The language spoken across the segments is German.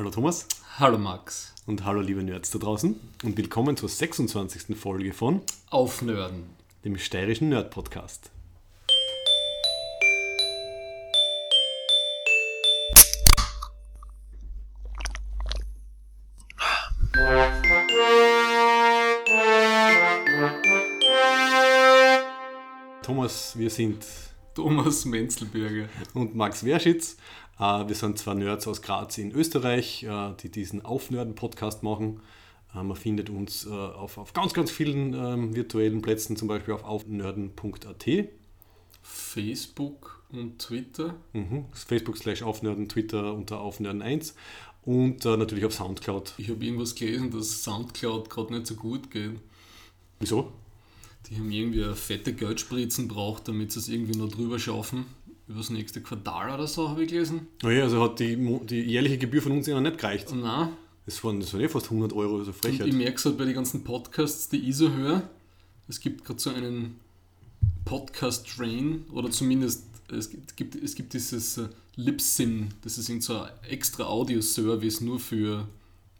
Hallo Thomas Hallo Max. und hallo liebe Nerds da draußen und willkommen zur 26. Folge von Aufnörden. dem steirischen Nerd Podcast. Thomas, wir sind Thomas Menzelberger. und Max Werschitz. Äh, Wir sind zwei Nerds aus Graz in Österreich, äh, die diesen Aufnörden-Podcast machen. Äh, Man findet uns auf, auf ganz, ganz vielen ähm, virtuellen Plätzen, zum Beispiel auf aufnörden.at. Facebook und Twitter. Mhm. Facebook slash Aufnörden, Twitter unter Aufnörden1 und natürlich auf Soundcloud. Ich habe irgendwas gelesen, dass Soundcloud gerade nicht so gut geht. Wieso? Die haben irgendwie eine fette Geldspritzen braucht, damit sie es irgendwie noch drüber schaffen. Über das nächste Quartal oder so, habe ich gelesen. Naja, also hat die, die jährliche Gebühr von uns ja noch nicht gereicht. Und nein, Das waren, das waren eh fast 100 Euro, also und Frechheit. ich merke es halt bei den ganzen Podcasts, die ich so höre. Es gibt gerade so einen Podcast-Train oder zumindest es gibt, es gibt dieses äh, Libsyn, das ist so ein extra Audio-Service nur für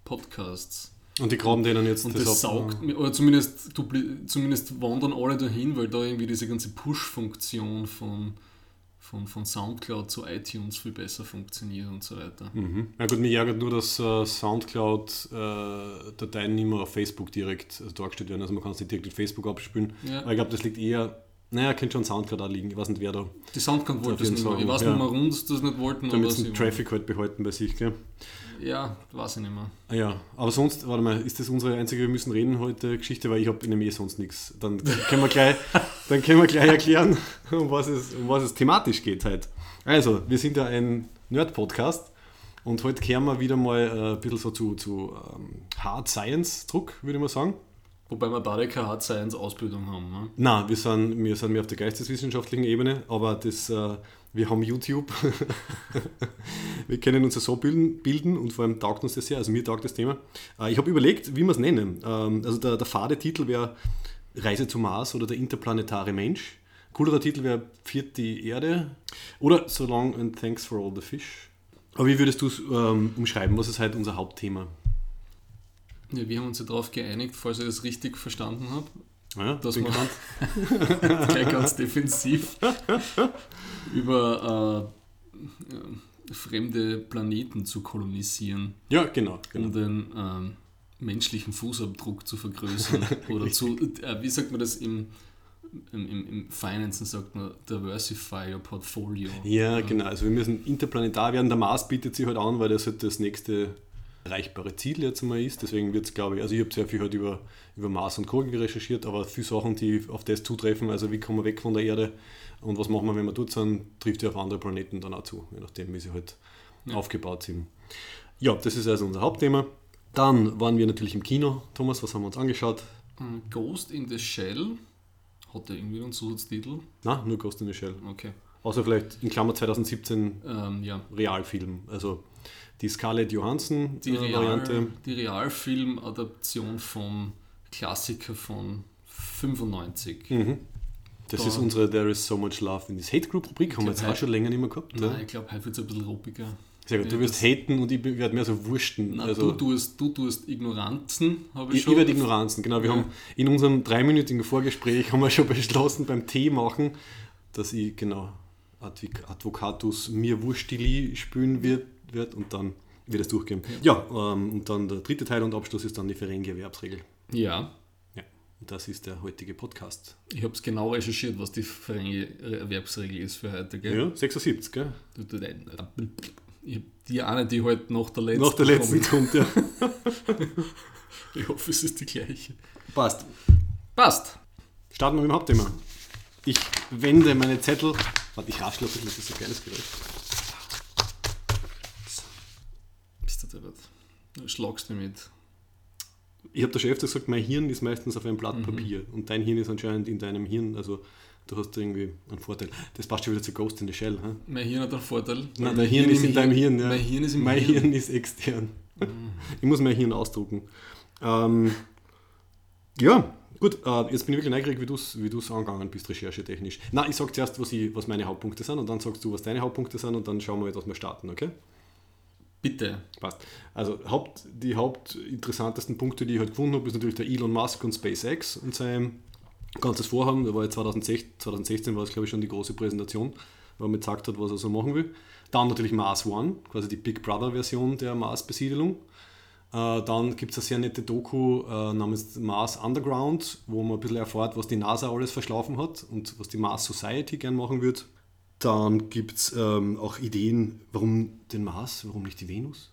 Podcasts. Und die graben denen jetzt Und das, ab. saugt, mir- oder zumindest, zumindest wandern alle dahin, weil da irgendwie diese ganze Push-Funktion von, von, von Soundcloud zu iTunes viel besser funktioniert und so weiter. Mhm. Ja gut, mich ärgert nur, dass äh, Soundcloud-Dateien nicht mehr auf Facebook direkt äh, dargestellt werden. Also man kann es nicht direkt mit Facebook abspielen. Ja. Aber ich glaube, das liegt eher, naja, könnte schon Soundcloud auch liegen. Ich weiß nicht, wer da. Die Soundcloud wollte das nicht. Fall, Ich weiß ja. nicht, warum sie das nicht wollten. Sie sie den Traffic halt behalten bei sich, gell? Ja, weiß ich nicht mehr. Ah Ja, aber sonst, warte mal, ist das unsere einzige Wir müssen reden heute Geschichte, weil ich habe nämlich eh sonst nichts. Dann können wir gleich, dann können wir gleich erklären, um was, es, um was es thematisch geht heute. Also, wir sind ja ein Nerd-Podcast und heute kehren wir wieder mal äh, ein bisschen so zu, zu ähm, Hard Science-Druck, würde ich mal sagen. Wobei wir beide keine Hard Science Ausbildung haben. Ne? Na, wir sind, wir sind mehr auf der geisteswissenschaftlichen Ebene, aber das, äh, wir haben YouTube. wir können uns ja so bilden, bilden und vor allem taugt uns das sehr, also mir taugt das Thema. Äh, ich habe überlegt, wie wir es nennen. Ähm, also der, der fade Titel wäre Reise zum Mars oder der interplanetare Mensch. Coolerer Titel wäre Viert die Erde oder So long and thanks for all the fish. Aber wie würdest du es ähm, umschreiben? Was ist halt unser Hauptthema? Ja, wir haben uns ja darauf geeinigt, falls ich das richtig verstanden habe, Ja, Dass man- gleich ganz defensiv über äh, äh, fremde Planeten zu kolonisieren, Ja, genau. genau. um den ähm, menschlichen Fußabdruck zu vergrößern. Oder zu, äh, wie sagt man das im, im, im, im Financen, sagt man diversify your portfolio. Ja, genau. Also wir müssen interplanetar werden. Der Mars bietet sich halt an, weil das halt das nächste erreichbare Ziel jetzt mal ist. Deswegen wird es, glaube ich, also ich habe sehr viel halt über, über Mars und Co. recherchiert, aber viele Sachen, die auf das zutreffen, also wie kommen wir weg von der Erde und was machen wir, wenn wir dort sind, trifft ja auf andere Planeten dann auch zu, je nachdem, wie sie halt Ja. aufgebaut sind. Ja, das ist also unser Hauptthema. Dann waren wir natürlich im Kino. Thomas, was haben wir uns angeschaut? Ähm, Ghost in the Shell hat er irgendwie einen Zusatztitel. Na, nur Ghost in the Shell. Okay. Außer vielleicht in Klammer 2017 Ähm, ja, Realfilm. Also die Scarlett Johansson die, äh, Real, Variante. die Realfilm-Adaption vom Klassiker von 95. Mhm. Das Da- ist unsere There is so much love in this Hate Group Rubrik. Haben wir jetzt auch schon länger nicht mehr gehabt. Nein, Ja. ich glaube, heute wird es ein bisschen ruppiger. Sehr gut. Du ja, wirst das- haten und ich werde mehr so wursten. Nein, also, du, tust, du tust Ignoranzen, habe ich ich, schon. ich werde Ignoranzen, genau. Wir Ja. haben in unserem dreiminütigen Vorgespräch haben wir schon beschlossen beim Tee machen, dass ich genau Advocatus mir Wurstili spülen wird, wird und dann wird es durchgehen. Ja, ähm, und dann der dritte Teil und Abschluss ist dann die Ferengi-Erwerbsregel. Ja, Ja, und das ist der heutige Podcast. ich habe es genau recherchiert, was die Erwerbsregel ist für heute. Gell? Ja, 76, gell? Die eine, die heute nach der letzten Nach der letzten kommt. kommt, ja. Ich hoffe, es ist die gleiche. Passt. Passt. Starten wir mit dem Hauptthema. Ich wende meine Zettel. Warte, ich raschle ein bisschen, das ist so ein geiles Geräusch. Bist du deppert. Du schlagst mich mit. Ich habe da schon öfter gesagt, mein Hirn ist meistens auf einem Blatt Mhm. Papier und dein Hirn ist anscheinend in deinem Hirn, also du hast da irgendwie einen Vorteil. Das passt schon wieder zu Ghost in the Shell. Hä? Mein Hirn hat einen Vorteil. Nein, dein mein Hirn ist in deinem Hirn. Ja. Mein Hirn ist im mein Hirn. Hirn ist extern. Ich muss mein Hirn ausdrucken. Ähm, ja, gut, äh, jetzt bin ich wirklich neugierig, wie du es wie du's angegangen bist, recherchetechnisch. Na, ich sage zuerst, was, ich, was meine Hauptpunkte sind und dann sagst du, was deine Hauptpunkte sind und dann schauen wir, was wir starten, okay? Bitte. Passt. Also Haupt, die hauptinteressantesten Punkte, die ich halt gefunden habe, ist natürlich der Elon Musk und SpaceX und sein ganzes Vorhaben. Da war ja 2016, 2016 war es, glaube ich, schon die große Präsentation, wo er mir gesagt hat, was er so machen will. Dann natürlich Mars One, quasi die Big Brother-Version der Mars-Besiedelung. Äh, dann gibt es eine sehr nette Doku äh, namens Mars Underground, wo man ein bisschen erfährt, was die NASA alles verschlafen hat und was die Mars Society gern machen wird. Dann gibt es ähm, auch Ideen, warum den Mars, warum nicht die Venus?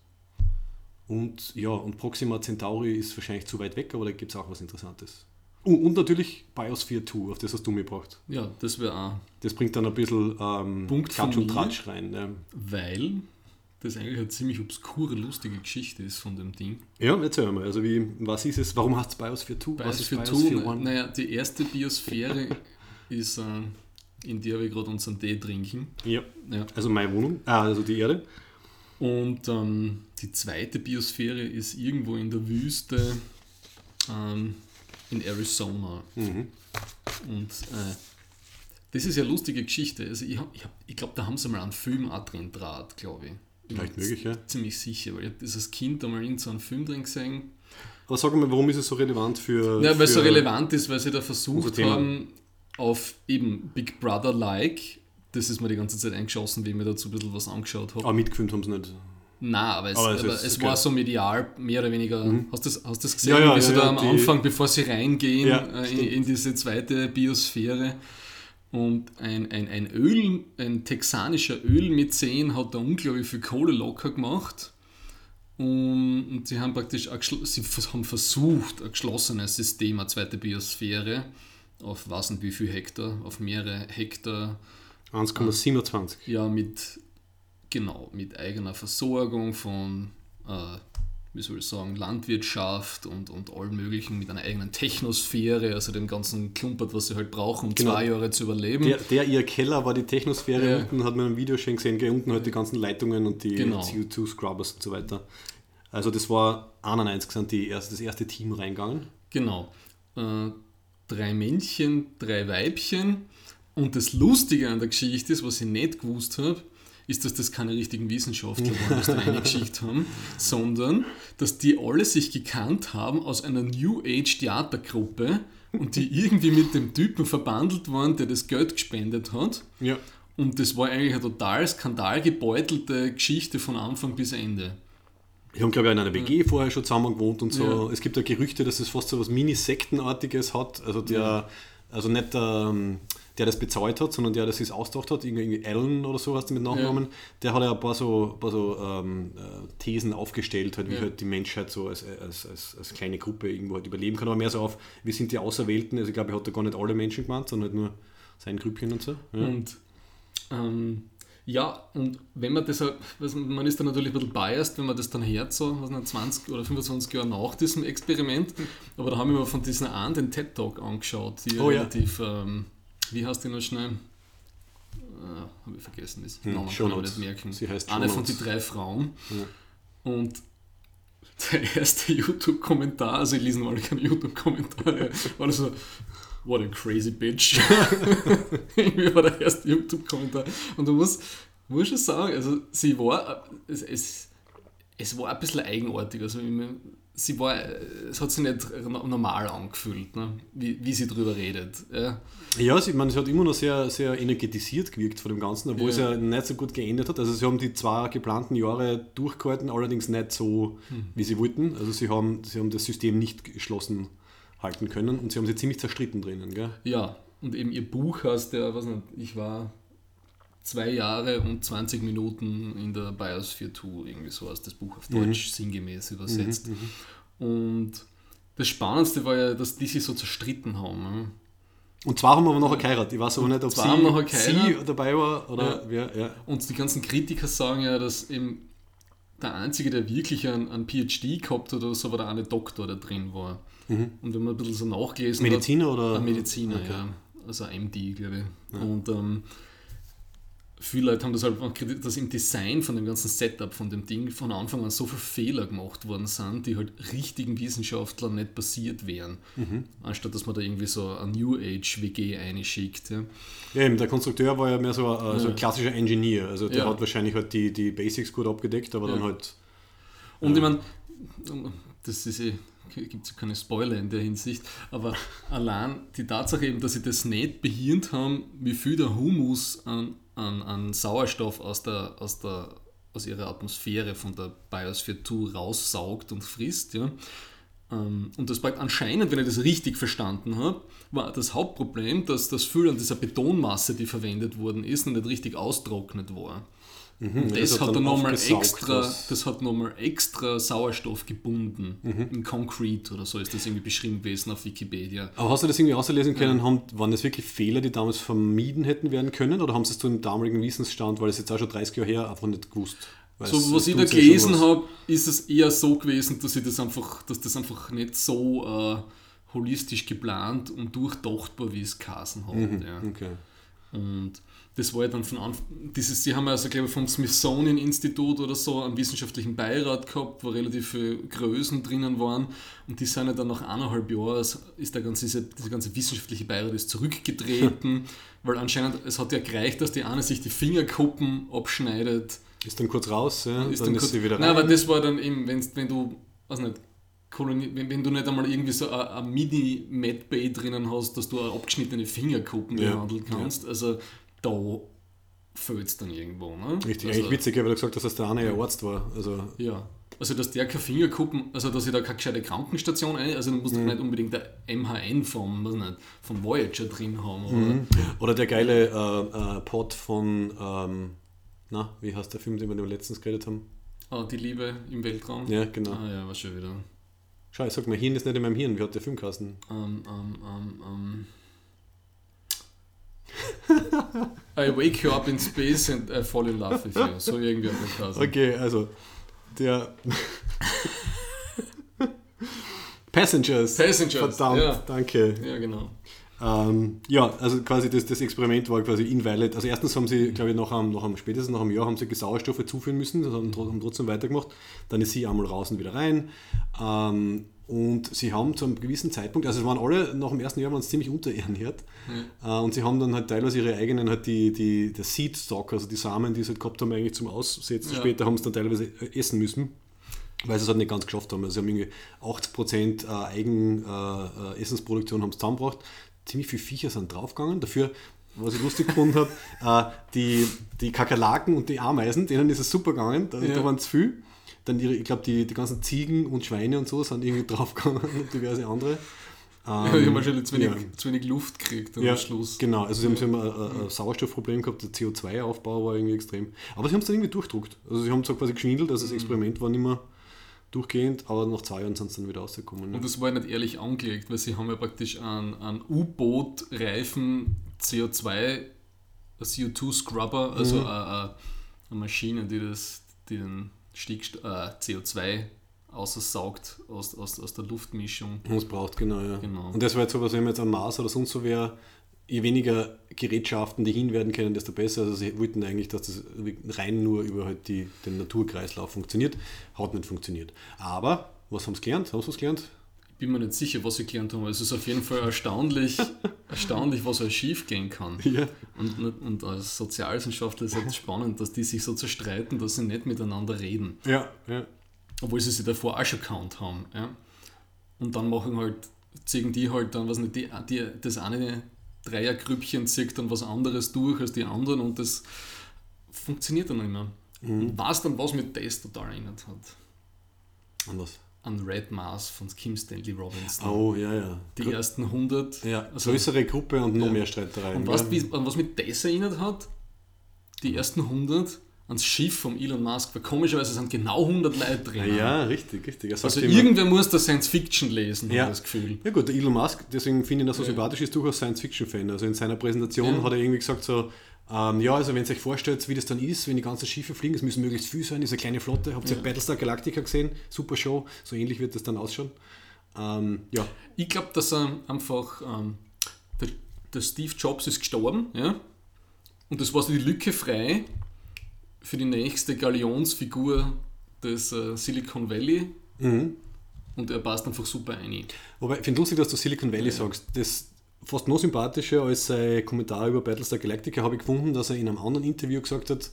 Und ja, und Proxima Centauri ist wahrscheinlich zu weit weg, aber da gibt es auch was Interessantes. Und, und natürlich Biosphere 2, auf das hast du mir gebracht. Ja, das wäre auch. Das bringt dann ein bisschen ähm, Punkt Klatsch von und. Tratsch rein. Ne? Weil das eigentlich eine ziemlich obskure, lustige Geschichte ist von dem Ding. Ja, erzähl mal. Also wie, was ist es? Warum hat es Biosphere 2? was ist Biosphere Biosphere 2, 1? naja, die erste Biosphäre ist, äh, in der wir gerade unseren Tee trinken. Ja, Ja. also meine Wohnung, ah, also die Erde. Und ähm, die zweite Biosphäre ist irgendwo in der Wüste ähm, in Arizona. Mhm. Und äh, das ist ja eine lustige Geschichte. Also ich, hab- ich, ich glaube, da haben sie mal einen Film auch drin draht, glaube ich. Vielleicht möglich, ja. Ziemlich sicher, weil ich hab das als Kind einmal in so einen Film drin gesehen. Aber sag mal, warum ist es so relevant für. Ja, weil es so relevant ist, weil sie da versucht haben, auf eben Big Brother-like, das ist mir die ganze Zeit eingeschossen, wie ich mir dazu ein bisschen was angeschaut habe. Ah, mitgefilmt haben sie nicht. Nein, aber es, Aber aber es es, ist- okay. war so medial, mehr oder weniger. Hast du das, hast das gesehen, Ja, ja, wie sie ja, da am Anfang, bevor sie reingehen äh, in, in diese zweite Biosphäre? Und ein, ein, ein Öl, ein texanischer Ölmäzen hat da unglaublich viel Kohle locker gemacht. Und, und sie haben praktisch sie haben versucht, ein geschlossenes System, eine zweite Biosphäre, auf was und wie viel Hektar, auf mehrere Hektar 1,27. ja, mit, genau, mit eigener Versorgung von, äh, wie soll ich sagen, Landwirtschaft und, und allem möglichen, mit einer eigenen Technosphäre, also dem ganzen Klumpert, was sie halt brauchen, um Genau. zwei Jahre zu überleben. Der, der ihr Keller war die Technosphäre, Ja. unten hat man im Video schon gesehen, unten halt die ganzen Leitungen und die Genau. CO2-Scrubbers und so weiter. Also das war 91 sind die erst, das erste Team reingegangen. Genau. Äh, drei Männchen, drei Weibchen. Und das Lustige an der Geschichte ist, was ich nicht gewusst habe, ist, dass das keine richtigen Wissenschaftler waren, die da reingeschickt haben, sondern dass die alle sich gekannt haben aus einer New Age Theatergruppe und die irgendwie mit dem Typen verbandelt waren, der das Geld gespendet hat. Ja. Und das war eigentlich eine total skandalgebeutelte Geschichte von Anfang bis Ende. Die haben, glaube ich, in einer WG vorher schon zusammen gewohnt und so. Ja. Es gibt ja Gerüchte, dass es fast so was Mini-Sektenartiges hat. Also der, also nicht der, ähm, der das bezahlt hat, sondern der, der es ausgedacht hat, irgendwie, Allen oder so heißt der mit Nachnamen, der hat ja ein paar so, ein paar so ähm, äh, Thesen aufgestellt, halt, wie Ja. halt die Menschheit so als, als, als, als kleine Gruppe irgendwo halt überleben kann, aber mehr so auf, wir sind die Auserwählten, also ich glaube, er hat da gar nicht alle Menschen gemeint, sondern halt nur sein Grüppchen und so. Ja. Und ähm, ja, und wenn man das, man ist dann natürlich ein bisschen biased, wenn man das dann hört, so was nicht, 20 oder 25 Jahre nach diesem Experiment. Aber da haben wir mir von diesen einen den TED Talk angeschaut, die Oh ja. relativ, ähm, wie heißt die noch schnell? Äh, Habe ich vergessen, das Hm, Namen kann ich nicht merken. Sie heißt Eine von den drei Frauen. Ja. Und der erste YouTube-Kommentar, also ich lese mal keine YouTube-Kommentare, war so, what a crazy bitch. Irgendwie war der erste YouTube-Kommentar. Und du musst, musst schon sagen, also sie war, es, es, es war ein bisschen eigenartig. Also ich mein, sie war, es hat sich nicht normal angefühlt, ne? wie, wie sie drüber redet. Ja. Ja, sie, man, sie hat immer noch sehr, sehr energetisiert gewirkt von dem Ganzen, obwohl Ja. es ja nicht so gut geendet hat. Also sie haben die zwei geplanten Jahre durchgehalten, allerdings nicht so, wie sie wollten. Also sie haben, sie haben das System nicht geschlossen halten können und sie haben sie ziemlich zerstritten drinnen. Gell? Ja, und eben ihr Buch heißt ja, was nicht, ich war zwei Jahre und 20 Minuten in der Biosphere 2, irgendwie so heißt das Buch auf Deutsch sinngemäß übersetzt. Und das Spannendste war ja, dass die sich so zerstritten haben. Ne? Und zwar haben wir aber nachher geheiratet. Ich weiß aber nicht, ob sie, sie dabei war oder Ja. wer. Ja. Und die ganzen Kritiker sagen ja, dass eben der Einzige, der wirklich einen, einen PhD gehabt hat oder so, war der eine Doktor, der drin war. Und wenn man ein bisschen so nachgelesen hat, Mediziner oder? Ein Mediziner, Okay. ja. Also MD, glaube ich. Und ähm, viele Leute haben das halt kritisiert, dass im Design von dem ganzen Setup, von dem Ding, von Anfang an so viele Fehler gemacht worden sind, die halt richtigen Wissenschaftlern nicht passiert wären. Mhm. Anstatt dass man da irgendwie so ein New Age WG einschickt. Ja. Ja, eben, der Konstrukteur war ja mehr so, ein- so ein klassischer Engineer. Also der Ja. hat wahrscheinlich halt die, die Basics gut abgedeckt, aber dann Ja. halt Und ich meine, das ist eh, gibt es keine Spoiler in der Hinsicht, aber allein die Tatsache eben, dass sie das nicht behirnt haben, wie viel der Humus an, an, an Sauerstoff aus, der, aus, der, aus ihrer Atmosphäre von der Biosphere 2 raussaugt und frisst, ja. Ähm, und das war anscheinend, wenn ich das richtig verstanden habe, war das Hauptproblem, dass das Füll an dieser Betonmasse, die verwendet worden ist, nicht richtig austrocknet war. Mhm, das, das hat, dann nochmal extra, das hat nochmal extra Sauerstoff gebunden mhm. in Concrete oder so ist das irgendwie beschrieben gewesen auf Wikipedia. Aber hast du das irgendwie auslesen können? Ja. Haben, waren das wirklich Fehler, die damals vermieden hätten werden können oder haben sie es zu einem damaligen Wissensstand, weil es jetzt auch schon 30 Jahre her, einfach nicht gewusst? Weil so, was ich da gelesen habe, ist es eher so gewesen, dass ich das einfach, dass das einfach nicht so äh, holistisch geplant und durchdachtbar, wie es Kassen hat. Mhm, ja. okay. Und das war ja dann von Anfang, dieses, sie haben also, glaube ich, vom Smithsonian Institut oder so einen wissenschaftlichen Beirat gehabt, wo relativ viele Größen drinnen waren und die sind ja dann nach eineinhalb Jahren, ist der ganze, dieser, dieser ganze wissenschaftliche Beirat ist zurückgetreten, weil anscheinend, es hat ja gereicht, dass die eine sich die Fingerkuppen abschneidet. Ist dann kurz raus, ja, ist dann, dann ist sie wieder rein. Nein, aber das war dann eben, wenn, wenn du, weiß nicht, Kolonie, wenn, wenn, du nicht einmal irgendwie so ein Mini-Medbay drinnen hast, dass du abgeschnittene Fingerkuppen ja. behandeln kannst. Ja. Also da fällt es dann irgendwo. Ne? Richtig, also, eigentlich witzig, weil du gesagt hast, dass der eine ein Arzt war. Also, ja, also dass der keine Fingerkuppen, also dass ich da keine gescheite Krankenstation ein, also du musst mhm. nicht unbedingt der MHN vom, was nicht, von Voyager drin haben. Oder, mhm. oder der geile äh, äh, Pod von, ähm, na, wie heißt der Film, den wir letztens geredet haben? Ah, die Liebe im Weltraum. Ja, genau. Ah ja, war schon wieder. Schau, ich sag mal, Hirn ist nicht in meinem Hirn. Wie hat der Filmkasten? Um, um, um, um. I wake you up in space and I fall in love with you. So irgendwie hat der Kasten. Okay, also der Passengers. Passengers. Verdammt, ja. danke. Ja, genau. Ähm, ja, also quasi das, das Experiment war quasi invalid. Also erstens haben sie, glaube ich, nach einem, nach einem, spätestens nach einem Jahr haben sie Sauerstoffe zuführen müssen, das haben, haben trotzdem weitergemacht. Dann ist sie einmal raus und wieder rein. Ähm, und sie haben zu einem gewissen Zeitpunkt, also es waren alle nach dem ersten Jahr waren es ziemlich unterernährt. Mhm. Äh, und sie haben dann halt teilweise ihre eigenen, halt die, die, der Seed Stock, also die Samen, die sie halt gehabt haben, eigentlich zum Aussetzen. Ja. Später haben sie dann teilweise äh, essen müssen weil sie es halt nicht ganz geschafft haben. Also sie haben irgendwie 80% äh, Eigenessensproduktion äh, haben sie zusammengebracht ziemlich viele Viecher sind draufgegangen. Dafür, was ich lustig gefunden habe, äh, die, die Kakerlaken und die Ameisen, denen ist es super gegangen, da, ja. da waren es viel. Dann, ihre, ich glaube, die, die ganzen Ziegen und Schweine und so sind irgendwie draufgegangen und diverse andere. Ähm, ja, die haben wahrscheinlich zu wenig, ja. zu wenig Luft gekriegt ja, am Schluss. Genau, also sie haben, sie haben ein, ein, Sauerstoffproblem gehabt, der CO2-Aufbau war irgendwie extrem. Aber sie haben es dann irgendwie durchdruckt. Also sie haben zwar quasi geschwindelt, also das mhm. Experiment war nicht mehr durchgehend, aber nach zwei Jahren sind sie dann wieder rausgekommen. Und das war nicht ehrlich angelegt, weil sie haben ja praktisch einen, einen U-Boot-Reifen CO2, CO2-Scrubber, also mhm. eine, eine, Maschine, die, das, die den Stickstoff, äh, CO2 aussaugt aus, aus, aus der Luftmischung. Was braucht, genau, ja. Genau. Und das war jetzt so, was wenn man jetzt am Mars oder sonst so wäre, je weniger Gerätschaften die hin werden können, desto besser. Also sie wollten eigentlich, dass das rein nur über halt die, den Naturkreislauf funktioniert. Hat nicht funktioniert. Aber, was haben sie gelernt? Haben sie was gelernt? Ich bin mir nicht sicher, was sie gelernt haben. Es ist auf jeden Fall erstaunlich, erstaunlich was halt schief gehen kann. Ja. Und, und als Sozialwissenschaftler ist es halt spannend, dass die sich so zerstreiten, dass sie nicht miteinander reden. Ja, ja. Obwohl sie sich davor auch schon gekannt haben. Ja. Und dann machen halt, ziehen die halt dann, was nicht, die, die, das eine Dreiergrüppchen zieht dann was anderes durch als die anderen und das funktioniert dann mehr. Mhm. Und was dann was mit das total erinnert hat. An was? An Red Mars von Kim Stanley Robinson. Oh, ja, ja. Die Gr ersten 100. Ja, also, größere Gruppe und noch ja. mehr Streitereien. Und was, ja. an was mit das erinnert hat? Die ersten 100 ans Schiff von Elon Musk, weil komischerweise sind genau 100 Leute drin. Ja, richtig, richtig. Also irgendwer muss da Science Fiction lesen, ja. habe das Gefühl. Ja gut, der Elon Musk, deswegen finde ich ihn so ja. sympathisch, ist durchaus Science Fiction-Fan. Also in seiner Präsentation ja. hat er irgendwie gesagt so, ähm, ja, also wenn ihr euch vorstellt, wie das dann ist, wenn die ganzen Schiffe fliegen, es müssen möglichst viel sein, diese kleine Flotte. Habt ihr ja. Battlestar Galactica gesehen? Super Show, so ähnlich wird das dann ausschauen. Ähm, ja. Ich glaube, dass er einfach, ähm, der, der Steve Jobs ist gestorben, ja, und das war so die Lücke frei für die nächste Galionsfigur des äh, Silicon Valley. Mhm. Und er passt einfach super ein. Wobei, ich finde lustig, dass du Silicon Valley ja. sagst. Das fast noch sympathischer als sein Kommentar über Battlestar Galactica habe ich gefunden, dass er in einem anderen Interview gesagt hat,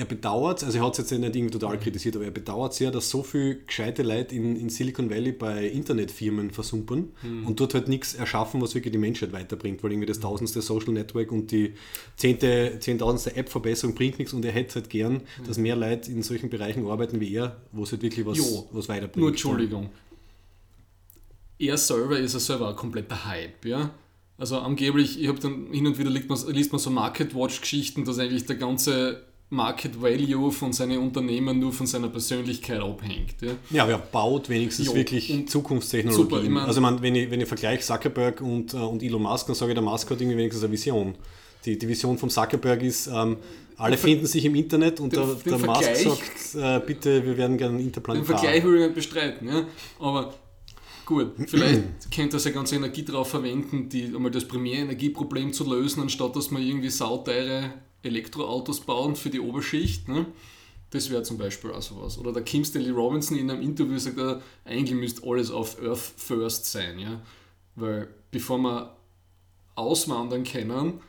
er bedauert, also er hat es jetzt nicht irgendwie total kritisiert, aber er bedauert sehr, dass so viele gescheite Leute in, in Silicon Valley bei Internetfirmen versumpern Hm. und dort halt nichts erschaffen, was wirklich die Menschheit weiterbringt, weil irgendwie das tausendste Social Network und die zehnte, zehntausendste App-Verbesserung bringt nichts und er hätte halt gern, dass mehr Leute in solchen Bereichen arbeiten wie er, wo es halt wirklich was, Jo. was weiterbringt. Nur Entschuldigung. Er selber ist ja selber ein kompletter Hype, ja. Also angeblich, ich habe dann hin und wieder liest man, liest man so Market Watch-Geschichten, dass eigentlich der ganze Market Value von seinen Unternehmen nur von seiner Persönlichkeit abhängt. Ja. Ja, aber er baut wenigstens Jo, wirklich Zukunftstechnologien. super, ich mein- also man, wenn, ich, wenn ich vergleiche Zuckerberg und, äh, und Elon Musk, dann sage ich, der Musk hat irgendwie wenigstens eine Vision. Die, die Vision von Zuckerberg ist, ähm, alle finden sich im Internet und Den- der, den der Musk sagt, äh, bitte, wir werden gerne Den interplanetar. Vergleich will ich nicht bestreiten, ja. aber gut, vielleicht könnt ihr seine ganze Energie darauf verwenden, die, einmal das Primärenergieproblem zu lösen, anstatt dass man irgendwie sauteure Elektroautos bauen für die Oberschicht. Ne? Das wäre zum Beispiel auch sowas. Oder der Kim Stanley Robinson in einem Interview sagt, er, eigentlich müsste alles auf Earth First sein. Ja? Weil bevor wir auswandern können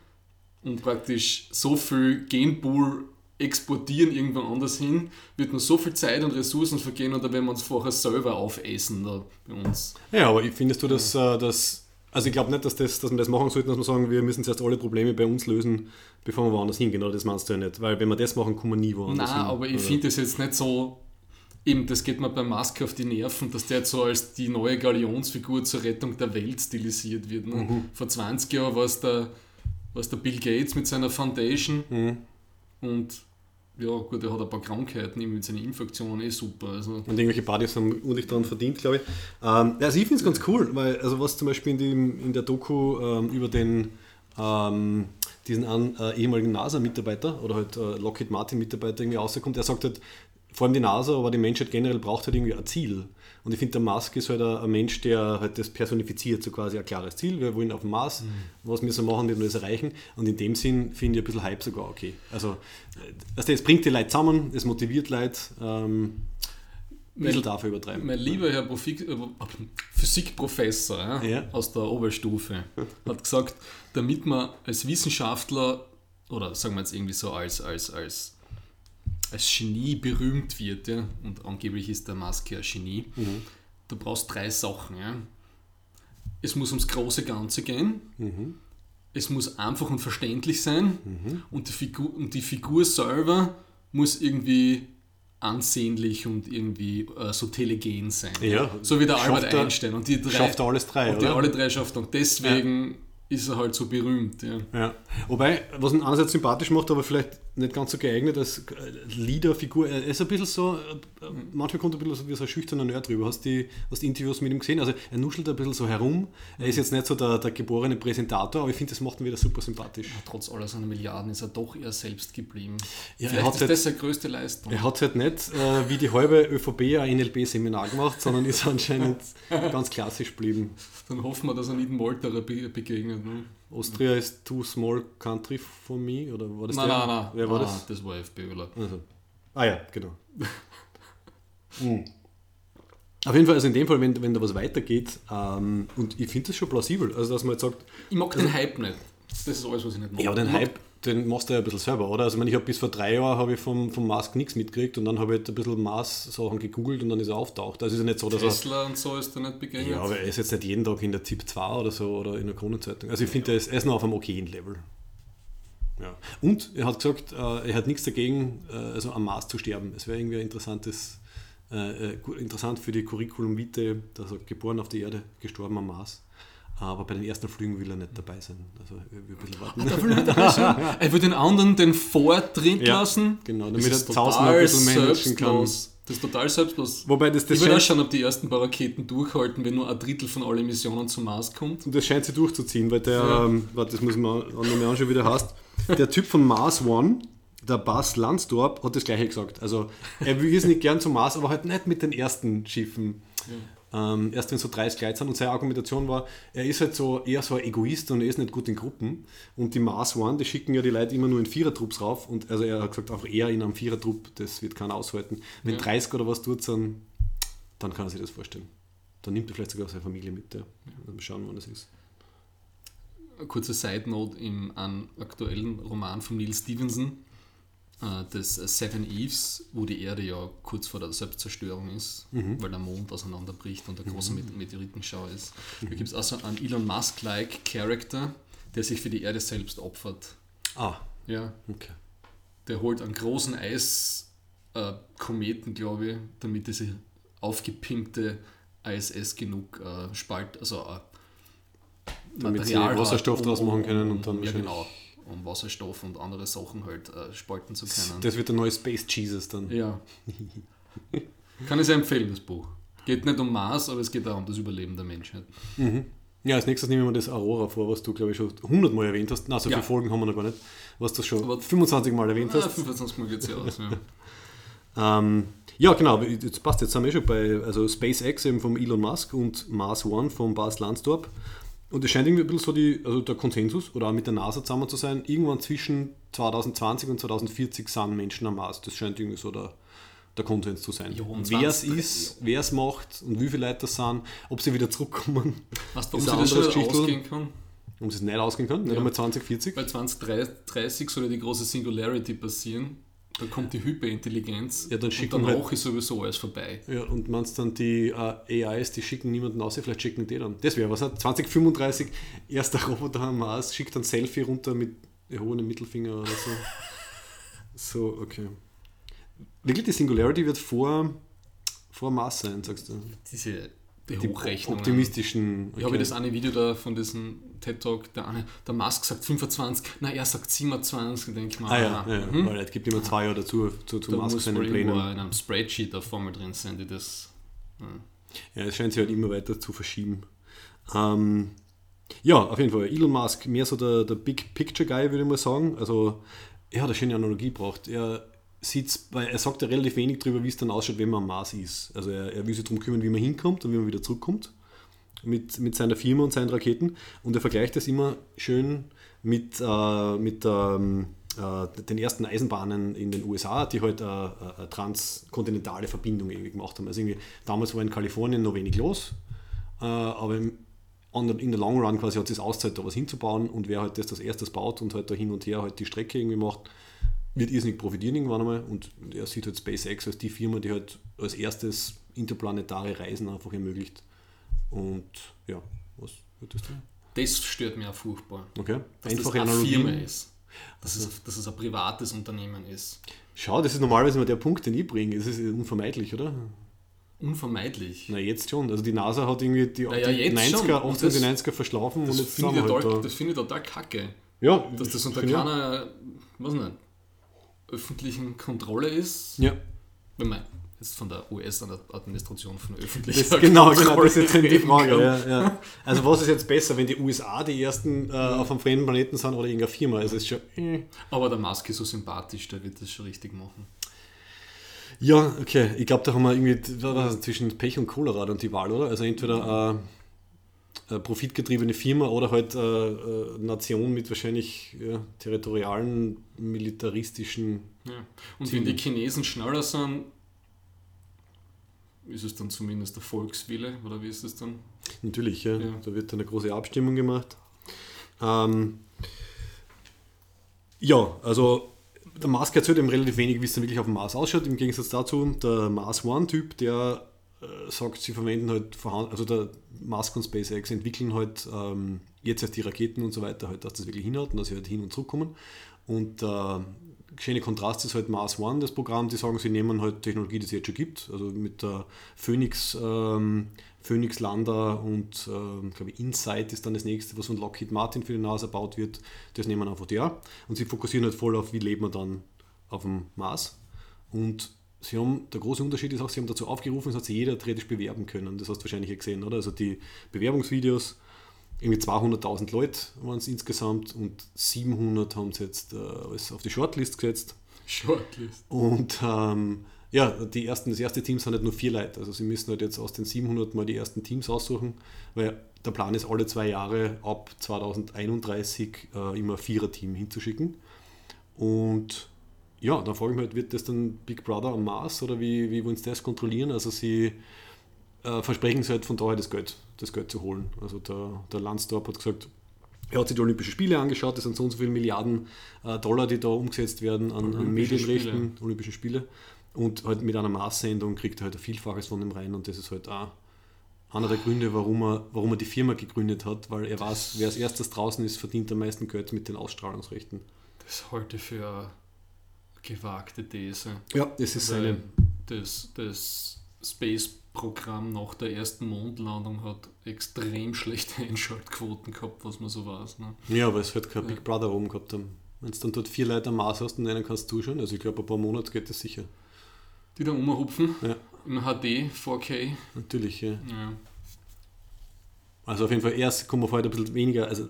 und praktisch so viel Genpool exportieren irgendwo anders hin, wird nur so viel Zeit und Ressourcen vergehen oder wenn wir uns vorher selber aufessen da bei uns. Ja, aber findest du, dass, äh, dass also ich glaube nicht, dass, das, dass wir das machen sollten, dass wir sagen, wir müssen zuerst alle Probleme bei uns lösen, bevor wir woanders hingehen, oder das meinst du ja nicht? Weil wenn wir das machen, kommen wir nie woanders Nein, hin. aber ich oder? finde das jetzt nicht so, eben das geht mir bei Musk auf die Nerven, dass der jetzt so als die neue Galionsfigur zur Rettung der Welt stilisiert wird. Ne? Mhm. Vor 20 Jahren war es der, der Bill Gates mit seiner Foundation Mhm. und ja gut, er hat ein paar Krankheiten, mit seinen Infektionen, eh super. Also, Und irgendwelche Partys haben ordentlich daran verdient, glaube ich. Ähm, also ich finde es ganz cool, weil, also was zum Beispiel in, dem, in der Doku ähm, über den ähm, diesen an, äh, ehemaligen NASA-Mitarbeiter oder halt äh, Lockheed Martin-Mitarbeiter irgendwie rauskommt, der sagt halt, vor allem die NASA, aber die Menschheit generell braucht halt irgendwie ein Ziel. Und ich finde, der Musk ist halt ein, Mensch, der halt das personifiziert, so quasi ein klares Ziel. Wir wollen auf dem Mars, was müssen wir machen, damit wir das erreichen. Und in dem Sinn finde ich ein bisschen Hype sogar okay. Also, äh, weißt du, es bringt die Leute zusammen, es motiviert Leute. Ähm, ein bisschen dafür übertreiben. Mein lieber Herr Profik äh, Physikprofessor Ja. aus der Oberstufe hat gesagt, damit man als Wissenschaftler oder sagen wir jetzt irgendwie so als, als, als, als Genie berühmt wird, ja, und angeblich ist der Maske ein Genie, du brauchst drei Sachen. Ja. Es muss ums große Ganze gehen, es muss einfach und verständlich sein und, die Figur, und die Figur selber muss irgendwie ansehnlich und irgendwie äh, so telegen sein. Ja, so wie der Albert er- Einstein. Und die drei, schafft er alles drei, und die oder? alle drei schafft er. Und deswegen ist er halt so berühmt. Ja. Ja. Wobei, was ihn einerseits sympathisch macht, aber vielleicht nicht ganz so geeignet als äh, Leaderfigur. Er ist ein bisschen so, äh, manchmal kommt er ein bisschen so wie so ein schüchterner Nerd drüber. Hast du die, hast die Interviews mit ihm gesehen? Also er nuschelt ein bisschen so herum. Er ist jetzt nicht so der, der geborene Präsentator, aber ich finde, das macht ihn wieder super sympathisch. Trotz aller seiner Milliarden ist er doch eher selbst geblieben. Ja, er hat ist halt- das seine größte Leistung. Er hat halt nicht äh, wie die halbe ÖVP ein NLP-Seminar gemacht, sondern ist anscheinend ganz klassisch geblieben. Dann hoffen wir, dass er nicht dem Molterer be begegnet. Ne? Austria ist too small country for me, oder war das Nein, der? nein, nein. Wer war Ah, das? Das war FPÖler. Also. Ah ja, genau. Mhm. Auf jeden Fall, also in dem Fall, wenn, wenn da was weitergeht, ähm, und ich finde das schon plausibel, also dass man jetzt sagt, Ich mag den Hype nicht. Das ist alles, was ich nicht mag. ja, den Hype, den machst du ja ein bisschen selber, oder? Also ich, meine, ich habe bis vor drei Jahren habe ich vom, vom Mask nichts mitgekriegt und dann habe ich halt ein bisschen Mars-Sachen gegoogelt und dann ist er auftaucht. Also ist ja nicht so, dass er... Tesla und so ist da nicht begegnet. Ja, aber er ist jetzt nicht jeden Tag in der ZIP 2 oder so oder in der Kronenzeitung. Also ich finde, er ist, er ist noch auf einem okayen Level. Ja. Und er hat gesagt, äh, er hat nichts dagegen, äh, also am Mars zu sterben. Es wäre irgendwie ein interessantes, äh, äh, interessant für die Curriculum Vitae, dass er geboren auf der Erde, gestorben am Mars. Aber bei den ersten Flügen will er nicht dabei sein. Also er will ein bisschen warten. Da will er dabei sein. Er will den anderen den Vortritt Ja, lassen. genau, damit er noch ein bisschen managen kann. Das ist total selbstlos. Wobei das, das ich würde auch schauen, ob die ersten paar Raketen durchhalten, wenn nur ein Drittel von allen Missionen zum Mars kommt. Und das scheint sich durchzuziehen, weil der, Ja. ähm, warte, das muss man auch noch mal anschauen, wie der heißt. Der Typ von Mars One, der Bas Lansdorp, hat das gleiche gesagt. Also er will es nicht gern zum Mars, aber halt nicht mit den ersten Schiffen. Ähm, erst wenn so 30 Leute sind. Und seine Argumentation war, er ist halt so eher so ein Egoist und er ist nicht gut in Gruppen. Und die Mars One, die schicken ja die Leute immer nur in Vierertrupps rauf. Und also er hat gesagt, auch er in einem Vierertrupp, das wird keiner aushalten. Wenn Ja. 30 oder was tut, dann, dann kann er sich das vorstellen. Dann nimmt er vielleicht sogar seine Familie mit. Ja. Dann schauen, wann das ist. Kurze Side Note im einem aktuellen Roman von Neil Stevenson. Äh, des Seven Eves, wo die Erde ja kurz vor der Selbstzerstörung ist, weil der Mond auseinanderbricht und der große Met- Meteoritenschau ist. Da gibt es auch so einen Elon Musk-like Charakter, der sich für die Erde selbst opfert. Ah, Ja, okay. der holt einen großen Eiskometen, glaube ich, damit diese aufgepinkte ISS genug äh, Spalt, also äh, Damit sie Material Wasserstoff hat, draus machen können und dann ja, genau, um Wasserstoff und andere Sachen halt äh, spalten zu können. Das wird der neue Space Jesus dann. ja. Kann ich sehr empfehlen, das Buch. Geht nicht um Mars, aber es geht auch um das Überleben der Menschheit. Ja, als nächstes nehmen wir das Aurora vor, was du, glaube ich, schon 100 Mal erwähnt hast. Na, so Ja. viele Folgen haben wir noch gar nicht. Was du schon Aber- 25 Mal erwähnt Ah, hast. 25 Mal geht es ja aus. Ja. Ähm, ja, genau, jetzt passt, jetzt sind wir schon bei also SpaceX eben vom Elon Musk und Mars One vom Bas Lansdorp. Und es scheint irgendwie ein bisschen so die, also der Konsensus oder auch mit der NASA zusammen zu sein, irgendwann zwischen 2020 und 2040 sind Menschen am Mars. Das scheint irgendwie so der, der Konsens zu sein. Wer es 20, ist, wer es macht und wie viele Leute das sind, ob sie wieder zurückkommen, Ist warum ein sie das schon ausgehen kann? um es nicht ausgehen kann, nicht Ja. einmal 2040. Bei 2030 soll ja die große Singularity passieren. Da kommt die Hyperintelligenz. Ja, dann schicken und danach halt- ist sowieso alles vorbei. Ja, und meinst dann die äh, AIs, die schicken niemanden aus, vielleicht schicken die dann. Das wäre was. hat 2035, erster Roboter am Mars, schickt dann Selfie runter mit erhobenem Mittelfinger oder so. so, okay. Wirklich, die Singularity wird vor, vor Mars sein, sagst du? Diese die Die Hochrechnungen. optimistischen. Ich habe das eine Video da von diesem TED-Talk, der eine, der Musk sagt 25, na er sagt 27, und denke ich mal, Ah ja, ah, ja mhm. weil es gibt immer zwei Jahre dazu, zu, zu da Musk muss seinen Plänen. in einem Spreadsheet eine Formel drin sein, die das... Ja, es scheint sich halt immer weiter zu verschieben. Ähm, ja, auf jeden Fall. Elon Musk, mehr so der, der Big Picture Guy, würde ich mal sagen. Also, er hat eine schöne Analogie gebracht. Er sieht's, weil er sagt ja relativ wenig darüber, wie es dann ausschaut, wenn man am Mars ist. Also, er, er will sich darum kümmern, wie man hinkommt und wie man wieder zurückkommt mit, mit seiner Firma und seinen Raketen. Und er vergleicht das immer schön mit, äh, mit ähm, äh, den ersten Eisenbahnen in den USA, die halt äh, äh, eine transkontinentale Verbindung gemacht haben. Also irgendwie, damals war in Kalifornien noch wenig los, äh, aber im, the, in der Long Run quasi hat es auszahlt, da was hinzubauen und wer halt das als erstes baut und halt da hin und her halt die Strecke irgendwie macht, wird irrsinnig profitieren irgendwann einmal und er sieht halt SpaceX als die Firma, die halt als erstes interplanetare Reisen einfach ermöglicht. Und ja, was würdest du? Das stört mich auch furchtbar. Okay, Dass einfache das eine Analogien. Firma ist. Dass es, dass es ein privates Unternehmen ist. Schau, das ist normalerweise immer der Punkt, den ich bringe. Das ist unvermeidlich, oder? Unvermeidlich. Na, jetzt schon. Also die NASA hat irgendwie die, Na ja, die jetzt 90er, schon. 80er Und und das- die 90er verschlafen Das und jetzt finde ich, halt total- da. das finde ich total kacke. Ja, Dass das unter keiner, was nicht, öffentlichen Kontrolle ist. Ja, Wenn man jetzt von der US-Administration von öffentlicher das, genau, genau, das ist jetzt die Frage. Ja, ja. Also was ist jetzt besser, wenn die USA die ersten äh, auf einem fremden Planeten sind oder irgendeine Firma? Also ist schon... äh. Aber der Musk ist so sympathisch, der wird das schon richtig machen. Ja, okay. Ich glaube, da haben wir irgendwie das, zwischen Pech und Cholera und die Wahl, oder? Also entweder äh, eine profitgetriebene Firma oder halt äh, eine Nation mit wahrscheinlich ja, territorialen, militaristischen. Ja. Und wenn die Chinesen schneller sind, ist es dann zumindest der Volkswille, oder wie ist es dann? Natürlich, ja. Ja. Da wird dann eine große Abstimmung gemacht. Ähm, ja, also der Mars erzählt eben relativ wenig, wie es dann wirklich auf dem Mars ausschaut. Im Gegensatz dazu, der Mars One-Typ, der äh, sagt, sie verwenden halt, vorhanden- also der Musk und SpaceX entwickeln halt ähm, jetzt erst die Raketen und so weiter, halt, dass das wirklich hinhaut und dass sie halt hin und zurückkommen. Und der schöne Kontrast ist halt Mars One, das Programm, die sagen, sie nehmen halt Technologie, die es jetzt schon gibt, also mit der Phoenix, ähm, Phoenix Lander und ähm, glaube ich, Insight ist dann das nächste, was von Lockheed Martin für die NASA baut wird, das nehmen einfach auch. Und sie fokussieren halt voll auf, wie lebt man dann auf dem Mars. Und sie haben, der große Unterschied ist auch, sie haben dazu aufgerufen, dass sich jeder theoretisch bewerben können. Das hast du wahrscheinlich gesehen, oder? Also die Bewerbungsvideos, irgendwie 200.000 Leute waren es insgesamt und 700 haben sie jetzt äh, alles auf die Shortlist gesetzt. Shortlist. Und ähm, ja, die ersten, das erste Team sind halt nur vier Leute. Also sie müssen halt jetzt aus den 700 mal die ersten Teams aussuchen, weil der Plan ist, alle zwei Jahre ab 2031 äh, immer Vierer-Team hinzuschicken. Und ja, da frage ich mich halt, wird das dann Big Brother am Mars oder wie, wie wollen sie das kontrollieren? Also sie äh, versprechen sich halt von daher das Geld, das Geld zu holen. Also der, der Landstorp hat gesagt, Er hat sich die Olympischen Spiele angeschaut, das sind so und so viele Milliarden äh, Dollar, die da umgesetzt werden an, an Medienrechten, Olympische Spiele. Und halt mit einer Maßsendung kriegt er halt ein Vielfaches von dem rein und das ist halt auch einer der Gründe, warum er, warum er die Firma gegründet hat, weil er weiß, wer als erstes draußen ist, verdient am meisten Geld mit den Ausstrahlungsrechten. Das halte ich für eine gewagte These. Ja, das ist seine. das, das Space-Programm nach der ersten Mondlandung hat extrem schlechte Einschaltquoten gehabt, was man so weiß. Ne? Ja, weil es halt kein Ja. Big Brother oben gehabt haben. Wenn du dann dort vier Leute am Mars hast und einen kannst du schon, also ich glaube, ein paar Monate geht das sicher. Die da umhupfen Ja. im HD 4K. Natürlich, ja. Ja. Also auf jeden Fall erst kommen wir vorher ein bisschen weniger, also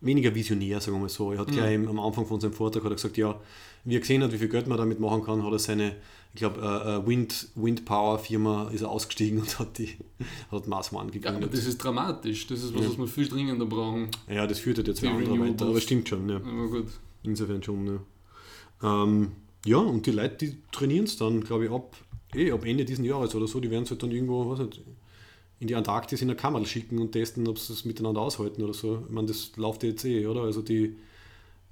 weniger visionär, sagen wir mal so. Er hat Mhm. gleich am Anfang von seinem Vortrag hat er gesagt, ja, wie er gesehen hat, wie viel Geld man damit machen kann, hat er seine, ich glaube, äh, äh, Wind, Wind Power Firma ist er ausgestiegen und hat die hat Mars One ja, aber das ist dramatisch. Das ist was, Ja. was wir viel dringender brauchen. Ja, das führt halt jetzt wieder andere weiter, aber stimmt schon, ja. Aber gut. Insofern schon, ja. Ähm, ja, und die Leute, die trainieren es dann, glaube ich, ab, eh, ab Ende dieses Jahres oder so, die werden es halt dann irgendwo, was nicht, in die Antarktis in eine Kammer schicken und testen, ob sie es miteinander aushalten oder so. Ich meine, das läuft jetzt eh, oder? Also die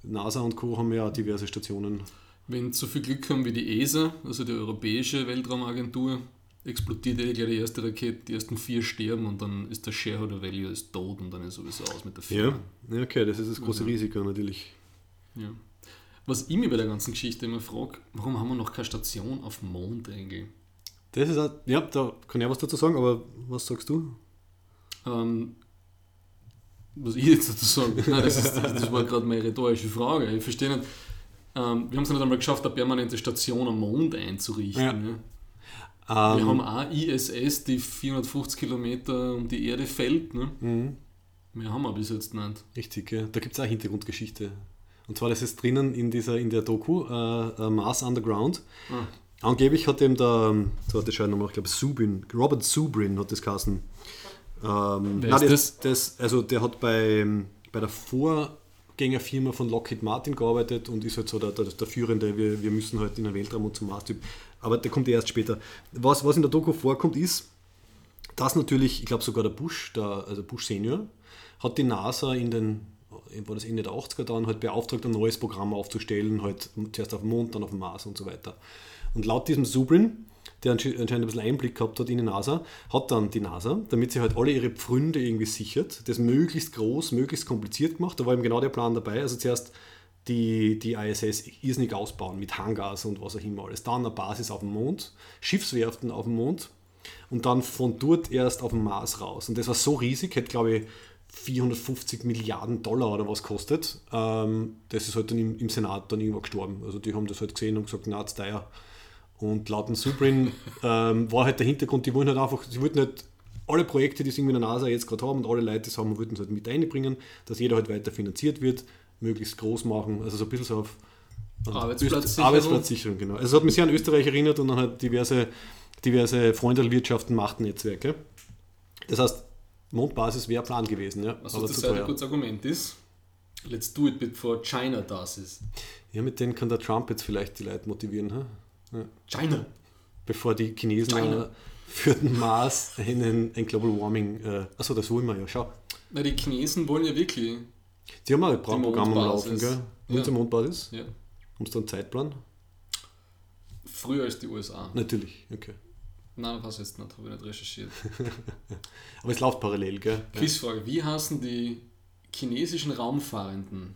NASA und Co. haben ja auch diverse Stationen. Wenn so viel Glück haben wie die ESA, also die Europäische Weltraumagentur, explodiert eh gleich die erste Rakete, die ersten vier sterben und dann ist der Shareholder Value ist tot und dann ist sowieso aus mit der Firma. Ja, okay, das ist das große Mhm. Risiko natürlich. Ja. Was ich mich bei der ganzen Geschichte immer frage, warum haben wir noch keine Station auf dem Mond eigentlich? Das ist auch, ja, da kann ich auch was dazu sagen, aber was sagst du? Ähm, was ich jetzt dazu sagen, nein, das, ist, das war gerade meine rhetorische Frage. Ich verstehe nicht. Ähm, wir haben es nicht einmal geschafft, eine permanente Station am Mond einzurichten. Ja. Ne? Ähm, Wir haben auch ISS, die 450 Kilometer um die Erde fällt. Ne? mhm. Mehr haben wir bis jetzt nicht. Richtig, ja. da gibt es auch Hintergrundgeschichte. Und zwar, das ist drinnen in, dieser, in der Doku äh, äh, Mars Underground. Ah. Angeblich hat dem der, so hat der Schein nochmal, ich glaube, Subin, Robert Subrin hat das geheißen. Ähm, Wer nein, ist das, das? Also der hat bei, bei der Vorgängerfirma von Lockheed Martin gearbeitet und ist halt so der, der, der Führende, wir, wir müssen halt in den Weltraum und zum Mars-Typ. Aber der kommt erst später. Was, was in der Doku vorkommt, ist, dass natürlich, ich glaube sogar der Bush, der, also Bush Senior, hat die NASA in den, war das Ende der 80er dann, halt beauftragt, ein neues Programm aufzustellen, halt zuerst auf dem Mond, dann auf dem Mars und so weiter. Und laut diesem Subrin, der ansche- anscheinend ein bisschen Einblick gehabt hat in die NASA, hat dann die NASA, damit sie halt alle ihre Pfründe irgendwie sichert, das möglichst groß, möglichst kompliziert gemacht. Da war eben genau der Plan dabei. Also zuerst die, die ISS irrsinnig ausbauen mit Hangars und was auch immer alles. Dann eine Basis auf dem Mond, Schiffswerften auf dem Mond und dann von dort erst auf dem Mars raus. Und das war so riesig, hätte glaube ich 450 Milliarden Dollar oder was kostet. Ähm, das ist halt dann im, Senat dann irgendwo gestorben. Also die haben das halt gesehen und gesagt, na, ist teuer. Und laut dem Subrin ähm, war halt der Hintergrund, die wollen halt einfach, sie wollten halt alle Projekte, die sie irgendwie in der NASA jetzt gerade haben und alle Leute, die es haben, wollten es halt mit einbringen, dass jeder halt weiter finanziert wird, möglichst groß machen, also so ein bisschen so auf Arbeitsplatzsicherung. Arbeitsplatzsicherung, genau. Also es hat mich sehr an Österreich erinnert und dann halt diverse, diverse Freundelwirtschaften, Machtnetzwerke. Das heißt, Mondbasis wäre Plan gewesen, ja. Also das zweite gutes Argument ist, let's do it before China does it. Ja, mit denen kann der Trump jetzt vielleicht die Leute motivieren, ha? Ja. China. bevor die Chinesen China. äh, für den Mars einen, ein Global Warming, äh, achso, das wollen wir ja, schau. Na, die Chinesen wollen ja wirklich. Die haben auch ein Programm am Laufen, gell? Wollen Ja. sie Mondbasis? Ja, Haben sie da einen Zeitplan? früher als die USA. Natürlich, okay. Nein, ich jetzt nicht, habe ich nicht recherchiert. Aber es läuft parallel, gell? Quizfrage: Wie heißen die chinesischen Raumfahrenden?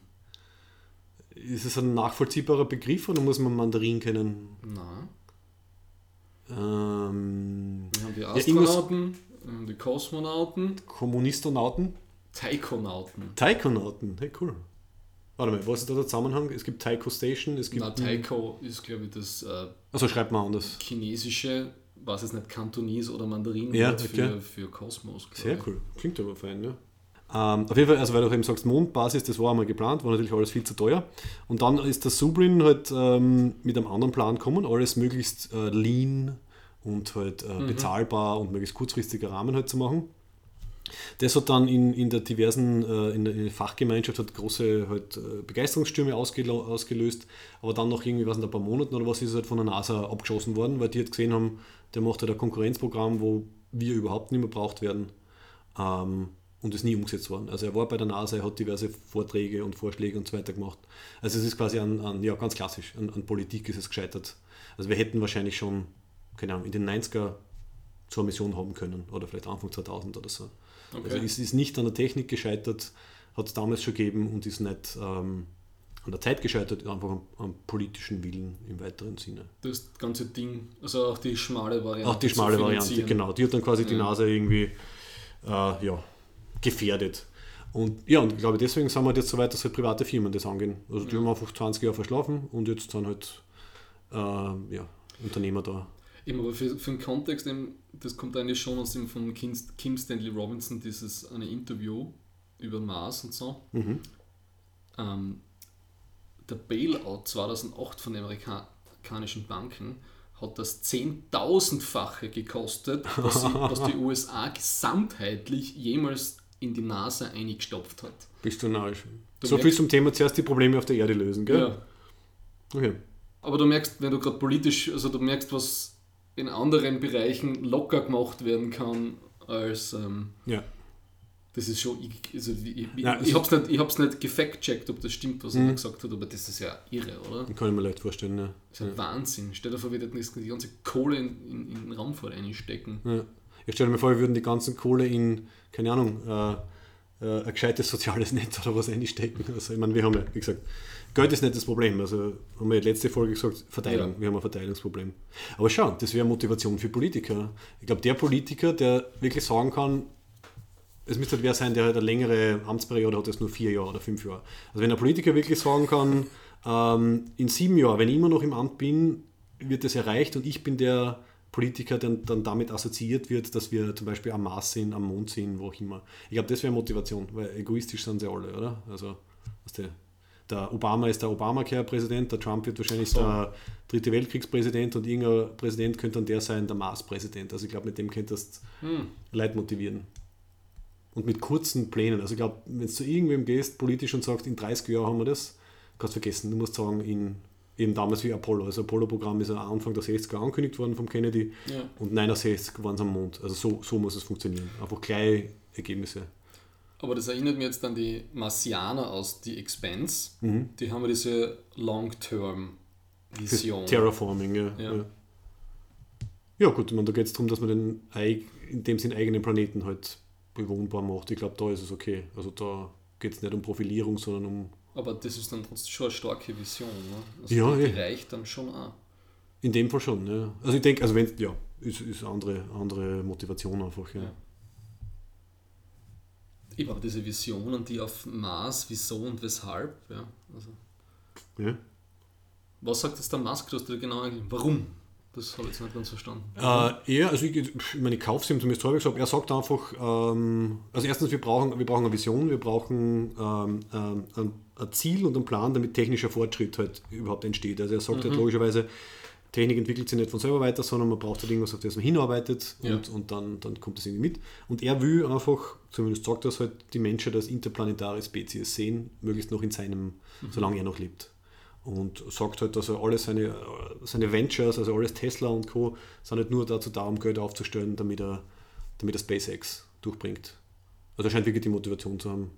Ist es ein nachvollziehbarer Begriff oder muss man Mandarin kennen? Na, Ähm, wir haben die Ja, Astronauten, haben die Kosmonauten, Kommunistonauten? Taikonauten. Taikonauten, hey cool. Warte mal, was ist da der Zusammenhang? Es gibt Taiko Station, es gibt. Na, Taiko ist, glaube ich, das äh, Also schreibt man anders. chinesische, was es nicht, Kantonis oder Mandarin Ja, okay. für, für Kosmos. Sehr ich. cool. Klingt aber fein, ja. Ähm, auf jeden Fall, also weil du eben sagst, Mondbasis, das war einmal geplant, war natürlich alles viel zu teuer. Und dann ist der Subrin halt ähm, mit einem anderen Plan gekommen, alles möglichst äh, lean und halt äh, bezahlbar und möglichst kurzfristiger Rahmen halt zu machen. Das hat dann in, in der diversen, äh, in, der, in der Fachgemeinschaft hat große halt, äh, Begeisterungsstürme ausgelöst, aber dann noch irgendwie, was in ein paar Monaten oder was ist halt von der NASA abgeschossen worden, weil die halt gesehen haben, der macht halt ein Konkurrenzprogramm, wo wir überhaupt nicht mehr braucht werden. Ähm, und ist nie umgesetzt worden. Also er war bei der NASA, er hat diverse Vorträge und Vorschläge und so weiter gemacht. Also es ist quasi an, an ja, ganz klassisch, an, an, Politik ist es gescheitert. Also wir hätten wahrscheinlich schon, keine Ahnung, in den 90er zur Mission haben können oder vielleicht Anfang 2000 oder so. Okay. Also es ist nicht an der Technik gescheitert, hat es damals schon gegeben und ist nicht ähm, an der Zeit gescheitert, einfach am, am, politischen Willen im weiteren Sinne. Das ganze Ding, also auch die schmale Variante. Auch die schmale Variante, genau. Die hat dann quasi ja. die Nase irgendwie äh, ja, gefährdet. Und ja, und ich glaube, deswegen sind wir jetzt so weit, dass halt private Firmen das angehen. Also die ja. haben einfach 20 Jahre verschlafen und jetzt sind halt äh, ja, Unternehmer da. Eben, aber für, für den Kontext, eben, das kommt eigentlich schon aus dem von Kim, Kim Stanley Robinson, dieses eine Interview über Mars und so. Mhm. Ähm, der Bailout 2008 von den amerikanischen Banken hat das zehntausendfache gekostet, was, sie, was die USA gesamtheitlich jemals in die Nase eingestopft hat. Bist du narrisch. so viel zum Thema zuerst die Probleme auf der Erde lösen, gell? Ja. Okay. Aber du merkst, wenn du gerade politisch, also du merkst, was in anderen Bereichen locker gemacht werden kann, als ähm, ja. das ist schon, also ich, Nein, ich, ich habe es nicht, nicht gefact-checkt, ob das stimmt, was mhm. er gesagt hat, aber das ist ja irre, oder? Kann ich mir leicht vorstellen, ja. Das ist ein ja. Wahnsinn. Stell dir vor, wir würden die ganze Kohle in, in, in den Raumfahrt einstecken. Ja. Ich stelle mir vor, wir würden die ganze Kohle in, keine Ahnung, äh, äh, ein gescheites soziales Netz oder was einstecken. Also ich meine, wir haben ja, wie gesagt, Geld ist nicht das Problem. Also haben wir ja letzte Folge gesagt, Verteilung. Ja. Wir haben ein Verteilungsproblem. Aber schau, das wäre Motivation für Politiker. Ich glaube, der Politiker, der wirklich sagen kann, es müsste halt wer sein, der halt eine längere Amtsperiode hat, als nur vier Jahre oder fünf Jahre. Also wenn ein Politiker wirklich sagen kann, ähm, in sieben Jahren, wenn ich immer noch im Amt bin, wird das erreicht und ich bin der Politiker, der dann damit assoziiert wird, dass wir zum Beispiel am Mars sind, am Mond sind, wo auch immer. Ich glaube, das wäre Motivation, weil egoistisch sind sie alle, oder? Also, was der, der Obama ist der Obamacare-Präsident, der Trump wird wahrscheinlich so. der dritte Weltkriegspräsident und irgendein Präsident könnte dann der sein, der Mars-Präsident. Also ich glaube, mit dem könntest du hm. Leute motivieren. Und mit kurzen Plänen. Also ich glaube, wenn du zu irgendwem gehst, politisch und sagst, in 30 Jahren haben wir das, kannst du vergessen. Du musst sagen, in eben damals wie Apollo. Also Apollo-Programm ist am Anfang der 60er angekündigt worden vom Kennedy ja. und 69 waren es am Mond. Also so, so muss es funktionieren. Einfach kleine Ergebnisse. Aber das erinnert mich jetzt an die Marsianer aus The Expense. Mhm. Die haben ja diese Long-Term-Vision. Terraforming, ja. ja. ja. Ja, gut, meine, da geht es darum, dass man den in dem Sinn eigenen Planeten halt bewohnbar macht. Ich glaube, da ist es okay. Also da geht es nicht um Profilierung, sondern um. Aber das ist dann trotzdem schon eine starke Vision, ne? Also ja, die ja. reicht dann schon auch. In dem Fall schon, ja. Also ich denke, also wenn ja, ist, ist andere, andere Motivation einfach, ja. ja. Eben, aber diese Visionen, die auf Mars, wieso und weshalb, ja. Also, ja. Was sagt jetzt der Musk, du hast dir genau Warum? Das habe ich jetzt nicht ganz verstanden. Äh, er, also ich, ich meine, ich kaufe es ihm zumindest häufig gesagt, er sagt einfach, ähm, also erstens, wir brauchen, wir brauchen eine Vision, wir brauchen ähm, ähm, ein, ein, Ziel und einen Plan, damit technischer Fortschritt halt überhaupt entsteht. Also er sagt halt mhm. halt logischerweise, Technik entwickelt sich nicht von selber weiter, sondern man braucht halt irgendwas, auf das man hinarbeitet und, ja. und dann, dann kommt das irgendwie mit. Und er will einfach, zumindest sagt das halt, die Menschen als interplanetare Spezies sehen, möglichst noch in seinem, mhm. solange er noch lebt. Und sagt halt, dass er alle seine, seine Ventures, also alles Tesla und Co., sind halt nur dazu da, um Geld aufzustellen, damit er, damit er SpaceX durchbringt. Also er scheint wirklich die Motivation zu haben.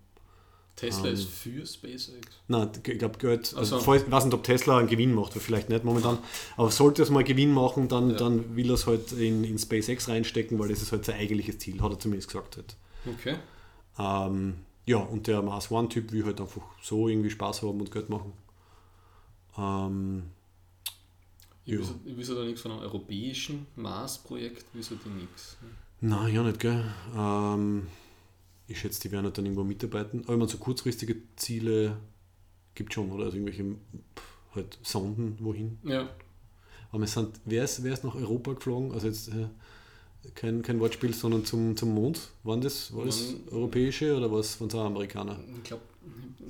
Tesla ähm, ist für SpaceX? Nein, ich glaube, Geld. Also, also. ich weiß nicht, ob Tesla einen Gewinn macht, vielleicht nicht momentan. Aber sollte es mal Gewinn machen, dann, ja. dann will er es halt in, in SpaceX reinstecken, weil das ist halt sein eigentliches Ziel, hat er zumindest gesagt. Halt. Okay. Ähm, ja, und der Mars One-Typ will halt einfach so irgendwie Spaß haben und Geld machen. Ähm, ich wüsste da nichts von einem europäischen Mars-Projekt, wieso die nichts? Nein, ja nicht, gell. Ähm, ich schätze, die werden halt dann irgendwo mitarbeiten. Aber man so kurzfristige Ziele gibt schon, oder? Also irgendwelche halt Sonden wohin. Ja. Aber es sind, wer ist, wer ist nach Europa geflogen? Also jetzt äh, kein, kein Wortspiel, sondern zum, zum Mond. Waren das, war das Man, europäische oder was waren es auch Amerikaner? Ich glaube,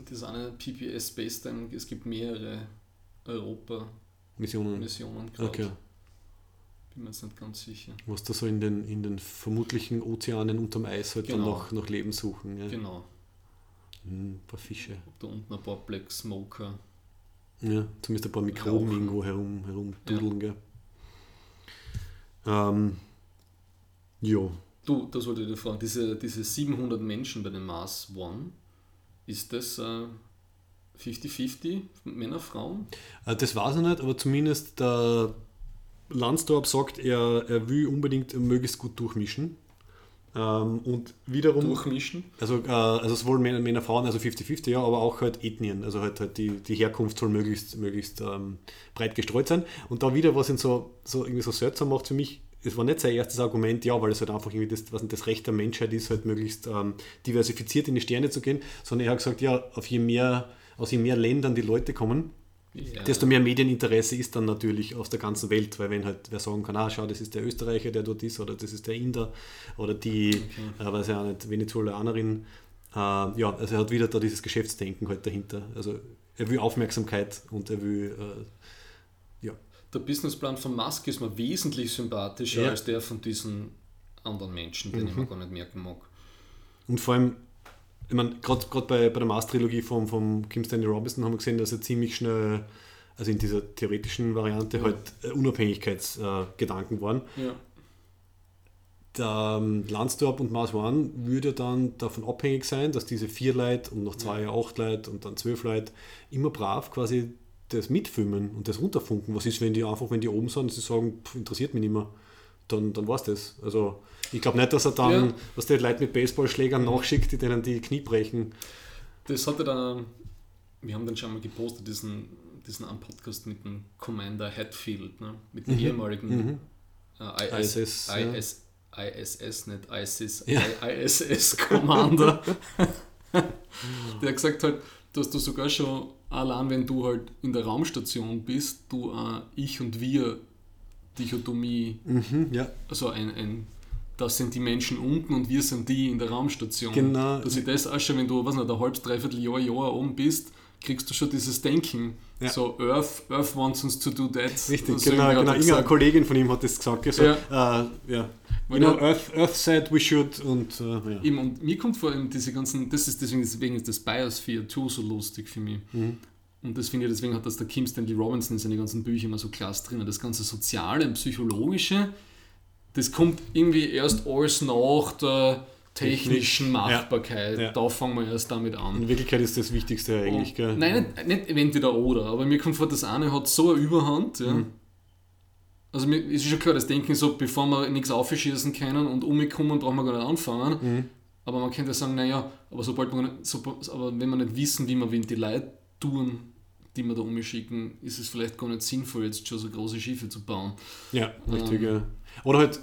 das eine PPS Space Time, es gibt mehrere Europa Missionen. Missionen Okay. Bin mir jetzt nicht ganz sicher. Was da so in den, in den vermutlichen Ozeanen unterm Eis halt genau. dann noch, noch Leben suchen. Ja. Genau. Hm, ein paar Fische. Da unten ein paar Black Smoker. Ja, zumindest ein paar Mikroben Rauchen. irgendwo herum, herumdudeln. Ja. Ähm, ja. Du, das wollte ich dir fragen. Diese, diese 700 Menschen bei dem Mars One, ist das äh, 50-50 Männer, Frauen? Äh, Das weiß ich nicht, aber zumindest der Landstorp sagt, er, er will unbedingt möglichst gut durchmischen. Ähm, und wiederum, Durchmischen? also, äh, also sowohl Männer, Männer, Frauen, also 50-50, ja, aber auch halt Ethnien. Also halt, halt die, die Herkunft soll möglichst, möglichst ähm, breit gestreut sein. Und da wieder, was ihn so, so irgendwie so seltsam macht für mich, es war nicht sein erstes Argument, ja, weil es halt einfach irgendwie das, was das Recht der Menschheit ist, halt möglichst ähm, diversifiziert in die Sterne zu gehen, sondern er hat gesagt, ja, auf je mehr, aus je mehr Ländern die Leute kommen, Ja. desto mehr Medieninteresse ist dann natürlich aus der ganzen Welt, weil wenn halt wer sagen kann, ah, schau, das ist der Österreicher, der dort ist, oder das ist der Inder, oder die, äh, weiß ja auch nicht, Venezuelanerin, äh, ja, also er hat wieder da dieses Geschäftsdenken halt dahinter. Also er will Aufmerksamkeit und er will, äh, ja, Der Businessplan von Musk ist mir wesentlich sympathischer Ja. als der von diesen anderen Menschen, den ich mir gar nicht merken mag. Und vor allem, ich meine, gerade bei, bei der Mars-Trilogie vom, vom Kim Stanley Robinson haben wir gesehen, dass er ziemlich schnell, also in dieser theoretischen Variante, halt äh, Unabhängigkeitsgedanken waren. Ja. Der ähm, Landstorp und Mars One würde dann davon abhängig sein, dass diese vier Leute und noch zwei Jahre acht Leute und dann zwölf Leute immer brav quasi das mitfilmen und das runterfunken. Was ist, wenn die einfach, wenn die oben sind und sie sagen, pff, interessiert mich nicht mehr, dann, dann war es das. Also ich glaube nicht, dass er dann, Ja. was die Leute mit Baseballschlägern nachschickt, die denen die Knie brechen. Das hatte dann, wir haben dann schon mal gepostet, diesen, diesen einen Podcast mit dem Commander Hatfield, ne? mit dem ehemaligen äh, IS, ISS, ja. IS, ISS, nicht ISIS, Ja. ISS Commander. Der hat gesagt halt, dass du sogar schon, allein wenn du halt in der Raumstation bist, du äh, Ich und Wir Dichotomie, Mhm, ja, also ein, ein das sind die Menschen unten und wir sind die in der Raumstation. Genau. Dass ich das auch schon, wenn du, was nicht, ein halbes, dreiviertel Jahr, Jahr oben bist, kriegst du schon dieses Denken. Ja. So, Earth, Earth wants us to do that. richtig, Also genau, genau. Irgendeine. Kollegin von ihm hat das gesagt. Also, Ja. Äh, ja. You know, Earth, Earth said we should und äh, ja. Eben, und mir kommt vor allem diese ganzen, das ist deswegen, deswegen ist das Biosphere 2 so lustig für mich. Mhm. Und das finde ich, deswegen hat das der Kim Stanley Robinson in seinen ganzen Büchern immer so klasse drin. Das ganze Soziale und Psychologische, das kommt irgendwie erst alles nach der technischen Technisch, ja. Machbarkeit. Ja. Da fangen wir erst damit an. In Wirklichkeit ist das Wichtigste eigentlich. Und- Gell? Nein, nicht, nicht entweder oder, aber mir kommt vor, das eine hat so eine Überhand. Ja. Mhm. Also mir ist schon klar, das Denken so, bevor wir nichts aufschießen können und umkommen, brauchen wir gar nicht anfangen. Mhm. Aber man könnte sagen, naja, aber sobald nicht, so, aber wenn wir nicht wissen, wie wir wie die Leute tun, die wir da umschicken, ist es vielleicht gar nicht sinnvoll, jetzt schon so große Schiffe zu bauen. Ja, richtig. Ähm. ja. Oder halt,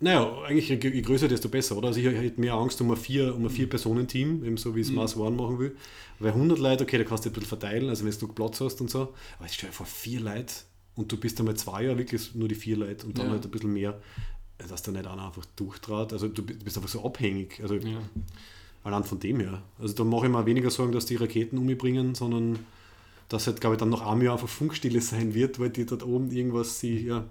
naja, eigentlich je, je größer, desto besser, oder? Also ich hätte mehr Angst um ein vier, um ein Vier-Personen-Team, eben so wie es Mars One machen will. Weil 100 Leute, okay, da kannst du ein bisschen verteilen, also wenn du Platz hast und so. Aber jetzt stell dir vor, vier Leute und du bist einmal zwei Jahre wirklich nur die vier Leute und dann Ja. halt ein bisschen mehr, dass da nicht einer einfach durchtrat. Also du bist einfach so abhängig. Also Ja. allein von dem her. Also da mache ich mir weniger Sorgen, dass die Raketen um mich bringen, sondern dass halt, glaube ich, dann noch ein Jahr einfach Funkstille sein wird, weil die dort oben irgendwas sie ja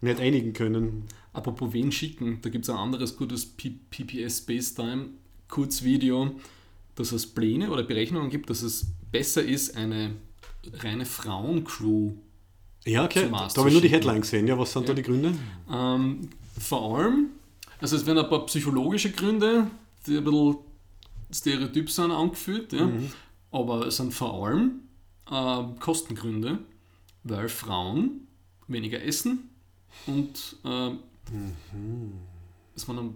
nicht einigen können. Apropos wen schicken, da gibt es ein anderes gutes PPS Spacetime Kurzvideo, dass es Pläne oder Berechnungen gibt, dass es besser ist, eine reine Frauencrew. Ja, okay. Da habe ich nur die. Headline gesehen. Ja, was sind da Ja. die Gründe? Ähm, vor allem, also es werden ein paar psychologische Gründe, die ein bisschen stereotyp sind, angeführt, ja. aber es sind vor allem ähm, Kostengründe, weil Frauen weniger essen und ähm, es waren dann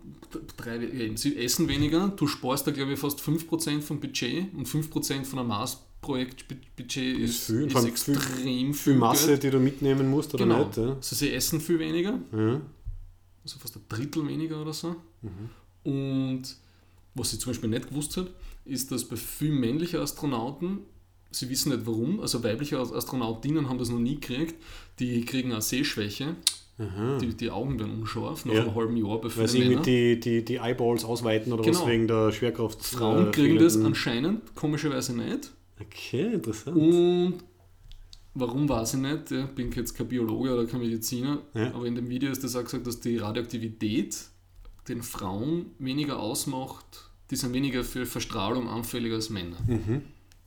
drei, eben, sie essen weniger, du sparst da glaube ich fast 5% vom Budget und 5% von einem Mars-Projektbudget ist, Ist viel, ist allem viel- extrem Viel Masse, Geld. die du mitnehmen musst oder Genau. nicht. Ja? Also sie essen viel weniger, Ja. also fast ein Drittel weniger oder so. Mhm. Und was ich zum Beispiel nicht gewusst habe, ist, dass bei vielen männlichen Astronauten, sie wissen nicht warum, also weibliche As- Astronautinnen haben das noch nie gekriegt, die kriegen eine Sehschwäche. Die, die Augen werden unscharf nach Ja. einem halben Jahr bei Weil sie vielen irgendwie Männern. die, die, die Eyeballs ausweiten oder was Genau. wegen der Schwerkraft. Frauen äh, kriegen das anscheinend komischerweise nicht. Okay, interessant. Und warum weiß ich nicht, ja, bin jetzt kein Biologe oder kein Mediziner, Ja. aber in dem Video ist das auch gesagt, dass die Radioaktivität den Frauen weniger ausmacht, die sind weniger für Verstrahlung anfälliger als Männer. Mhm.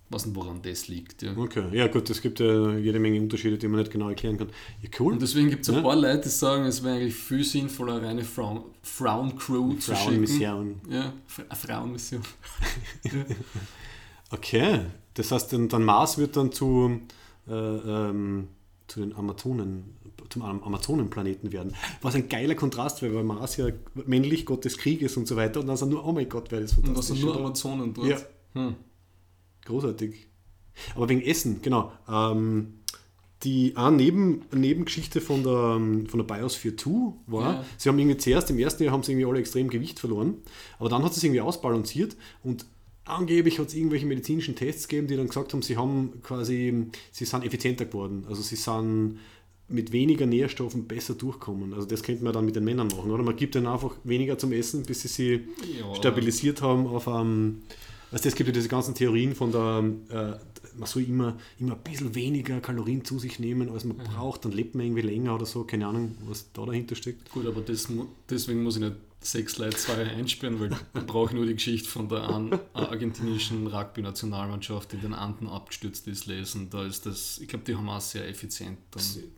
Was denn woran das liegt. Ja. Okay, ja gut, es gibt ja jede Menge Unterschiede, die man nicht genau erklären kann. Ja, cool. Und deswegen gibt es ein Ja. paar Leute, die sagen, es wäre eigentlich viel sinnvoller, eine reine Frauen- Frauen-Crew zu schicken. Frauenmission. Ja, eine Frauenmission. Okay, das heißt, dann, dann Mars wird dann zu, äh, ähm, zu den Amazonen, zum Am- Amazonenplaneten werden. Was ein geiler Kontrast wäre, weil Mars ja männlich Gott des Krieges und so weiter und dann sind nur, oh mein Gott, wäre das Und da fantastisch. sind nur oder? Amazonen dort. Ja. Hm. Großartig. Aber wegen Essen, genau. Ähm, die eine Neben, Nebengeschichte von der, von der Biosphere 2 war, Ja. sie haben irgendwie zuerst im ersten Jahr haben sie irgendwie alle extrem Gewicht verloren, aber dann hat es irgendwie ausbalanciert und angeblich hat es irgendwelche medizinischen Tests gegeben, die dann gesagt haben, sie haben quasi, sie sind effizienter geworden. Also sie sind mit weniger Nährstoffen besser durchkommen. Also das könnte man dann mit den Männern machen, oder? Man gibt ihnen einfach weniger zum Essen, bis sie sie Ja. stabilisiert haben auf einem. Also es gibt ja diese ganzen Theorien von der, äh, man soll immer, immer ein bisschen weniger Kalorien zu sich nehmen, als man braucht, dann lebt man irgendwie länger oder so, keine Ahnung, was da dahinter steckt. Gut, aber das, deswegen muss ich nicht sechs Leute zwei einsperren, weil dann brauche ich nur die Geschichte von der an, äh, argentinischen Rugby-Nationalmannschaft, die in den Anden abgestürzt ist, lesen. Da ist das, ich glaube, die haben auch sehr effizient.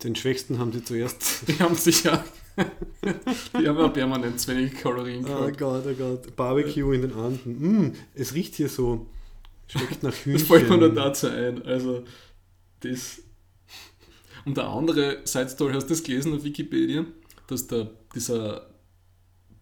Den Schwächsten haben sie zuerst. die haben sich ja, die haben auch permanent zu wenig Kalorien Oh gehabt. Gott, oh Gott. Barbecue in den Anden. Mm, es riecht hier so. Schmeckt nach Hühnchen. Das fällt mir nur dazu ein. Also, das. Und der andere Side Story, hast du das gelesen auf Wikipedia? Dass der, dieser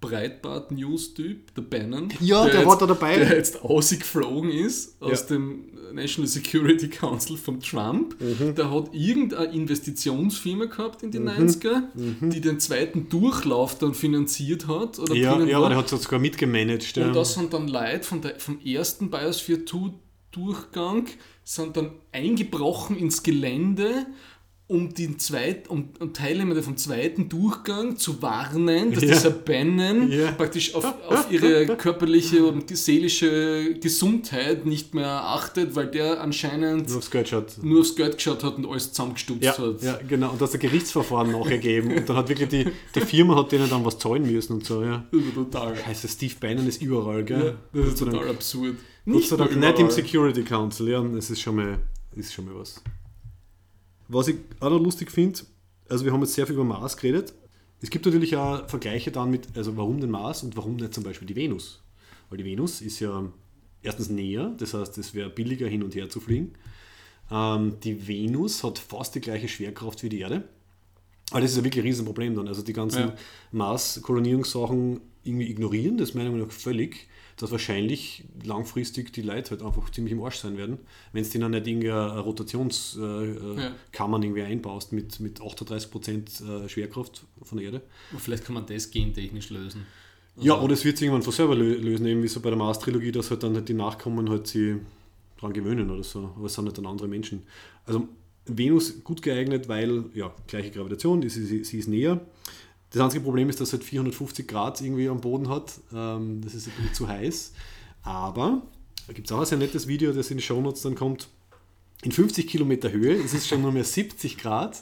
Breitbart-News-Typ, der Bannon, Ja, der jetzt, war da dabei. der jetzt ausgeflogen ist aus Ja. dem National Security Council von Trump. Mhm. Der hat irgendeine Investitionsfirma gehabt in den 90er, die den zweiten Durchlauf dann finanziert hat. Oder Ja, ja, aber der hat es sogar mitgemanagt. ja. Und das sind dann Leute von der, vom ersten Biosphere 2 Durchgang, sind dann eingebrochen ins Gelände, um, den zweit, um, um Teilnehmer vom zweiten Durchgang zu warnen, dass Ja. dieser Bannon Ja. praktisch auf, auf ihre körperliche und seelische Gesundheit nicht mehr achtet, weil der anscheinend Nur aufs Geld schaut. nur aufs Geld geschaut hat und alles zusammengestutzt Ja, hat. ja, genau. Und das hat ein Gerichtsverfahren nachgegeben. Und dann hat wirklich die, die Firma hat denen dann was zahlen müssen und so, ja. Das total. Heißt Steve Bannon ist überall, gell? Ja, das ist total absurd. Nur nicht im. Security Council, ja, das ist schon mal, ist schon mal was. Was ich auch noch lustig finde, also wir haben jetzt sehr viel über Mars geredet. Es gibt natürlich auch Vergleiche dann mit, also warum den Mars und warum nicht zum Beispiel die Venus. Weil die Venus ist ja erstens näher, das heißt, es wäre billiger hin und her zu fliegen. Ähm, die Venus hat fast die gleiche Schwerkraft wie die Erde. Aber das ist ja wirklich ein Riesenproblem dann. Also die ganzen Ja. Mars-Kolonierungssachen irgendwie ignorieren, das meiner Meinung nach völlig, dass wahrscheinlich langfristig die Leute halt einfach ziemlich im Arsch sein werden, wenn es denen nicht irgendeine Rotationskammern äh, Ja. Kammern irgendwie einbaust mit, mit 38% äh, Schwerkraft von der Erde. Aber Vielleicht kann man das gentechnisch lösen. Ja, oder es wird sich irgendwann von selber lö- lösen, eben wie so bei der Mars-Trilogie, dass halt dann halt die Nachkommen halt sie dran gewöhnen oder so. Aber es sind halt dann andere Menschen. Also Venus gut geeignet, weil, ja, gleiche Gravitation, sie, sie ist näher. Das einzige Problem ist, dass es halt 450 Grad irgendwie am Boden hat. Ähm, das ist bisschen zu heiß. Aber da gibt es auch ein sehr nettes Video, das in die Shownotes dann kommt. In 50 Kilometer Höhe ist es schon nur mehr 70 Grad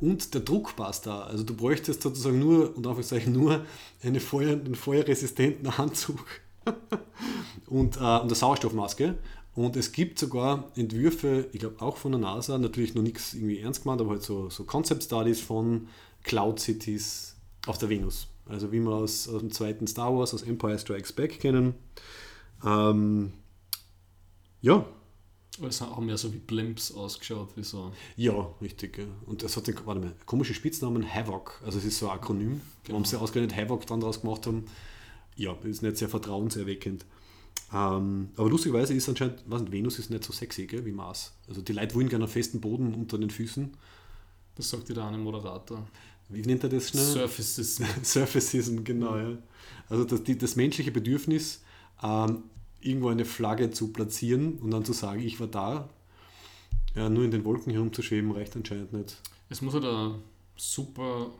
und der Druck passt da. Also du bräuchtest sozusagen nur, und Anführungszeichen nur, eine Feuer, einen feuerresistenten Anzug und, äh, und eine Sauerstoffmaske. Und es gibt sogar Entwürfe, ich glaube auch von der NASA, natürlich noch nichts irgendwie ernst gemeint, aber halt so, so Concept Studies von Cloud Cities auf der Venus. Also wie wir aus, aus dem zweiten Star Wars, aus Empire Strikes Back kennen. Ähm, ja, es haben ja so wie Blimps ausgeschaut, wie so. ja, richtig. Ja. Und das hat den warte mal, komische Spitznamen Havoc. Also es ist so ein Akronym, warum sie ausgerechnet Havoc dann daraus gemacht haben. Ja, ist nicht sehr vertrauenserweckend. Ähm, aber lustigerweise ist anscheinend, was nicht, Venus ist nicht so sexy gell, wie Mars. Also die Leute wollen gerne einen festen Boden unter den Füßen. Das sagt dir der eine Moderator. Wie nennt er das schnell? Surfaces. Surfacism, genau, ja. Also das, die, das menschliche Bedürfnis, ähm, irgendwo eine Flagge zu platzieren und dann zu sagen, ich war da, ja, nur in den Wolken herumzuschweben, reicht anscheinend nicht. Es muss halt eine super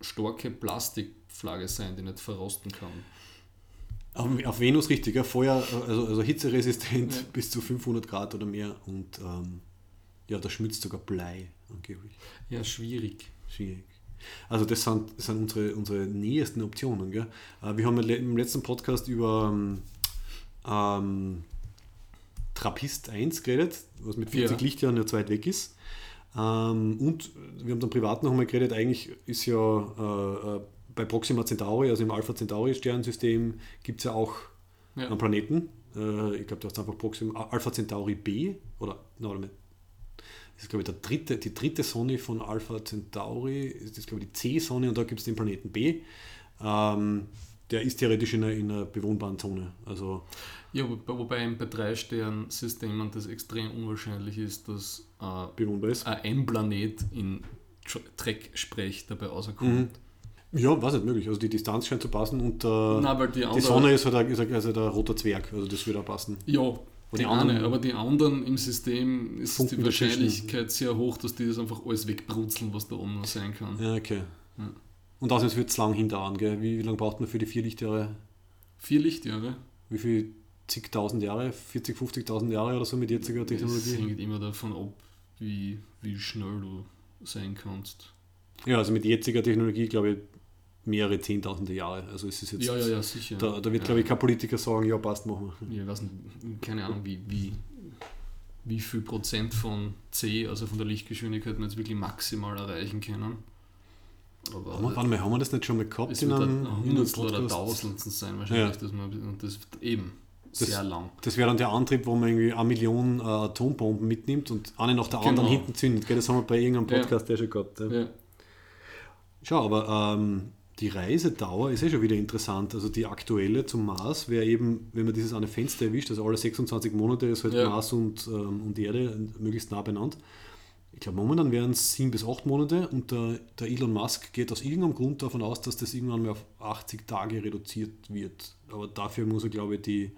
starke Plastikflagge sein, die nicht verrosten kann. Auf, auf Venus richtig, ja, Feuer, also, also hitzeresistent Ja. bis zu 500 Grad oder mehr und ähm, ja, da schmilzt sogar Blei angeblich. Ja, schwierig. Schwierig. Also das sind, das sind unsere, unsere nähesten Optionen. Gell? Äh, Wir haben im letzten Podcast über ähm, ähm, Trappist 1 geredet, was mit 40 Ja. Lichtjahren ja weit weg ist. Ähm, und wir haben dann privat noch einmal geredet, eigentlich ist ja äh, äh, bei Proxima Centauri, also im Alpha Centauri Sternensystem, gibt es ja auch Ja. einen Planeten. Äh, ich glaube, du hast einfach Proxima, Alpha Centauri B oder, nein, das ist, glaube ich, der dritte, die dritte Sonne von Alpha Centauri, das ist, glaube ich, die C-Sonne und da gibt es den Planeten B. Ähm, der ist theoretisch in einer, in einer bewohnbaren Zone. Also, Ja, wobei, bei drei Sternsystemen das extrem unwahrscheinlich ist, dass äh, ein Planet in Tr- Drecksprech dabei rauskommt. Mhm. Ja, was nicht möglich. Also die Distanz scheint zu passen und äh, Nein, die die Sonne ist halt ein, ist ein, also der roter Zwerg, also das würde auch passen. Ja, die, die eine, anderen- aber die anderen im System ist Funken die. Wahrscheinlichkeit sehr hoch, dass die das einfach alles wegbrutzeln, was da oben noch sein kann. Ja, okay. Ja. Und außerdem wird es lang hindauern, gell? Wie, wie lange braucht man für die vier Lichtjahre? Vier Lichtjahre. Wie viel? Zigtausend Jahre? 40, 50.000 Jahre oder so mit jetziger Technologie? hängt immer davon ab, wie, wie schnell du sein kannst. Ja, also mit jetziger Technologie glaube ich mehrere Zehntausende Jahre. Also es ist jetzt. Ja, ja, ja, sicher. Da, da wird, ja. glaube ich, kein Politiker sagen, ja, passt, machen wir. Ich weiß nicht, keine Ahnung, wie, wie, wie viel Prozent von C, also von der Lichtgeschwindigkeit, wir jetzt wirklich maximal erreichen können. Aber Haben wir, warte mal, haben wir das nicht schon mal gehabt es in wird einem, ein Hundertstel oder? Tausendstel sein wahrscheinlich, Ja. dass man, und das wird eben Das- sehr lang. Das wäre dann der Antrieb, wo man irgendwie eine Million äh, Atombomben mitnimmt und eine nach der anderen Genau. hinten zündet. Gell? Das haben wir bei irgendeinem Ja. Podcast ja schon gehabt. Ja. Ja. Schau, aber ähm, die Reisedauer ist eh schon wieder interessant. Also die aktuelle zum Mars wäre eben, wenn man dieses eine Fenster erwischt, also alle 26 Monate ist halt Ja. Mars und, ähm, und Erde möglichst nah benannt. Ich glaube, momentan wären es sieben bis acht Monate und der, der Elon Musk geht aus irgendeinem Grund davon aus, dass das irgendwann mal auf 80 Tage reduziert wird. Aber dafür muss er, glaube ich, die,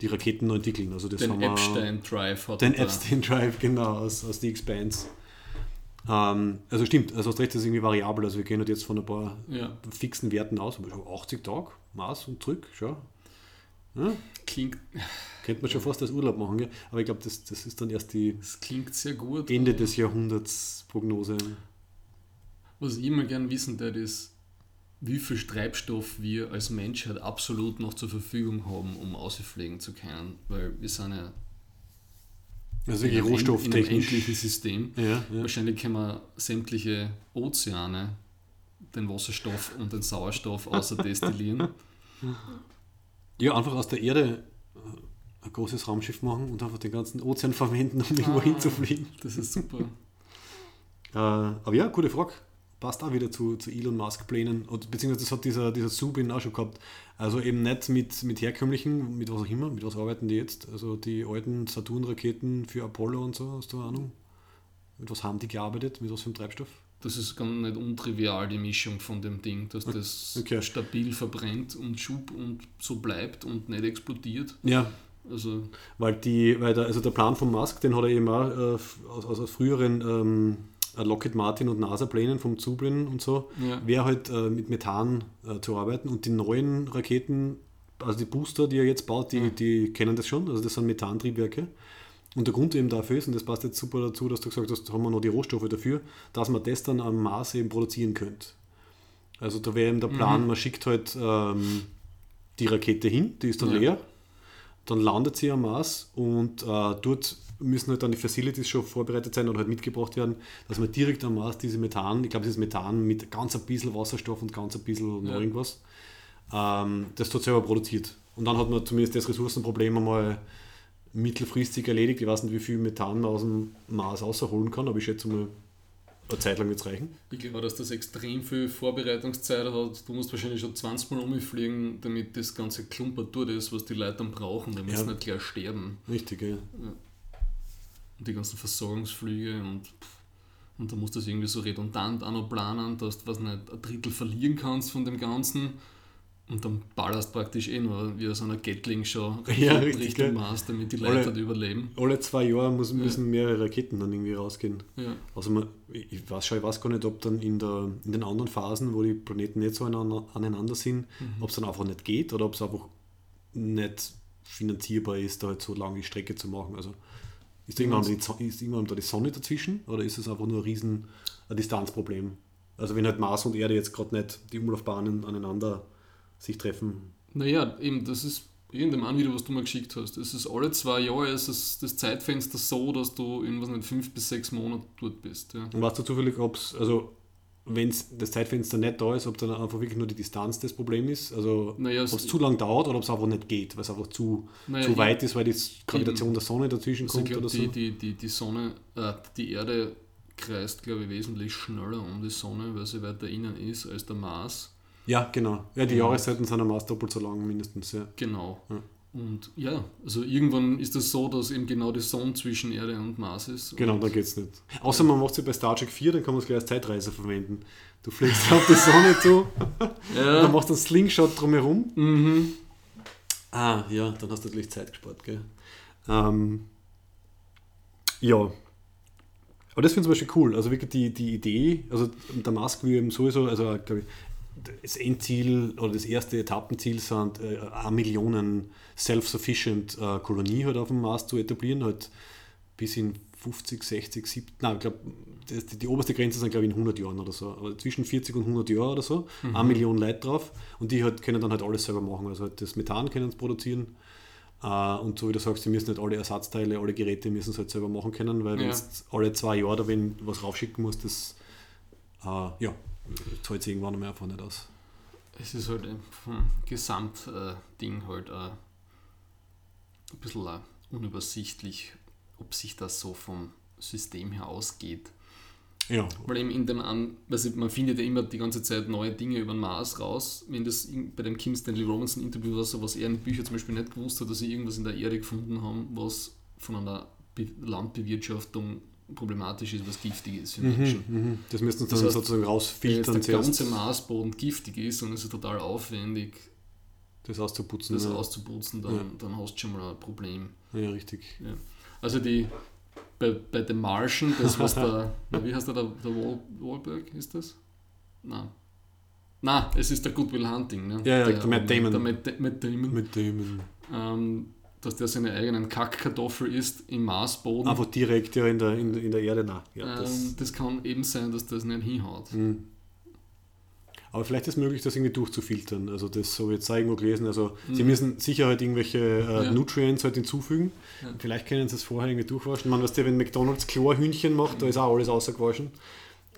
die Raketen noch entwickeln. Also das Den haben wir- Epstein Drive hat den er da. Epstein Drive, genau, aus, aus The Expanse. Ähm, also stimmt, also hast recht, das ist irgendwie variabel. Also wir gehen halt jetzt von ein paar Ja, fixen Werten aus, aber schon 80 Tage, Mars und zurück, schau. Ja, klingt, könnte man schon fast als Urlaub machen, gell? aber ich glaube, das, das ist dann erst die das klingt sehr gut. Ende des Jahrhunderts Prognose. Was ich immer gern wissen würde, ist, wie viel Treibstoff wir als Menschheit absolut noch zur Verfügung haben, um ausfliegen zu können. Weil wir sind ja Also wirklich in rohstofftechnisch. endlichen System. Ja, ja. Wahrscheinlich können wir sämtliche Ozeane, den Wasserstoff und den Sauerstoff außer destillieren. ja, einfach aus der Erde äh, ein großes Raumschiff machen und einfach den ganzen Ozean verwenden, um irgendwo Ah. hinzufliegen. Das ist super. Äh, aber ja, gute Frage. Passt auch wieder zu, zu Elon Musk-Plänen. Beziehungsweise das hat dieser, dieser Subin auch schon gehabt. Also eben nicht mit, mit herkömmlichen, mit was auch immer, mit was arbeiten die jetzt? Also die alten Saturn-Raketen für Apollo und so, hast du eine Ahnung? Mit was haben die gearbeitet? Mit was für einem Treibstoff? Das ist ganz nicht untrivial, die Mischung von dem Ding, dass das Okay. stabil verbrennt und Schub und so bleibt und nicht explodiert. Ja, Also, weil, die, weil der, also der Plan von Musk, den hat er eben auch äh, aus, aus, aus früheren ähm, Lockheed Martin und NASA-Plänen vom Zubrin und so, ja. wäre halt äh, mit Methan äh, zu arbeiten und die neuen Raketen, also die Booster, die er jetzt baut, die, Ja. die kennen das schon, also das sind Methantriebwerke. Und der Grund eben dafür ist, und das passt jetzt super dazu, dass du gesagt hast, da haben wir noch die Rohstoffe dafür, dass man das dann am Mars eben produzieren könnte. Also da wäre eben der Plan, Mhm. man schickt halt ähm, die Rakete hin, die ist dann Ja. leer, dann landet sie am Mars und äh, dort müssen halt dann die Facilities schon vorbereitet sein oder halt mitgebracht werden, dass man direkt am Mars diese Methan, ich glaube, das ist Methan mit ganz ein bisschen Wasserstoff und ganz ein bisschen noch Ja. irgendwas, ähm, das dort selber produziert. Und dann hat man zumindest das Ressourcenproblem einmal mittelfristig erledigt. Ich weiß nicht, wie viel Methan man aus dem Mars rausholen kann, aber ich schätze mal, eine Zeit lang wird es reichen. Ich glaube, dass das extrem viel Vorbereitungszeit hat. Du musst wahrscheinlich schon 20 Mal umfliegen, damit das ganze Klumpert durch ist, was die Leute dann brauchen, damit Ja. sie nicht gleich sterben. Richtig, ja. Und die ganzen Versorgungsflüge und, und da musst du das irgendwie so redundant auch noch planen, dass du was nicht, ein Drittel verlieren kannst von dem Ganzen. Und dann ballerst praktisch eh nur wie so einer Gatling schon Ja, richtig? Richtung Mars, damit die Alle- Leute dort überleben. Alle zwei Jahre muss, müssen mehrere Raketen dann irgendwie rausgehen. Ja. Also man, ich weiß schon, ich weiß gar nicht, ob dann in, der, in den anderen Phasen, wo die Planeten nicht so aneinander, aneinander sind, Mhm. ob es dann einfach nicht geht oder ob es einfach nicht finanzierbar ist, da halt so lange die Strecke zu machen. Also ist irgendwann, die, ist irgendwann da die Sonne dazwischen oder ist es einfach nur ein riesen ein Distanzproblem? Also wenn halt Mars und Erde jetzt gerade nicht die Umlaufbahnen aneinander sich treffen. Naja, eben, das ist in dem einen Video, was du mir geschickt hast, es ist alle zwei Jahre ist es das Zeitfenster so, dass du in was nicht, fünf bis sechs Monaten dort bist. Ja. Und weißt du zufällig, ob es, also wenn das Zeitfenster nicht da ist, ob dann einfach wirklich nur die Distanz das Problem ist? Also Naja, ob es- zu lang dauert oder ob es einfach nicht geht, weil es einfach zu, Naja, zu weit ist, weil die Gravitation Eben. der Sonne dazwischen Also kommt glaube, oder so? die, die, die, die Sonne, äh, die Erde kreist, glaube ich, wesentlich schneller um die Sonne, weil sie weiter innen ist als der Mars. Ja, genau. Ja, die Ja. Jahreszeiten sind am Mars doppelt so lang mindestens, ja. Genau. Ja. Und ja, also irgendwann ist es so, dass eben genau die Sonne zwischen Erde und Mars ist. Genau, und, dann geht's nicht. Außer man macht es ja bei Star Trek 4, dann kann man es gleich als Zeitreise verwenden. Du fliegst auf die Sonne zu, Ja. dann machst du einen Slingshot drumherum. Mhm. Ah, ja, dann hast du natürlich Zeit gespart, gell? Ähm, ja. Aber das finde ich zum Beispiel cool. Also wirklich die, die Idee, also der Musk will eben sowieso, also glaube ich, das Endziel oder das erste Etappenziel sind, äh, eine Millionen self-sufficient äh, Kolonie halt auf dem Mars zu etablieren, halt bis in 50, 60, 70, nein, ich glaube, die, die oberste Grenze sind glaube ich in 100 Jahren oder so, aber zwischen 40 und 100 Jahren oder so, eine Million Leute drauf. Und die halt, können dann halt alles selber machen, also halt das Methan können sie produzieren. Äh, und so wie du sagst, die müssen nicht alle Ersatzteile, alle Geräte müssen es halt selber machen können, weil Ja. wenn du alle zwei Jahre da wenn was raufschicken musst, das äh, ja, zahlt sich irgendwann einmal einfach nicht aus. Es ist halt ein vom Gesamtding halt äh, ein bisschen äh, unübersichtlich, ob sich das so vom System her ausgeht. Ja, Weil eben in dem an, also man findet ja immer die ganze Zeit neue Dinge über den Mars raus. Wenn das in, bei dem Kim Stanley Robinson Interview war, so was er in Büchern zum Beispiel nicht gewusst hat, dass sie irgendwas in der Erde gefunden haben, was von einer Be Landbewirtschaftung problematisch ist, was giftig ist für Menschen. mhm. das müssen Das dann heißt, sozusagen rausfiltern jetzt der ganze Marsboden giftig ist und es ist total aufwendig, das auszuputzen. das ja. auszuputzen, dann, Ja. dann hast du schon mal ein Problem. ja, richtig. Ja. Also die bei, bei dem Martian, das was der, na, wie heißt der, der, der Wal, Wahlberg, ist das? Nein. Nein, es ist der Goodwill Hunting. Ne? Ja, ja, der Matt Damon. Der Matt, Matt Damon. Mit dem Ähm, dass der seine eigenen Kackkartoffel isst im Marsboden. einfach direkt ja in der, in, in der Erde nach. Ja, das, ähm, das kann eben sein, dass das nicht hinhaut. Mhm. Aber vielleicht ist es möglich, das irgendwie durchzufiltern. Also das habe ich jetzt irgendwo gelesen. Also sie Mhm. müssen sicher halt irgendwelche äh, Ja. Nutrients halt hinzufügen. Ja. Vielleicht können sie es vorher irgendwie durchwaschen. Man, weißt du, wenn McDonalds Chlorhühnchen macht, da ist auch alles außergewaschen.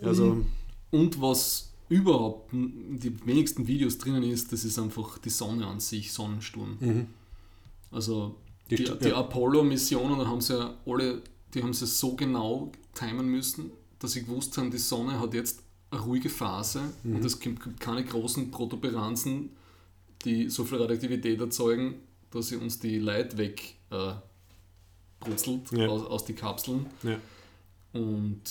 Also Mhm. Und was überhaupt in die wenigsten Videos drinnen ist, das ist einfach die Sonne an sich, Sonnensturm. mhm. Also Die die, die. Apollo-Missionen, da haben sie ja alle, die haben sie so genau timen müssen, dass sie gewusst haben, die Sonne hat jetzt eine ruhige Phase Mhm. und es gibt keine großen Protuberanzen, die so viel Radioaktivität erzeugen, dass sie uns die Light weg äh, brutzelt Ja. aus, aus die Kapseln. ja. Und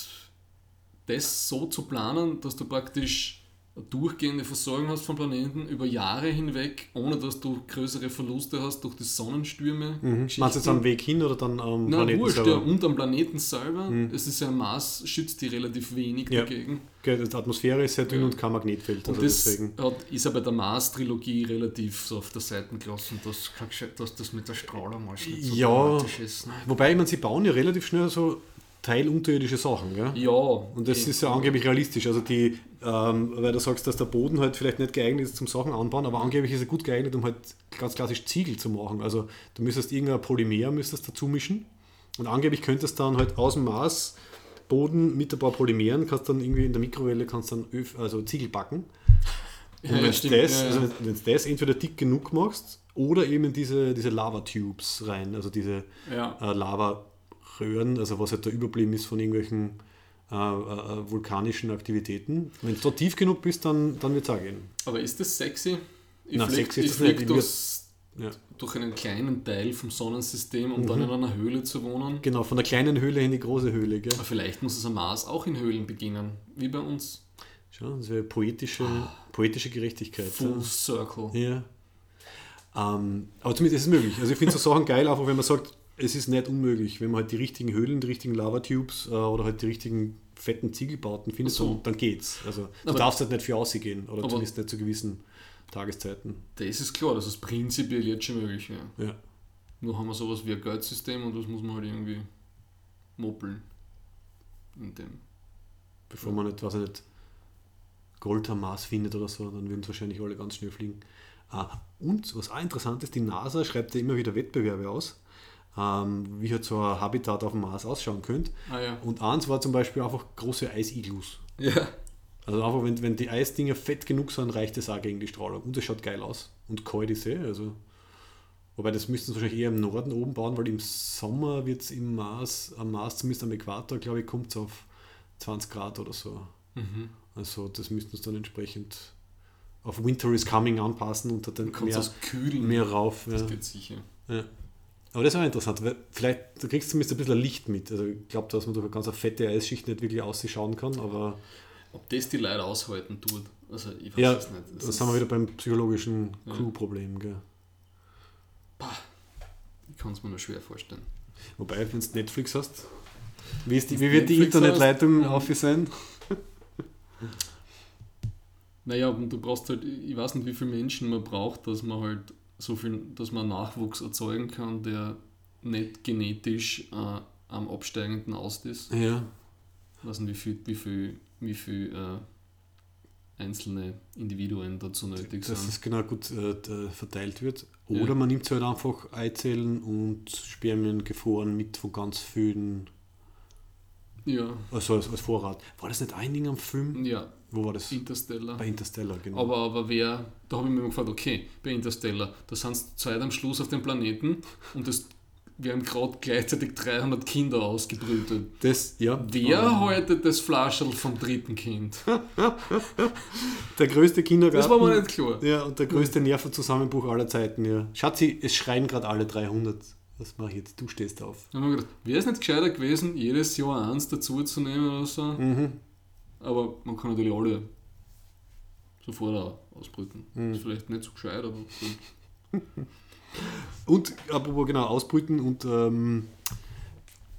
das so zu planen, dass du praktisch durchgehende Versorgung hast vom Planeten über Jahre hinweg, ohne dass du größere Verluste hast durch die Sonnenstürme. Mhm. Meinst du jetzt am Weg hin oder dann am Na, Planeten wurscht, ja, selber? und am Planeten selber. Mhm. Es ist ja ein Mars, schützt die relativ wenig Ja. dagegen. Okay, die Atmosphäre ist sehr dünn Ja. und kein Magnetfeld. Und Also das deswegen. hat, ist ja bei der Mars-Trilogie relativ so auf der Seite gelassen, dass, dass das mit der Strahlung alles nicht so Ja. ist. Ne? Wobei, ich meine, sie bauen ja relativ schnell so teilunterirdische Sachen. Gell? Ja. Und das ist ja angeblich realistisch. Also die, ähm, weil du sagst, dass der Boden halt vielleicht nicht geeignet ist zum Sachen anbauen, aber angeblich ist er gut geeignet, um halt ganz klassisch Ziegel zu machen. Also du müsstest irgendein Polymer müsstest dazu mischen und angeblich könntest dann halt aus dem Maß Boden mit ein paar Polymeren, kannst dann irgendwie in der Mikrowelle kannst dann Öf, also Ziegel backen. Und Ja, wenn du das, ja, also das entweder dick genug machst oder eben in diese, diese Lava-Tubes rein, also diese äh, Lava-Röhren, also was halt da überblieben ist von irgendwelchen äh, äh, vulkanischen Aktivitäten. Wenn du da tief genug bist, dann, dann wird es auch gehen. Aber ist das sexy? Ich Na, flieg, sexy ist ich das nicht. flieg Ich durchs, Ja. durch einen kleinen Teil vom Sonnensystem, um Mhm. dann in einer Höhle zu wohnen. Genau, von der kleinen Höhle in die große Höhle. Gell? Aber vielleicht muss es am Mars auch in Höhlen beginnen, wie bei uns. Schau, das wäre poetische, poetische Gerechtigkeit. Full Circle. Ja. Ähm, aber zumindest ist es möglich. Also ich finde so Sachen geil, einfach wenn man sagt, es ist nicht unmöglich, wenn man halt die richtigen Höhlen, die richtigen Lavatubes äh, oder halt die richtigen fetten Ziegelbauten findet, so. dann, dann geht's. Also du Aber- darfst halt nicht für ausgehen oder zumindest nicht zu gewissen Tageszeiten. Das ist klar, dass es prinzipiell jetzt schon möglich wäre. Ja. Nur haben wir sowas wie ein Geldsystem und das muss man halt irgendwie moppeln. In dem. Bevor man nicht, weiß ich nicht, Gold am Mars findet oder so, dann würden es wahrscheinlich alle ganz schnell fliegen. Ah, und was auch interessant ist, die NASA schreibt ja immer wieder Wettbewerbe aus, ähm, wie halt so ein Habitat auf dem Mars ausschauen könnte. Ah ja. Und eins war zum Beispiel einfach große Eisiglus. Ja. Also einfach, wenn, wenn die Eisdinger fett genug sind, reicht das auch gegen die Strahlung. Und es schaut geil aus. Und kalt ist eh, also. Wobei das müssten sie wahrscheinlich eher im Norden oben bauen, weil im Sommer wird es im Mars, am Mars, zumindest am Äquator, glaube ich, kommt es auf 20 Grad oder so. Mhm. Also das müssten sie dann entsprechend auf Winter is Coming anpassen und dann mehr, das mehr rauf. Ja. Das geht sicher. Ja. Aber das ist auch interessant, weil vielleicht, du kriegst zumindest ein bisschen Licht mit. Also ich glaube, dass man durch eine ganz fette Eisschicht nicht wirklich ausschauen kann, aber Ob das die Leute aushalten tut, also ich weiß ja, es nicht. da Das sind wir wieder beim psychologischen Ja. Crew-Problem. gell. Ich kann es mir nur schwer vorstellen. Wobei, wenn du Netflix hast, wie, ist die, wie wird die Internetleitung hast, auf sein? Naja, du brauchst halt, ich weiß nicht, wie viele Menschen man braucht, dass man halt so viel, dass man Nachwuchs erzeugen kann, der nicht genetisch äh, am absteigenden Ast ist. Ja, Ich weiß nicht, wie viel, wie viel, wie viel äh, einzelne Individuen dazu nötig dass sind. es genau gut äh, d- verteilt wird. Ja. Oder man nimmt halt einfach Eizellen und Spermien gefroren mit von ganz vielen, Ja, also als, als Vorrat. War das nicht ein Ding am Film? ja, Wo war das? Interstellar. Bei Interstellar, genau. Aber, aber wer, da habe ich mir immer gefragt, okay, bei Interstellar, da sind zwei am Schluss auf dem Planeten und es werden gerade gleichzeitig 300 Kinder ausgebrütet. das, ja. Wer Ähm, haltet das Flascherl vom dritten Kind? Der größte Kindergarten. Das war mir nicht klar. Ja, und der größte Nervenzusammenbruch aller Zeiten, ja. Schatzi, es schreien gerade alle 300. Was mache ich jetzt? Du stehst auf. Wäre es nicht gescheiter gewesen, jedes Jahr eins dazuzunehmen oder so? Mhm. Aber man kann natürlich alle sofort ausbrüten. Mhm. Ist vielleicht nicht so gescheit, aber gut. Und apropos genau, Ausbrüten und ähm,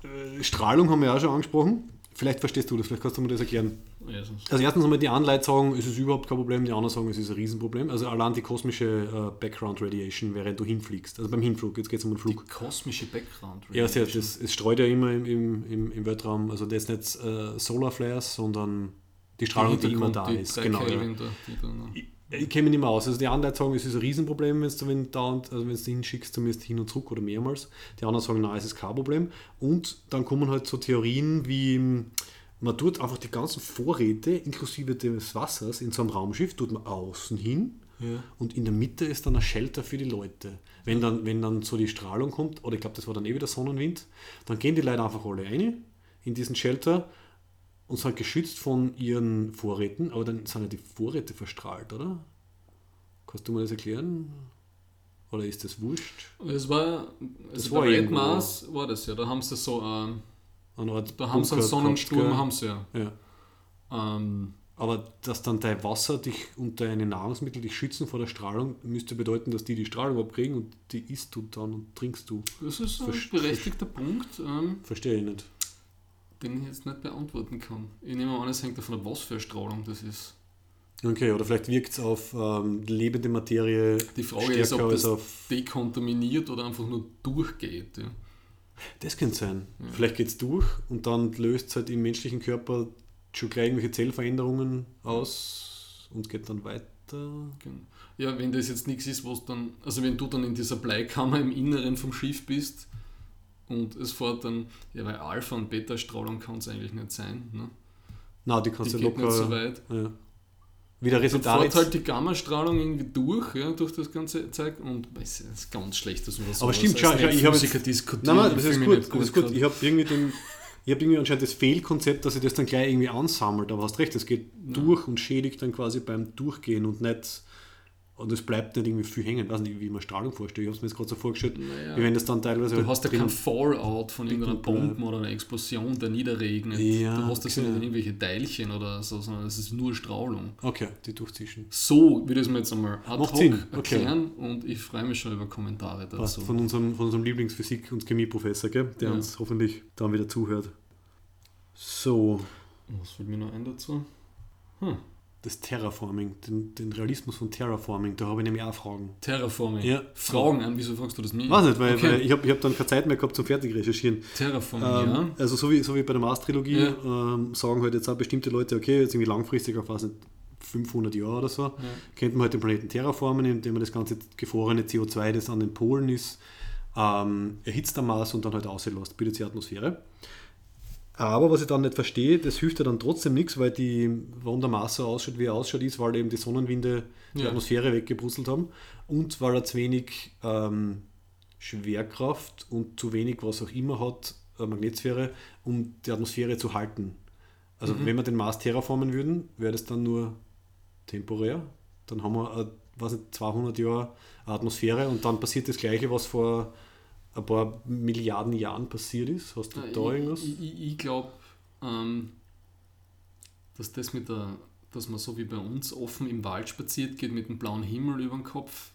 äh, Strahlung haben wir auch schon angesprochen. Vielleicht verstehst du das, vielleicht kannst du mir das erklären. Ja, sonst- Also erstens einmal die einen sagen, es ist überhaupt kein Problem, die anderen sagen, es ist ein Riesenproblem. Also allein die kosmische äh, Background Radiation, während du hinfliegst. Also beim Hinflug, jetzt geht es um den Die Flug. kosmische Background. Ja, Radiation. das, es streut ja immer im, im, im, im Weltraum, also das ist nicht äh, Solar Flares, sondern die Strahlung, die, immer da die ist. Genau, ja. Kelvin da, die dann, Ich, ich kenne mich nicht mehr aus. Also die Leute sagen, es ist ein Riesenproblem, wenn du wenn dauernd, also wenn du hinschickst, zumindest hin und zurück oder mehrmals. Die anderen sagen, nein, es ist kein Problem. Und dann kommen halt so Theorien wie, man tut einfach die ganzen Vorräte inklusive des Wassers in so einem Raumschiff, tut man außen hin ja. und in der Mitte ist dann ein Shelter für die Leute. Wenn dann, wenn dann so die Strahlung kommt, oder ich glaube, das war dann eh wieder Sonnenwind, dann gehen die Leute einfach alle rein in diesen Shelter und sind geschützt von ihren Vorräten, aber dann sind ja die Vorräte verstrahlt, oder? Kannst du mir das erklären? Oder ist das wurscht? Es war, Das also war bei irgendwo. Weltmaß war das ja, da haben sie so, ähm, Eine Art da haben sie einen Sonnensturm, gehabt, haben sie ja. ja. Ähm, Aber dass dann dein Wasser dich und deine Nahrungsmittel dich schützen vor der Strahlung, müsste bedeuten, dass die die Strahlung abkriegen und die isst du dann und trinkst du. das ist ein Verst- berechtigter Punkt, ähm, Verstehe ich nicht. den ich jetzt nicht beantworten kann. Ich nehme an, es hängt davon ab, was für eine Strahlung das ist. Okay, oder vielleicht wirkt es auf ähm, lebende Materie Die Frage ist, ob das dekontaminiert oder einfach nur durchgeht. Ja. Das könnte sein. Ja. Vielleicht geht es durch und dann löst es halt im menschlichen Körper schon gleich irgendwelche Zellveränderungen aus und geht dann weiter. Genau. Ja, wenn das jetzt nichts ist, was dann, also wenn du dann in dieser Bleikammer im Inneren vom Schiff bist und es fährt dann, ja, weil Alpha- und Beta-Strahlung kann es eigentlich nicht sein. Ne? Na, die kannst du geht locker. nicht so weit. ja. Wie der Dann halt die Gammastrahlung irgendwie durch, ja, durch das ganze Zeug und es ist ganz schlecht, dass wir das Aber sowas stimmt, schau, ich habe Musiker jetzt- diskutieren. Nein, nein, das ist gut. Das ist gut. Ich habe irgendwie den. Ich habe irgendwie anscheinend das Fehlkonzept, dass sich das dann gleich irgendwie ansammelt, aber hast recht, es geht durch und schädigt dann quasi beim Durchgehen und nicht, und es bleibt nicht irgendwie viel hängen. Ich weiß nicht, wie man Strahlung vorstellt. Ich habe es mir jetzt gerade so vorgestellt, Naja. wie wenn das dann teilweise. Du halt hast ja drin- kein Fallout von irgendeiner Liegen bleibt. Bombe oder einer Explosion, der niederregnet. Ja, du hast das ja okay. nicht irgendwelche Teilchen oder so, sondern es ist nur Strahlung. Okay, die durchzischen. So würde ich es mir jetzt einmal ad Macht hoc Sinn, okay. erklären und ich freue mich schon über Kommentare Passt. dazu. Von unserem, von unserem Lieblingsphysik- und Chemieprofessor, gell? der Ja. uns hoffentlich dann wieder zuhört. So, Was fällt mir noch ein dazu? Hm. Das Terraforming, den, den Realismus von Terraforming, da habe ich nämlich auch Fragen. Terraforming. Ja. Fragen an, wieso fragst du das mich? Weiß nicht, weil, Okay. weil ich habe ich hab dann keine Zeit mehr gehabt zum fertig recherchieren. Terraforming, Ähm, ja. Also so wie, so wie bei der Mars-Trilogie Ja. ähm, sagen halt jetzt auch bestimmte Leute, okay, jetzt irgendwie langfristig auf was nicht, 500 Jahren oder so, könnte man halt den Planeten terraformen, indem man das ganze gefrorene CO2, das an den Polen ist, ähm, erhitzt am Mars und dann halt auslässt, bildet die Atmosphäre. Aber was ich dann nicht verstehe, das hilft ja dann trotzdem nichts, weil die, warum der Mars so ausschaut, wie er ausschaut, ist, weil eben die Sonnenwinde die Ja. Atmosphäre weggebrusselt haben und weil er zu wenig ähm, Schwerkraft und zu wenig was auch immer hat, äh, Magnetsphäre, um die Atmosphäre zu halten. Also Mhm. wenn wir den Mars terraformen würden, wäre das dann nur temporär. Dann haben wir, äh, was nicht, 200 Jahre Atmosphäre und dann passiert das Gleiche, was vor ein paar Milliarden Jahren passiert ist. Hast du da irgendwas? Ich, ich, glaube, ähm, dass das mit der, dass man so wie bei uns offen im Wald spaziert geht mit dem blauen Himmel über dem Kopf,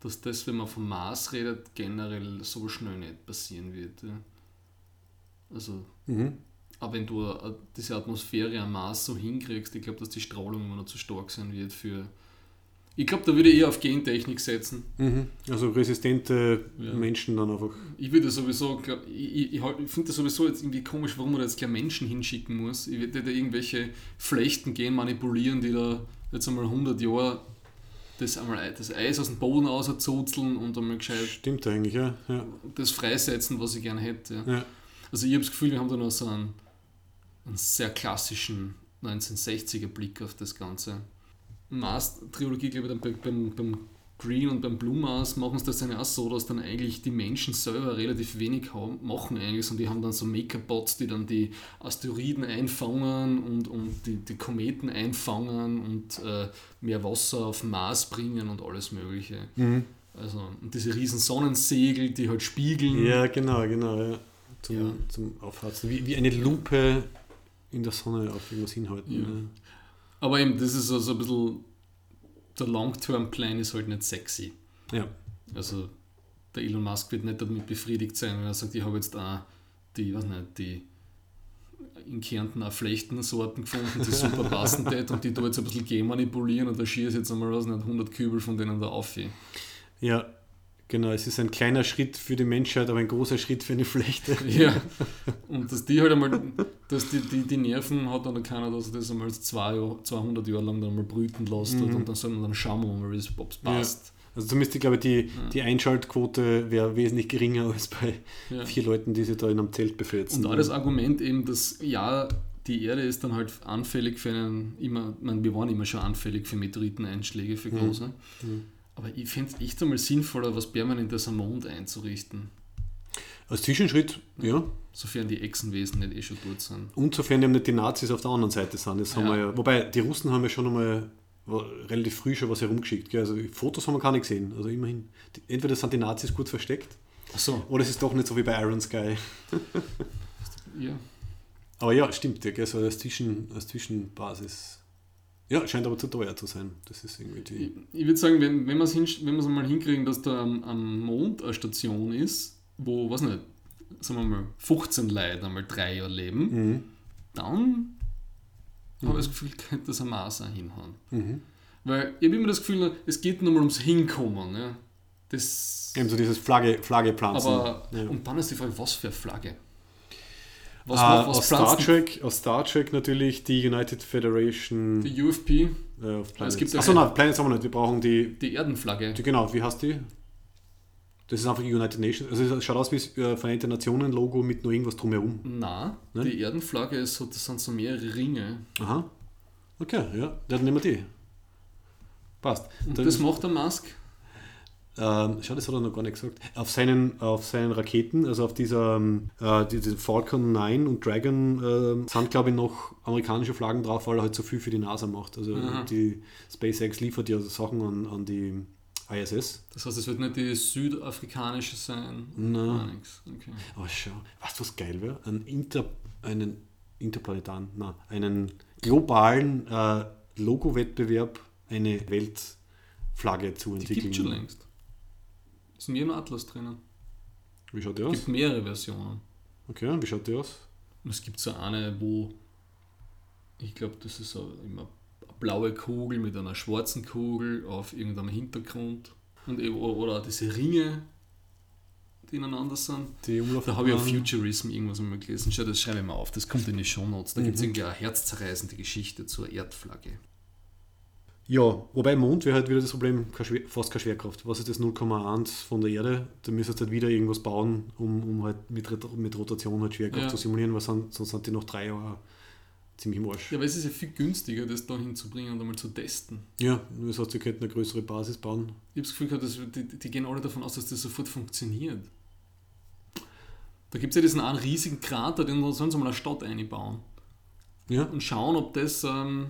dass das, wenn man vom Mars redet, generell so schnell nicht passieren wird. Ja. Also, Mhm. aber wenn du äh, diese Atmosphäre am Mars so hinkriegst, ich glaube, dass die Strahlung immer noch zu stark sein wird für. Ich glaube, da würde ich eher auf Gentechnik setzen. Mhm. Also resistente Ja. Menschen dann einfach. Ich würde sowieso, glaub, ich, ich, ich, finde das sowieso jetzt irgendwie komisch, warum man da jetzt gleich Menschen hinschicken muss. Ich würde da irgendwelche Flechten gehen manipulieren, die da jetzt einmal 100 Jahre das, einmal, das Eis aus dem Boden rauszuzeln und einmal gescheit Stimmt eigentlich, ja. ja. das freisetzen, was ich gerne hätte. Ja. Also ich habe das Gefühl, wir haben da noch so einen, einen sehr klassischen 1960er Blick auf das Ganze. Mars-Trilogie, glaube ich, dann bei, beim, beim Green und beim Blue Mars machen sie das dann auch so, dass dann eigentlich die Menschen selber relativ wenig haben, machen eigentlich und die haben dann so Make-up-Bots, die dann die Asteroiden einfangen und, und die, die Kometen einfangen und äh, mehr Wasser auf Mars bringen und alles mögliche. Mhm. Also und diese riesen Sonnensegel, die halt spiegeln. Ja, genau, genau, ja. Zum, Ja. zum Aufharzen. Wie, wie eine Lupe in der Sonne auf irgendwas hinhalten. Ja. Ja. Aber eben, das ist also ein bisschen, der Long-Term-Plan ist halt nicht sexy. ja. Also der Elon Musk wird nicht damit befriedigt sein, wenn er sagt, ich habe jetzt auch die, was nicht, die in Kärnten auch Flechtensorten gefunden, die super passen tät und die da jetzt ein bisschen genmanipulieren und da schießt jetzt einmal was nicht 100 Kübel von denen da auf. Ja, genau. Es ist ein kleiner Schritt für die Menschheit, aber ein großer Schritt für eine Flechte. Ja, und dass die halt einmal, dass die, die, die Nerven hat dann keiner, dass er das einmal zwei, Jahr- 200 Jahre lang dann mal brüten lässt Mhm. und dann, dann, dann schauen wir mal, es ob es Ja. passt. Also zumindest, ich glaube, die, die Einschaltquote wäre wesentlich geringer als bei Ja. vier Leuten, die sich da in einem Zelt befetzen. Und auch das Argument eben, dass ja, die Erde ist dann halt anfällig für einen, immer, ich meine, wir waren immer schon anfällig für Meteoriteneinschläge, für große. Mhm. Aber ich finde es echt einmal sinnvoller, was Permanentes am Mond einzurichten, Als Zwischenschritt, ja. sofern die Echsenwesen nicht eh schon dort sind. Und sofern eben nicht die Nazis auf der anderen Seite sind. Das haben Ja. wir ja, wobei, die Russen haben ja schon einmal relativ früh schon was herumgeschickt. Gell? Also die Fotos haben wir gar nicht gesehen. Also immerhin. Entweder sind die Nazis gut versteckt Achso, oder es ist doch nicht so wie bei Iron Sky. ja. Aber ja, stimmt, gell? so als, Zwischen, als Zwischenbasis. Ja, scheint aber zu teuer zu sein. Das ist irgendwie Ich, die. ich würde sagen, wenn, wenn wir es wenn wir's einmal hinkriegen, dass da am, am Mond eine Station ist, wo, was nicht, sagen wir mal, 15 Leute einmal drei Jahre leben, Mhm. dann habe ich das Gefühl, könnte das am Mars auch hinhauen. Mhm. Weil ich habe immer das Gefühl, es geht nur mal ums Hinkommen. Ja. Das, Eben so dieses Flagge, Flagge pflanzen. aber, ja. und dann ist die Frage, was für eine Flagge? Was, Ah, was aus, Star Trek, aus Star Trek natürlich die United Federation die UFP? äh, gibt ja Achso, nein, Planets haben wir nicht. Wir brauchen die, Die Erdenflagge. die, genau, wie heißt die? Das ist einfach United Nations. Also es schaut aus wie das äh, Vereinte Nationen Logo mit nur irgendwas drumherum. Na, Ne? die Erdenflagge ist so, das sind so mehrere Ringe. Aha. Okay, ja, dann nehmen wir die. Passt. Und Dann- das macht der Musk. Ähm, schau, das hat er noch gar nicht gesagt. Auf seinen, auf seinen Raketen, also auf dieser ähm, äh, diese Falcon 9 und Dragon, ähm, sind glaube ich noch amerikanische Flaggen drauf, weil er halt so viel für die NASA macht. Also Aha. die SpaceX liefert ja Sachen an, an die ISS. Das heißt, es wird nicht die südafrikanische sein. Nichts. Okay. Aber schau, weißt du, was geil wäre? Einen, Inter, einen interplanetaren, nein, einen globalen äh, Logo-Wettbewerb, eine Weltflagge zu Die entwickeln. gibt schon längst. Ist in jedem Atlas drinnen. Wie schaut die Es aus? gibt mehrere Versionen. Okay, wie schaut die aus? Und es gibt so eine, wo ich glaube, das ist so immer eine blaue Kugel mit einer schwarzen Kugel auf irgendeinem Hintergrund. Und oder auch diese Ringe, die ineinander sind. Die Umlauf Da habe ich auf Futurism irgendwas einmal gelesen. Schau, das schreibe ich mal auf. Das kommt in die Shownotes. Da gibt es Mhm. irgendwie eine herzzerreißende Geschichte zur Erdflagge. Ja, wobei Mond wäre halt wieder das Problem, fast keine Schwerkraft. Was ist das 0,1 von der Erde? Da müsstest du halt wieder irgendwas bauen, um, um halt mit, mit Rotation halt Schwerkraft Ja. zu simulieren, weil sonst, sonst sind die noch drei Jahre ziemlich im Arsch. Ja, aber es ist ja viel günstiger, das da hinzubringen und einmal zu testen. Ja, das heißt, sie könnten eine größere Basis bauen. Ich habe das Gefühl gehabt, dass die, die gehen alle davon aus, dass das sofort funktioniert. Da gibt es ja diesen einen riesigen Krater, den sollen sie mal eine Stadt einbauen Ja. und schauen, ob das ähm,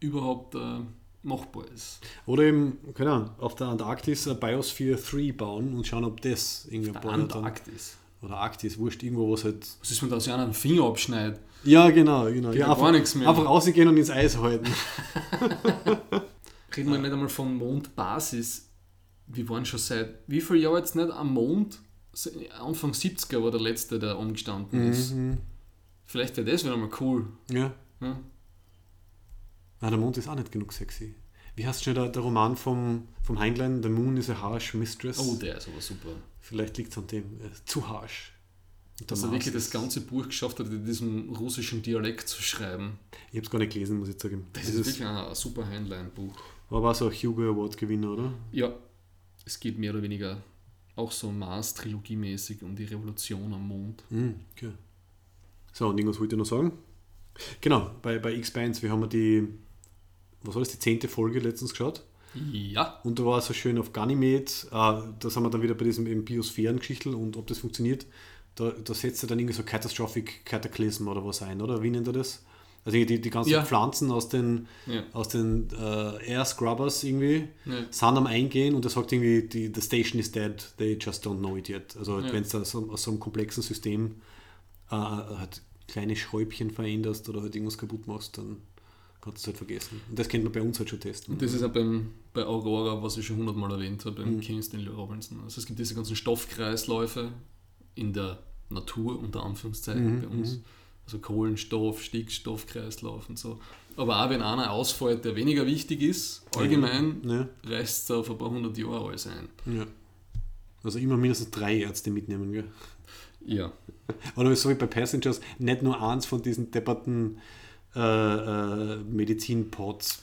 überhaupt äh, machbar ist. Oder eben, keine Ahnung, auf der Antarktis eine Biosphere 3 bauen und schauen, ob das irgendein Der Boiler dann- Antarktis. Oder Arktis, wurscht, irgendwo was halt. Was ist, wenn da so einer einen Finger abschneidet? Ja, genau, genau. Ja, einfach, gar nichts mehr. einfach rausgehen und ins Eis halten. Reden wir nicht einmal von Mondbasis. Wir waren schon seit wie viel Jahren jetzt nicht am Mond? Anfang 70er war der letzte, der umgestanden ist. Mhm. Vielleicht wäre das wieder mal cool. Ja. Ja? Ah, der Mond ist auch nicht genug sexy. Wie heißt schon der, der Roman vom, vom Heinlein? The Moon is a harsh mistress. Oh, der ist aber super. Vielleicht liegt es an dem. äh, zu harsh. Dass er wirklich das ganze Buch geschafft hat, in diesem russischen Dialekt zu schreiben. Ich habe es gar nicht gelesen, muss ich sagen. Das ist wirklich ein, ein super Heinlein-Buch. war aber auch so ein Hugo Award-Gewinner, oder? Ja, es geht mehr oder weniger auch so Mars-Trilogie-mäßig um die Revolution am Mond. Mhm, okay. So, und irgendwas wollte ich noch sagen. Genau, bei, bei X-Bands, wir haben ja die, was war das, die zehnte Folge letztens geschaut. Ja, Und da war es so schön auf Ganymed, äh, da sind wir dann wieder bei diesem eben Biosphären-Geschichtel und ob das funktioniert, da, da setzt er dann irgendwie so Catastrophic Cataclysm oder was ein, oder? Wie nennt er das? Also die, die ganzen Ja. Pflanzen aus den, ja, aus den äh, Air Scrubbers irgendwie ja. sind am Eingehen und er sagt irgendwie, die, the station is dead, they just don't know it yet. Also Ja. wenn du so, aus so einem komplexen System äh, halt kleine Schräubchen veränderst oder halt irgendwas kaputt machst, dann du es halt vergessen. Und das könnte man bei uns halt schon testen. Und das ist ja beim, bei Aurora, was ich schon hundertmal erwähnt habe, beim Mhm. King Stanley Robinson. Also es gibt diese ganzen Stoffkreisläufe in der Natur, unter Anführungszeichen Mhm, bei uns. Also Kohlenstoff, Stickstoffkreislauf und so. Aber auch wenn einer ausfällt, der weniger wichtig ist, allgemein Ja, reißt es auf ein paar hundert Jahre alles ein. ja. Also immer mindestens drei Ärzte mitnehmen. Gell? Ja. Oder so wie bei Passengers, nicht nur eins von diesen depperten äh, äh, Medizin-Pods.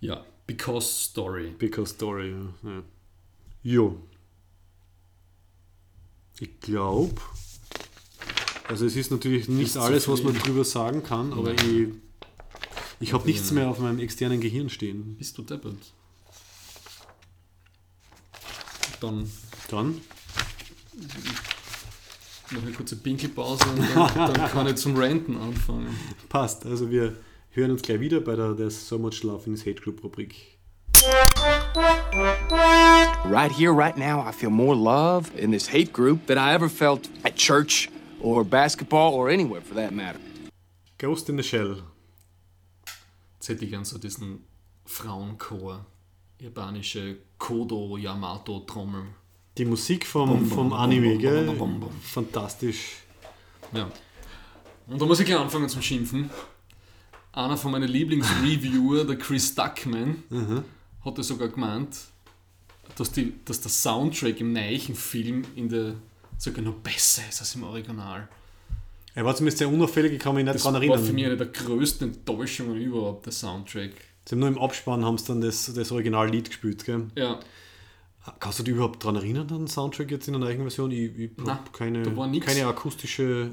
Ja. Because Story. Because Story, ja. ja. Jo. Ich glaube, also es ist natürlich nicht Nicht alles, was man drüber sagen kann, aber ich, ich habe nichts mehr auf meinem externen Gehirn stehen. Bist du deppert? Dann Dann, noch eine kurze Pinkelpause und dann, dann kann ich zum Ranten anfangen. passt. Also wir hören uns gleich wieder bei der There's So Much Love in His Hate Group Rubrik. Right here, right now, I feel more love in this hate group than I ever felt at church or basketball or anywhere for that matter. Ghost in the Shell. Jetzt hätte ich gern so diesen Frauenchor, japanische Kodo Yamato Trommel. Die Musik vom, Bum, bum, vom Anime, gell? Fantastisch. Ja. Und da muss ich gleich anfangen zum Schimpfen. Einer von meinen Lieblingsreviewer, der Chris Duckman, hat ja sogar gemeint, dass, die, dass der Soundtrack im neuen Film in der sogar noch besser ist als im Original. Er war zumindest sehr unauffällig, ich kann mich nicht Das daran war erinnern. für mich eine der größten Enttäuschungen überhaupt, der Soundtrack. Sie haben nur im Abspann haben sie dann das, das Originallied gespielt, gell? Ja, Kannst du dich überhaupt daran erinnern, an den Soundtrack jetzt in der neuen Version? Ich, ich habe keine, keine akustische.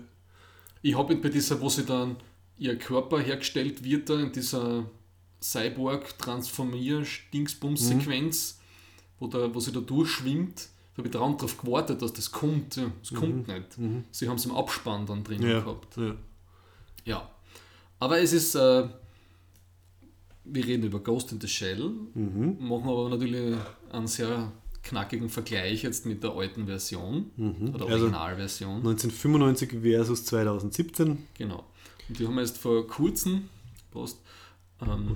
Ich habe bei dieser, wo sie dann ihr Körper hergestellt wird, da in dieser Cyborg-Transformier-Dingsbums-Sequenz, wo, da, wo sie da durchschwimmt, da habe ich dran drauf gewartet, dass das kommt. Ja, es kommt nicht. Sie haben es im Abspann dann drin Ja, gehabt. ja. Ja. Aber es ist, äh, wir reden über Ghost in the Shell, Mhm. machen aber natürlich einen sehr knackigen Vergleich jetzt mit der alten Version oder Also- Originalversion. 1995 versus 2017. Genau. Und die haben wir jetzt vor kurzem Post, ähm,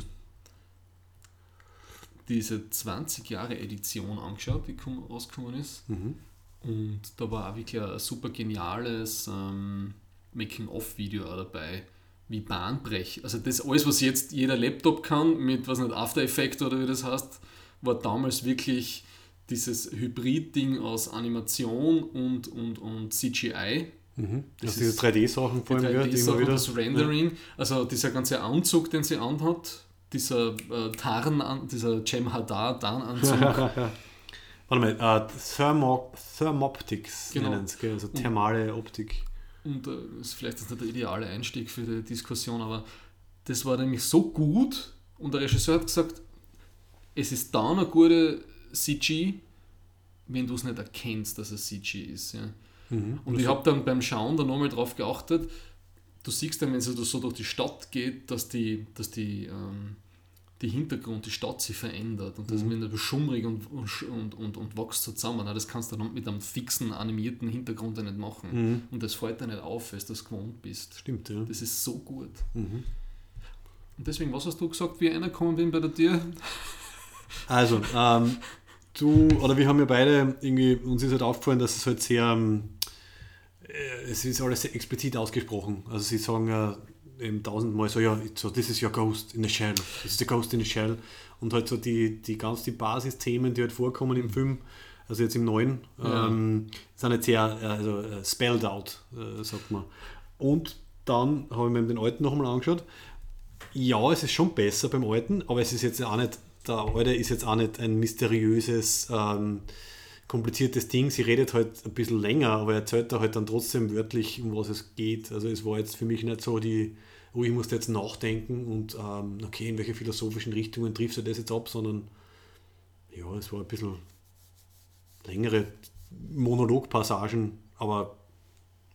diese 20 Jahre Edition angeschaut, die komm- rausgekommen ist. Und da war auch wirklich ein super geniales ähm, Making-of-Video dabei, wie Bahnbrech. Also das alles, was jetzt jeder Laptop kann, mit was nicht After Effects oder wie das heißt, war damals wirklich dieses Hybrid-Ding aus Animation und, und, und CGI. Das Das diese ist 3D-Sachen vor allem, Die gell, die 3D-Sachen, immer wieder. das Rendering, also dieser ganze Anzug, den sie anhat, dieser äh, Tarn, dieser Cem Hadar Tarnanzug. Warte mal, äh, Thermo, Thermoptics Genau. nennen sie, also thermale Optik. Und äh, das ist vielleicht jetzt nicht der ideale Einstieg für die Diskussion, aber das war nämlich so gut und der Regisseur hat gesagt, es ist dann eine gute CG, wenn du es nicht erkennst, dass es CG ist. Ja. Und ich habe dann beim Schauen da nochmal drauf geachtet, du siehst dann, wenn es so durch die Stadt geht, dass die, dass die, ähm, die Hintergrund, die Stadt sich verändert und das wird schummrig und, und, und, und, und wächst so zusammen. Das kannst du dann mit einem fixen, animierten Hintergrund ja nicht machen. Und das fällt dir nicht auf, weil du das gewohnt bist. Stimmt, ja. Das ist so gut. Und deswegen, was hast du gesagt, wie ich reingekommen bin bei der Tür? Also, ähm, du, oder wir haben ja beide irgendwie, uns ist halt aufgefallen, dass es halt sehr, ähm, äh, es ist alles sehr explizit ausgesprochen. Also sie sagen ja eben tausendmal so, ja, so, this is your ghost in a shell, this is the ghost in a shell. Und halt so die, die ganz die Basisthemen, die halt vorkommen im Film, also jetzt im neuen, Ja. ähm, sind halt sehr äh, also, äh, spelled out, äh, sagt man. Und dann habe ich mir den alten nochmal angeschaut. Ja, es ist schon besser beim alten, aber es ist jetzt auch nicht, der alte ist jetzt auch nicht ein mysteriöses, ähm, kompliziertes Ding. Sie redet halt ein bisschen länger, aber er erzählt da halt dann trotzdem wörtlich, um was es geht. Also es war jetzt für mich nicht so die, oh, ich musste jetzt nachdenken und ähm, okay, in welche philosophischen Richtungen triffst du das jetzt ab, sondern ja, es war ein bisschen längere Monologpassagen, aber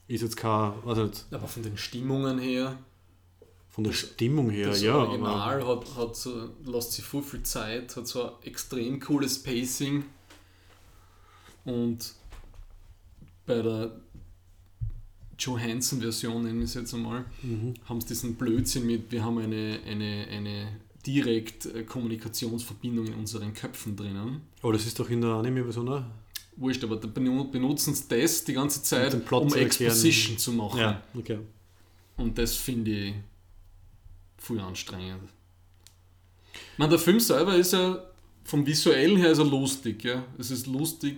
ist jetzt kein, weiß nicht, Aber von den Stimmungen her, von der Stimmung her, das ja. aber- Original hat, hat so, lässt sich voll viel Zeit, hat so ein extrem cooles Pacing und bei der Johansson-Version, nennen wir es jetzt einmal, Mhm. haben sie diesen Blödsinn mit, wir haben eine, eine, eine direkt äh, Kommunikationsverbindung in unseren Köpfen drinnen. Aber das ist doch in der Anime-Version auch. Wurscht, aber da benu- benutzen sie das die ganze Zeit, um. Exposition zu machen. Ja, okay. Und das finde ich viel anstrengend. Ich meine, der Film selber ist ja vom Visuellen her ist er lustig. Ja? Es ist lustig,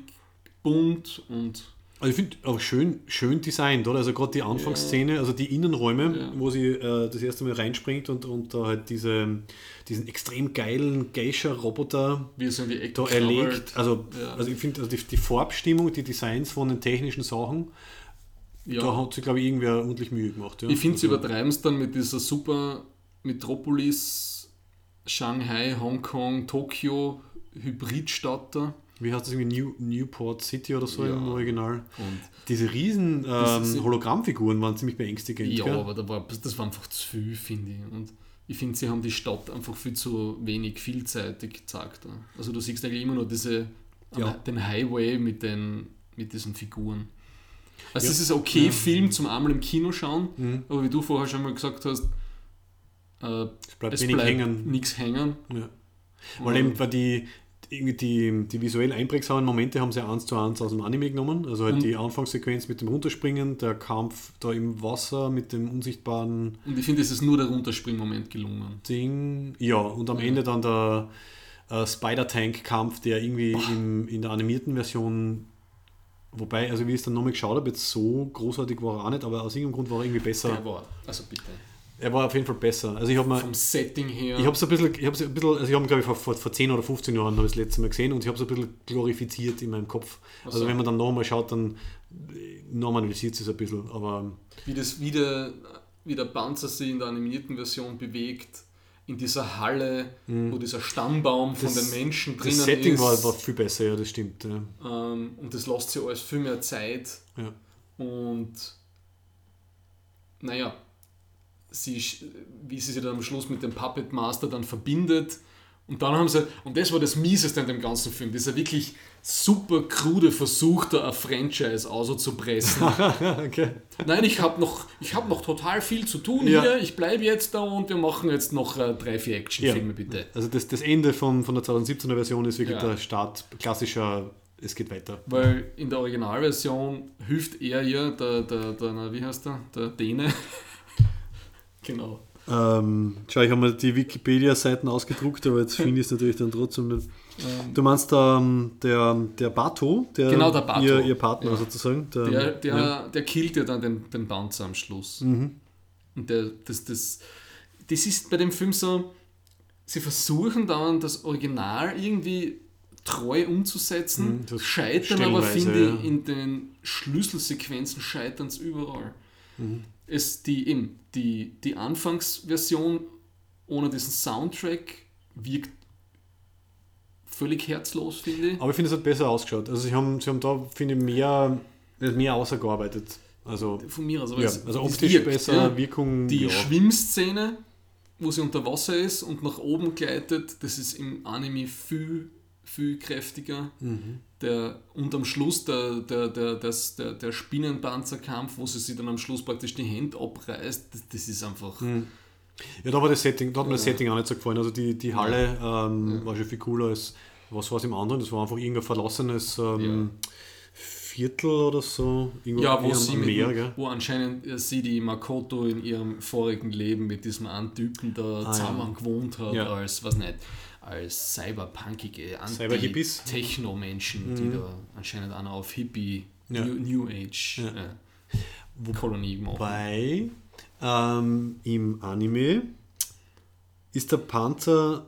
bunt und Also ich finde auch schön, schön designt, oder? Also gerade die Anfangsszene, also die Innenräume, Ja. wo sie äh, das erste Mal reinspringt und, und da halt diese, diesen extrem geilen Geisha-Roboter er da erlegt. Also, Ja. also ich finde, also die, die Farbstimmung, die Designs von den technischen Sachen, Ja. da hat sich, glaube ich, irgendwer ordentlich Mühe gemacht. Ja. Ich finde, sie also, übertreiben es dann mit dieser super Metropolis, Shanghai, Hongkong, Tokio, Hybridstadt da. Wie heißt das irgendwie? New, Newport City oder so Ja. im Original. Und Diese riesen ähm, Hologrammfiguren waren ziemlich beängstigend. ja, gell? aber da war, das war einfach zu viel, finde ich. Und ich finde, sie haben die Stadt einfach viel zu wenig vielseitig gezeigt. Also du siehst eigentlich immer nur diese, Ja. den Highway mit, den, mit diesen Figuren. Also Ja. es ist okay, Film zum einmal im Kino schauen, Mhm. aber wie du vorher schon mal gesagt hast, äh, Es bleibt es wenig bleibt hängen. nichts hängen. Ja. Weil eben weil die, irgendwie die, die visuell einprägsamen Momente haben sie eins zu eins aus dem Anime genommen. Also halt Und- die Anfangssequenz mit dem Runterspringen, der Kampf da im Wasser mit dem unsichtbaren Und ich finde, es ist nur der Runterspringmoment gelungen. Ding. Ja, und am Ende dann der äh, Spider-Tank-Kampf, der irgendwie im, in der animierten Version, wobei, also wie ich es dann nochmal geschaut habe, jetzt so großartig war er auch nicht, aber aus irgendeinem Grund war er irgendwie besser. Der war, also bitte. Er war auf jeden Fall besser. Also ich habe mir Vom Setting her. Ich habe es ein bisschen, ich hab's ein bisschen, also ich habe glaube ich vor, vor, vor 10 oder 15 Jahren habe ich das letzte Mal gesehen und ich habe es ein bisschen glorifiziert in meinem Kopf. Also so. wenn man dann nochmal schaut, dann äh, normalisiert es ein bisschen. Aber wie, das, wie, der, wie der Panzer sich in der animierten Version bewegt, in dieser Halle, wo dieser Stammbaum von Mhm. Das- den Menschen drinnen das Setting ist. war, war viel besser, ja, das stimmt. Ja. ähm, und das lässt sich alles viel mehr Zeit. Ja. Und naja, sie, wie sie sich dann am Schluss mit dem Puppet Master dann verbindet. Und dann haben sie, und das war das Mieseste an dem ganzen Film, dieser wirklich super krude Versuch, da ein Franchise auszupressen. okay. Nein, ich habe noch, ich hab noch total viel zu tun Ja. hier, ich bleibe jetzt da und wir machen jetzt noch äh, drei, vier Actionfilme, Ja. bitte. Also das, das Ende von, von der 2017er Version ist wirklich Ja. der Start, klassischer, es geht weiter. Weil in der Originalversion hilft er ihr, der, der, der wie heißt der? Der Däne. Genau. Ähm, schau, ich habe mir die Wikipedia-Seiten ausgedruckt, aber jetzt finde ich es natürlich dann trotzdem nicht. Du meinst ähm, der, der Bato, der, Genau, der Bato. Ihr, ihr Partner Ja. sozusagen. Der, Der, der, ja. der killt ja dann den, den Panzer am Schluss. Mhm. Und der, das, das, das ist bei dem Film so, sie versuchen dann das Original irgendwie treu umzusetzen, Mhm, scheitern aber, finde ja. ich, in den Schlüsselsequenzen scheitern es überall. Mhm. Es, die, eben, die, die Anfangsversion ohne diesen Soundtrack wirkt völlig herzlos, finde ich. Aber ich finde, es hat besser ausgeschaut. Also sie haben, sie haben da, finde ich, mehr, mehr ausgearbeitet. Also, Von mir aus. Aber ja, es, also optisch wirkt, besser, ja. Wirkung. Die ja. Schwimmszene, wo sie unter Wasser ist und nach oben gleitet, das ist im Anime viel, viel kräftiger. Mhm. Der, und am Schluss der, der, der, das, der, der Spinnenpanzerkampf, wo sie sich dann am Schluss praktisch die Hände abreißt, das, das ist einfach. Mhm. Ja, da war das Setting, da hat mir das Setting auch nicht so gefallen. Also die, die Halle ähm, war schon viel cooler als was war es im anderen. Das war einfach irgendein verlassenes ähm, Viertel oder so. Irgendwo Ja, wo sie mit, Meer, gell? wo anscheinend äh, sie die Makoto in ihrem vorigen Leben mit diesem einen Typen da ja. zusammen gewohnt hat, Ja. als, was nicht, als cyberpunkige. Anti-Techno-Menschen, die da anscheinend auch auf Hippie, Ja. New, New Age Ja. äh, Kolonie machen. Wobei ähm, im Anime ist der Panzer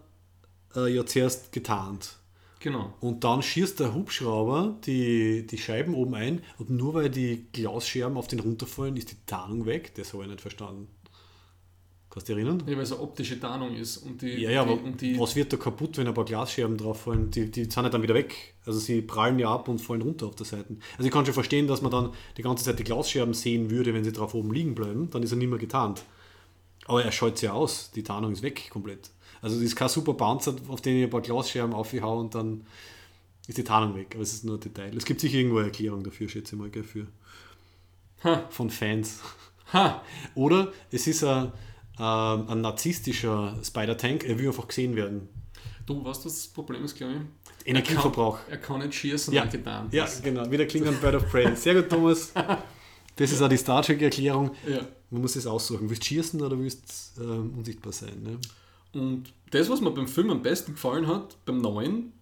äh, ja zuerst getarnt. Genau. Und dann schießt der Hubschrauber die, die Scheiben oben ein und nur weil die Glasscherben auf den runterfallen, ist die Tarnung weg. Das habe ich nicht verstanden. Kannst du dich erinnern? Ja, weil es eine optische Tarnung ist und die, Ja, ja, die, aber die was wird da kaputt, wenn ein paar Glasscherben drauf fallen? Die, die sind ja dann wieder weg. Also sie prallen ja ab und fallen runter auf der Seite. Also ich kann schon verstehen, dass man dann die ganze Zeit die Glasscherben sehen würde, wenn sie drauf oben liegen bleiben. Dann ist er nicht mehr getarnt. Aber er schaut sie aus. Die Tarnung ist weg komplett. Also das ist kein super Panzer, auf den ich ein paar Glasscherben aufhau und dann ist die Tarnung weg. Aber es ist nur ein Detail. Es gibt sicher irgendwo eine Erklärung dafür, schätze ich mal, gell, für, Ha. von Fans. Ha! Oder es ist ein, ein narzisstischer Spider-Tank, er will einfach gesehen werden. Du, weißt was das Problem ist, glaube ich? Energieverbrauch. Er kann, er kann nicht schießen, Ja, getan ja, genau. Wieder klingt ein Bird of Prey. Sehr gut, Thomas. Das ist auch die Star Trek-Erklärung. Ja. Man muss es aussuchen. Willst du schießen oder willst du ähm, unsichtbar sein? Ne? Und das, was mir beim Film am besten gefallen hat, beim neuen,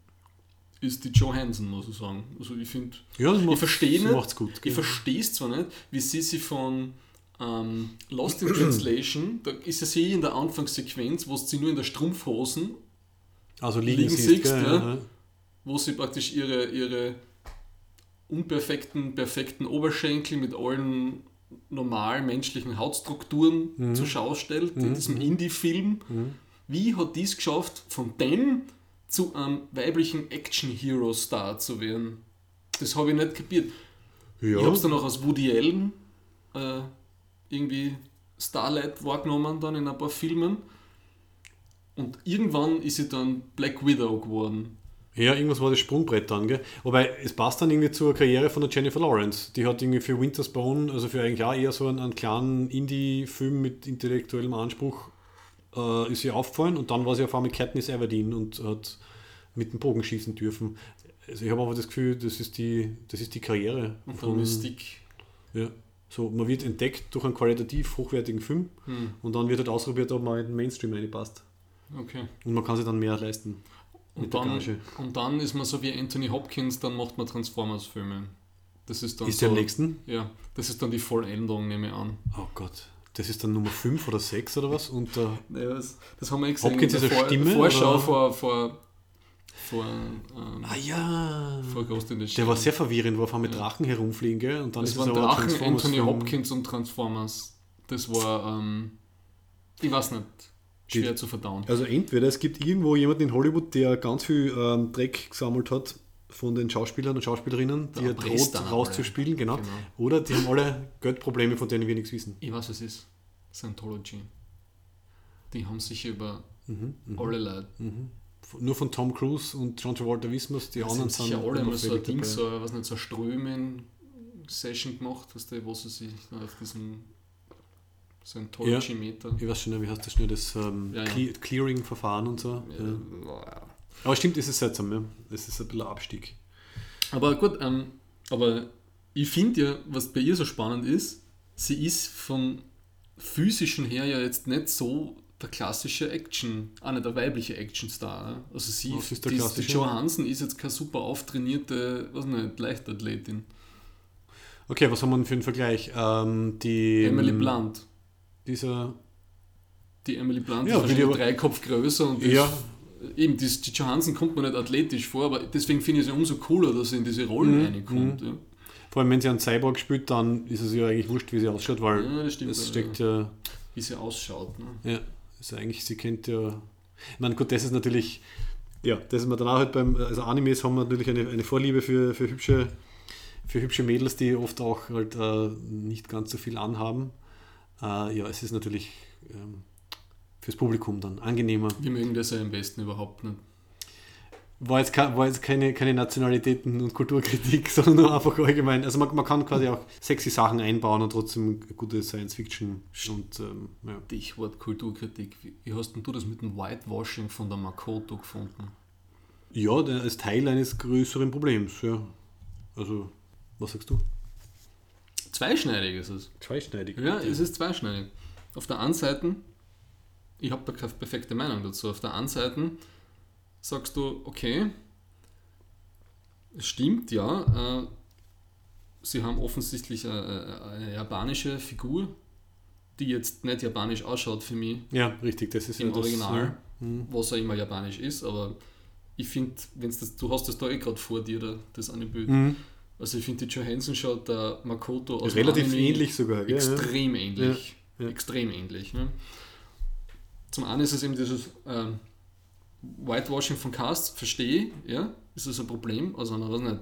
ist die Johansson, muss ich sagen. Also ich finde, Ja, ich verstehe nicht, gut, ich gell. verstehe es zwar nicht, wie sie sich von ähm, Lost in Translation, da ist ja sie in der Anfangssequenz, wo sie nur in der Strumpfhosen, Also liegen, Liegen siehst, siehst, ja. Ja. wo sie praktisch ihre, ihre unperfekten, perfekten Oberschenkel mit allen normal menschlichen Hautstrukturen Mhm. zur Schau stellt, in diesem Indie-Film. Wie hat dies geschafft, von dem zu einem weiblichen Action-Hero-Star zu werden? Das habe ich nicht kapiert. Ich habe es dann auch aus Woody Allen äh, irgendwie Starlight wahrgenommen dann in ein paar Filmen. Und irgendwann ist sie dann Black Widow geworden. Ja, irgendwas war das Sprungbrett dann, gell? Wobei, es passt dann irgendwie zur Karriere von der Jennifer Lawrence. Die hat irgendwie für Winter's Bone, also für eigentlich auch eher so einen, einen kleinen Indie-Film mit intellektuellem Anspruch, äh, ist sie aufgefallen und dann war sie auf einmal Katniss Everdeen und hat mit dem Bogen schießen dürfen. Also ich habe einfach das Gefühl, das ist die, das ist die Karriere Und dann Mystique. Ja. So, man wird entdeckt durch einen qualitativ hochwertigen Film Hm, und dann wird halt ausprobiert, ob man in den Mainstream reinpasst. okay. Und man kann sich dann mehr leisten. Und dann, und dann ist man so wie Anthony Hopkins, dann macht man Transformers-Filme. Das ist dann Ist so, der am nächsten? Ja, das ist dann die Vollendung, nehme ich an. Oh Gott. Das ist dann Nummer 5 oder 6 oder was? Und äh, Naja, das, das haben wir eh gesehen Hopkins ist eine Vor Stimme, Vorschau oder? vor, vor, vor, ähm, ah ja. vor Ghost in the Der Shell. war sehr verwirrend, wo auf einmal Ja. Drachen herumfliegen, gell? Und dann Das ist waren es aber Drachen, Transformers Anthony. Hopkins und Transformers. Das war, ähm, ich weiß nicht, schwer Die- zu verdauen. Also entweder es gibt irgendwo jemanden in Hollywood, der ganz viel ähm, Dreck gesammelt hat von den Schauspielern und Schauspielerinnen, die Der er droht rauszuspielen, genau. Genau. Oder die haben alle Geldprobleme, von denen wir nichts wissen. Ich weiß, was es ist. Scientology. Die haben sich über Mhm, alle Leute. Nur von Tom Cruise und John Travolta wissen wir es, die Das anderen sind sicher alle mal so ein Ding, dabei. so, ein- was nicht, so eine Strömen-Session gemacht, weißt du, wo sie sich auf diesem Scientology-Meter. Ich weiß schon nicht, wie heißt das schnell, das ähm, Ja, ja. Cle- Clearing-Verfahren und so. Ja. Ja. Aber stimmt, es ist seltsam, ja. Es ist ein bisschen ein Abstieg. Aber gut, ähm, aber ich finde ja, was bei ihr so spannend ist, sie ist von physischen her ja jetzt nicht so der klassische Action, auch nicht der weibliche Actionstar. ne? Also sie, Was ist der die, die klassische? Jo Hansen ist jetzt keine super auftrainierte, was nicht, Leichtathletin. Okay, was haben wir denn für einen Vergleich? Ähm, die, Emily Blunt. Dieser, die Emily Blunt Ja, ist aber- drei Kopf größer und die Ja. ist, eben, die, die Johansson kommt mir nicht athletisch vor, aber deswegen finde ich es ja umso cooler, dass sie in diese Rollen Mhm. reinkommt. Ja. Vor allem, wenn sie einen Cyborg spielt, dann ist es ja eigentlich wurscht, wie sie ausschaut, weil Ja, das stimmt, es steckt ja, Wie sie ausschaut. Ne? ja, also eigentlich, sie kennt ja, ich meine, gut, das ist natürlich, ja, das ist mir dann auch halt beim, also Animes haben wir natürlich eine, eine Vorliebe für, für hübsche, für hübsche Mädels, die oft auch halt äh, nicht ganz so viel anhaben. Äh, ja, es ist natürlich ähm, fürs Publikum dann angenehmer. Wir mögen das ja am besten überhaupt nicht. War jetzt, ke- war jetzt keine, keine Nationalitäten- und Kulturkritik, sondern nur einfach allgemein. Also man, man kann quasi auch sexy Sachen einbauen und trotzdem gute Science-Fiction und ähm, ja. Stichwort Kulturkritik. Wie, hast denn du das mit dem Whitewashing von der Makoto gefunden? Ja, der ist Teil eines größeren Problems, ja. Also, was sagst du? Zweischneidig ist es. Zweischneidig. Ja, es ist zweischneidig. Auf der einen Seite, ich habe da keine perfekte Meinung dazu, auf der einen Seite sagst du, okay, es stimmt, ja, äh, sie haben offensichtlich eine, eine japanische Figur, die jetzt nicht japanisch ausschaut für mich Ja, richtig, das ist im ja das, Original, ja. Mhm. was ja immer japanisch ist, aber ich finde, das, du hast das da eh gerade vor dir, da, das eine Bild. Mhm. Also ich finde, die Johansson schaut der Makoto aus Relativ Anime ähnlich sogar. gell, ja. extrem ähnlich. Ja. Extrem ähnlich. Ne? Zum einen ist es eben dieses ähm, Whitewashing von Casts, verstehe, ja, ist das ein Problem, also einer weiß nicht,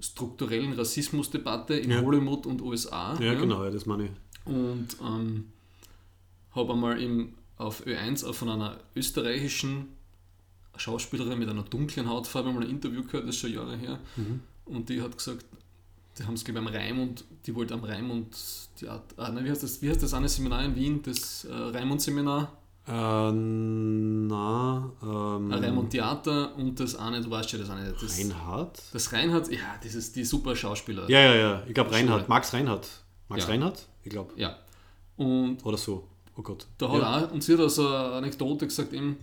strukturellen Rassismusdebatte in Ja. Hollywood und USA. Ja, genau, ja, das meine ich. Und ähm, habe einmal im, auf Ö1 auch von einer österreichischen Schauspielerin mit einer dunklen Hautfarbe mal ein Interview gehört, das ist schon Jahre her. Mhm. Und die hat gesagt, die haben es glaube ich am Raimund, die wollte am Raimund, die Art, ah, nein, wie heißt das, wie heißt das eine Seminar in Wien, das äh, Raimund-Seminar, Äh, na, ähm, Raimund Theater und das eine, du weißt ja das eine, das, Reinhard? das Reinhard, ja, dieses, die super Schauspieler. Ja, ja, ja, ich glaube. Reinhard, Max Reinhardt. Max Ja. Reinhardt? Ich glaube. ja. Und Oder so. Oh Gott. Da hat ja. auch, und sie hat also eine Anekdote gesagt, eben,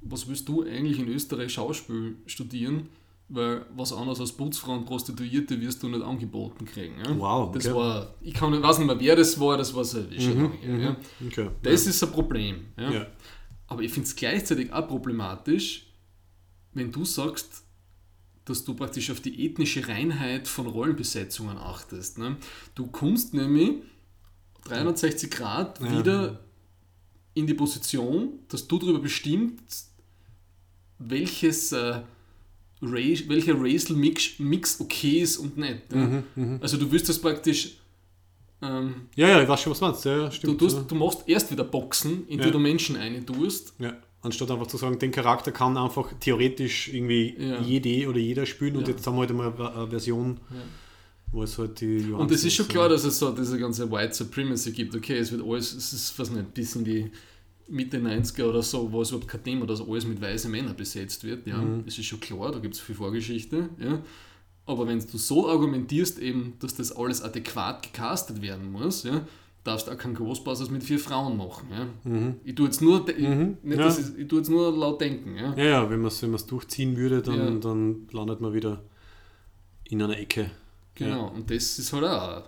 was willst du eigentlich in Österreich Schauspiel studieren? Weil was anderes als Putzfrau und Prostituierte wirst du nicht angeboten kriegen. Ja? Wow, Das okay. war, ich kann, ich weiß nicht mehr, wer das war, das war so Mhm, her. Ja? Okay. Das ist ein Problem. Ja? ja. Aber ich finde es gleichzeitig auch problematisch, wenn du sagst, dass du praktisch auf die ethnische Reinheit von Rollenbesetzungen achtest. Ne? Du kommst nämlich 360 Grad Ja. wieder in die Position, dass du darüber bestimmst, welches äh, Ra- welcher Racial Mix, Mix okay ist und nicht. Ja? Mhm, Also du wirst das praktisch ähm, ja, ja, ich weiß schon, was du meinst. Ja, ja, Du, stimmt. tust, du machst erst wieder Boxen, in die Ja. du Menschen eintust. Ja, anstatt einfach zu sagen, den Charakter kann einfach theoretisch irgendwie jede oder jeder spielen und jetzt haben wir halt mal eine eine Version, wo es halt die Und es ist schon klar, dass es so diese ganze White Supremacy gibt. Okay, es wird alles, es ist, was nicht, bis in die Mitte 90er oder so, wo es überhaupt kein Thema, dass alles mit weißen Männern besetzt wird. Ja, Mhm. es ist schon klar, da gibt es viel Vorgeschichte. Ja. Aber wenn du so argumentierst, eben, dass das alles adäquat gecastet werden muss, ja, darfst du auch keinen Ghostbusters mit vier Frauen machen. Ja. Ich tue jetzt nur, Mhm. nicht, Ja. ich, ich tue jetzt nur laut denken. Ja. Ja, ja, wenn man es wenn man's durchziehen würde, dann, Ja. dann landet man wieder in einer Ecke. Genau, und das ist halt auch.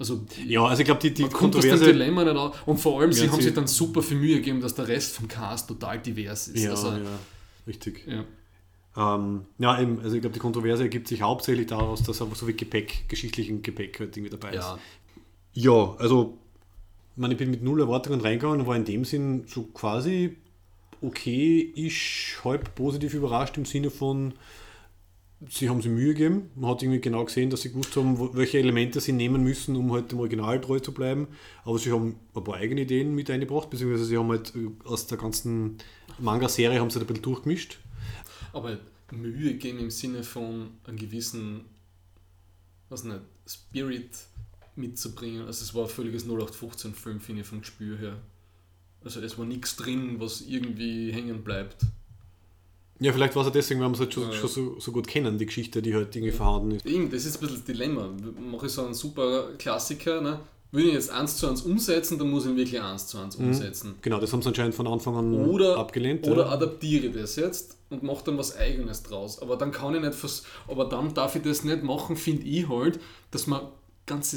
Also, Ja, also ich glaube, die, die man kommt Kontroverse. Dilemma nicht aus. Und vor allem, sie haben sich dann super viel Mühe gegeben, dass der Rest vom Cast total divers ist. Ja, also, ja, richtig. ja. Ähm, ja, eben, also ich glaube, die Kontroverse ergibt sich hauptsächlich daraus, dass so viel Gepäck, geschichtlichen Gepäck halt irgendwie dabei ist. ja. Ja, also ich, meine, ich bin mit null Erwartungen reingegangen und war in dem Sinn so quasi okay, ich halb positiv überrascht im Sinne von, sie haben sich Mühe gegeben. Man hat irgendwie genau gesehen, dass sie gewusst haben, welche Elemente sie nehmen müssen, um halt dem Original treu zu bleiben. Aber sie haben ein paar eigene Ideen mit eingebracht, beziehungsweise sie haben halt äh, aus der ganzen Manga-Serie haben sie ein bisschen durchgemischt. Aber Mühe geben im Sinne von einem gewissen, was nicht, Spirit mitzubringen. Also es war ein völliges 0815-Film, finde ich, vom Gespür her. Also es war nichts drin, was irgendwie hängen bleibt. Ja, vielleicht war es ja deswegen, weil wir es halt schon, Ja. schon so, so gut kennen, die Geschichte, die halt irgendwie vorhanden ist. Eben, das ist ein bisschen das Dilemma. Mache ich so einen super Klassiker, ne? will ich jetzt eins zu eins umsetzen, dann muss ich ihn wirklich eins zu eins umsetzen. Genau, das haben sie anscheinend von Anfang an Oder, abgelehnt. oder ja. adaptiere ich das jetzt und mache dann was Eigenes draus. Aber dann kann ich nicht aber dann darf ich das nicht machen, finde ich halt, dass man ganze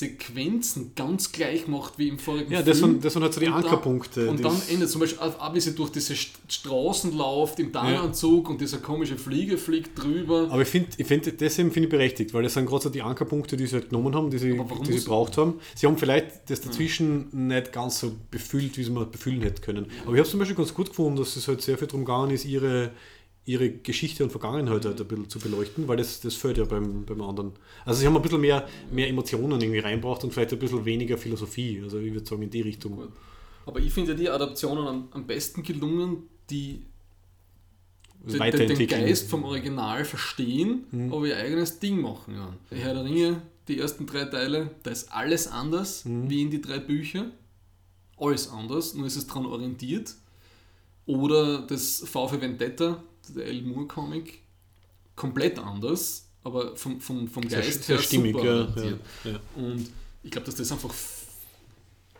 Szenensequenzen ganz gleich macht wie im vorigen Ja, das Film. waren, das waren halt so die Und Ankerpunkte. Und dann es- endet zum Beispiel, auch wie sie durch diese St- Straßen läuft im Tarnanzug und dieser komische Flieger fliegt drüber. Aber ich finde, ich find, deswegen finde ich berechtigt, weil das sind gerade so die Ankerpunkte, die sie halt genommen haben, die sie, die sie braucht haben. Sie haben vielleicht das dazwischen nicht ganz so befüllt, wie sie mal befüllen hätten können. Aber ich habe zum Beispiel ganz gut gefunden, dass es halt sehr viel darum gegangen ist, ihre, ihre Geschichte und Vergangenheit halt ein bisschen zu beleuchten, weil das, das fällt ja beim, beim anderen. Also sie haben ein bisschen mehr, mehr Emotionen irgendwie reinbracht und vielleicht ein bisschen weniger Philosophie. Also ich würde sagen, in die Richtung. Aber ich finde ja die Adaptionen am, am besten gelungen, die den. Geist vom Original verstehen, Mhm. aber ihr eigenes Ding machen. Ja. Herr der Ringe, die ersten drei Teile, da ist alles anders Mhm. wie in die drei Bücher. Alles anders, nur ist es daran orientiert. Oder das VfW Vendetta, der El Moore Comic, komplett anders, aber vom, vom, vom Sehr, Geist sehr her stimmig, super ja, ja, ja. Und ich glaube, dass das einfach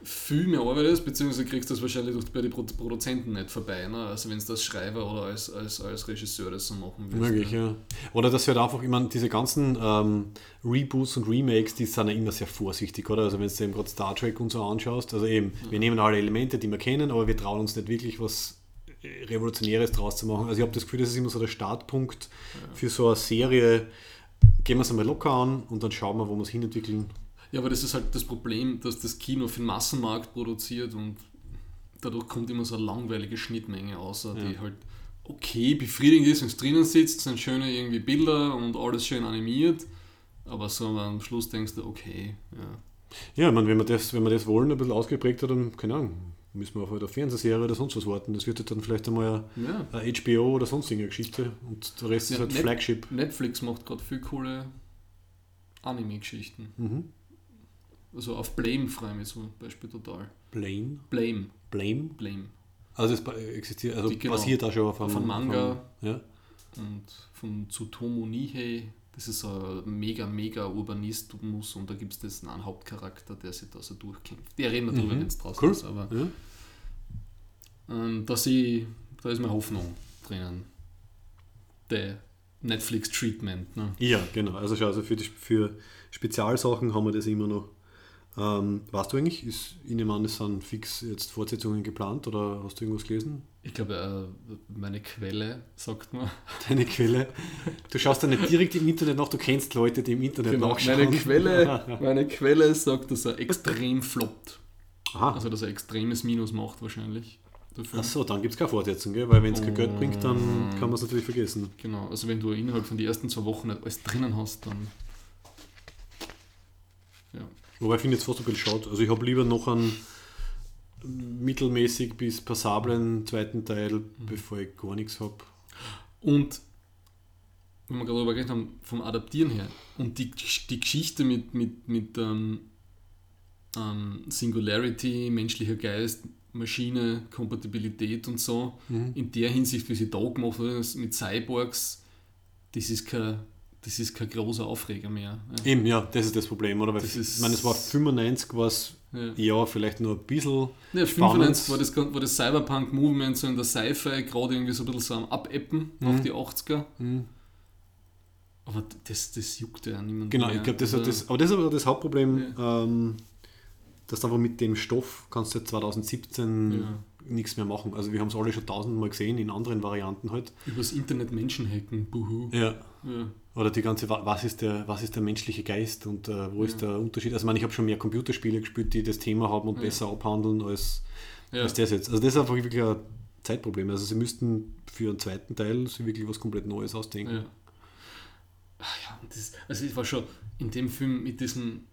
viel mehr Arbeit ist, beziehungsweise kriegst du das wahrscheinlich durch, bei den Pro Produzenten nicht vorbei. Ne? Also wenn es als Schreiber oder als, als, als Regisseur das so machen willst. Möglich, ne? ja. Oder dass halt einfach, ich meine, diese ganzen ähm, Reboots und Remakes, die sind ja immer sehr vorsichtig, oder? Also wenn du eben gerade Star Trek und so anschaust, also eben, wir nehmen alle Elemente, die wir kennen, aber wir trauen uns nicht wirklich was Revolutionäres draus zu machen. Also ich habe das Gefühl, das ist immer so der Startpunkt für so eine Serie. Gehen wir es einmal locker an und dann schauen wir, wo wir es hinentwickeln. Ja, aber das ist halt das Problem, dass das Kino für den Massenmarkt produziert und dadurch kommt immer so eine langweilige Schnittmenge außer, die halt okay befriedigend ist, wenn es drinnen sitzt, sind schöne irgendwie Bilder und alles schön animiert, aber so am Schluss denkst du, okay, ja. Ja, ich meine, wenn wir das, wenn wir das wollen, ein bisschen ausgeprägt hat, dann, keine Ahnung, müssen wir auf eine Fernsehserie oder sonst was warten. Das wird halt dann vielleicht einmal ja. eine, HBO oder sonst irgendeine Geschichte und der Rest Ja, ist halt Net- Flagship. Netflix macht gerade viel coole Anime-Geschichten. Mhm. Also auf Blame freue ich mich zum Beispiel total. Blame? Blame, Blame? Blame. Also es existiert, also genau. basiert auch schon auf einem, Auf einem Manga. Einem, ja. Und von Tsutomu Nihei, das ist ein mega, mega Urbanismus und da gibt es einen Hauptcharakter, der sich da so durchkämpft. Wir reden darüber, Mhm. wenn es draußen Cool. ist, aber Ja. Ähm, dass ich, da ist meine Hoffnung drinnen. Der Netflix-Treatment. Ne? ja, genau. Also schau, also für, die, für Spezialsachen haben wir das immer noch. Ähm, weißt du eigentlich, ist, an, es sind fix jetzt Fortsetzungen geplant oder hast du irgendwas gelesen? Ich glaube, äh, meine Quelle sagt mir. Deine Quelle. Du schaust ja nicht direkt im Internet nach, du kennst Leute, die im Internet Genau, nachschauen. meine, Quelle, meine Quelle sagt, dass er extrem floppt. Aha. Also, dass er extremes Minus macht, wahrscheinlich. Film. Achso, dann gibt es keine Fortsetzung, gell? weil wenn es kein Geld bringt, dann kann man es natürlich vergessen. Genau, also wenn du innerhalb von den ersten zwei Wochen nicht alles drinnen hast, dann. Ja. Wobei ich finde jetzt fast ein bisschen schade. Also ich habe lieber noch einen mittelmäßig bis passablen zweiten Teil, Mhm. bevor ich gar nichts habe. Und, wenn wir gerade darüber geredet haben, vom Adaptieren her, und die, die Geschichte mit, mit, mit ähm, ähm, Singularity, menschlicher Geist, Maschine, Kompatibilität und so, in der Hinsicht, wie sie da gemacht wird, mit Cyborgs, das ist kein, das ist kein großer Aufreger mehr. Ja. Eben, ja, das ist das Problem, oder? Weil Das ist- ich meine, es war 95, war es Ja. ja vielleicht nur ein bisschen. Ja, spannend. 95 war das, war das Cyberpunk-Movement so in der Sci-Fi gerade irgendwie so ein bisschen so am Abeppen Mhm. auf die 80er. Aber das, das juckt ja niemand Genau, mehr. ich glaube, das, Also, das, aber das ist aber das Hauptproblem, ähm, dass du einfach mit dem Stoff kannst du 2017 Ja. nichts mehr machen. Also wir haben es alle schon tausendmal gesehen, in anderen Varianten halt. Übers Internet Menschen hacken, buhu. Ja. Ja. Oder die ganze, wa- was ist der, was ist der menschliche Geist und äh, wo ist der Unterschied? Also ich meine, ich habe schon mehr Computerspiele gespielt, die das Thema haben und besser abhandeln als, Ja. als das jetzt. Also das ist einfach wirklich ein Zeitproblem. Also sie müssten für einen zweiten Teil sich wirklich was komplett Neues ausdenken. Ja. Ja, und das, also ich war schon in dem Film mit diesem,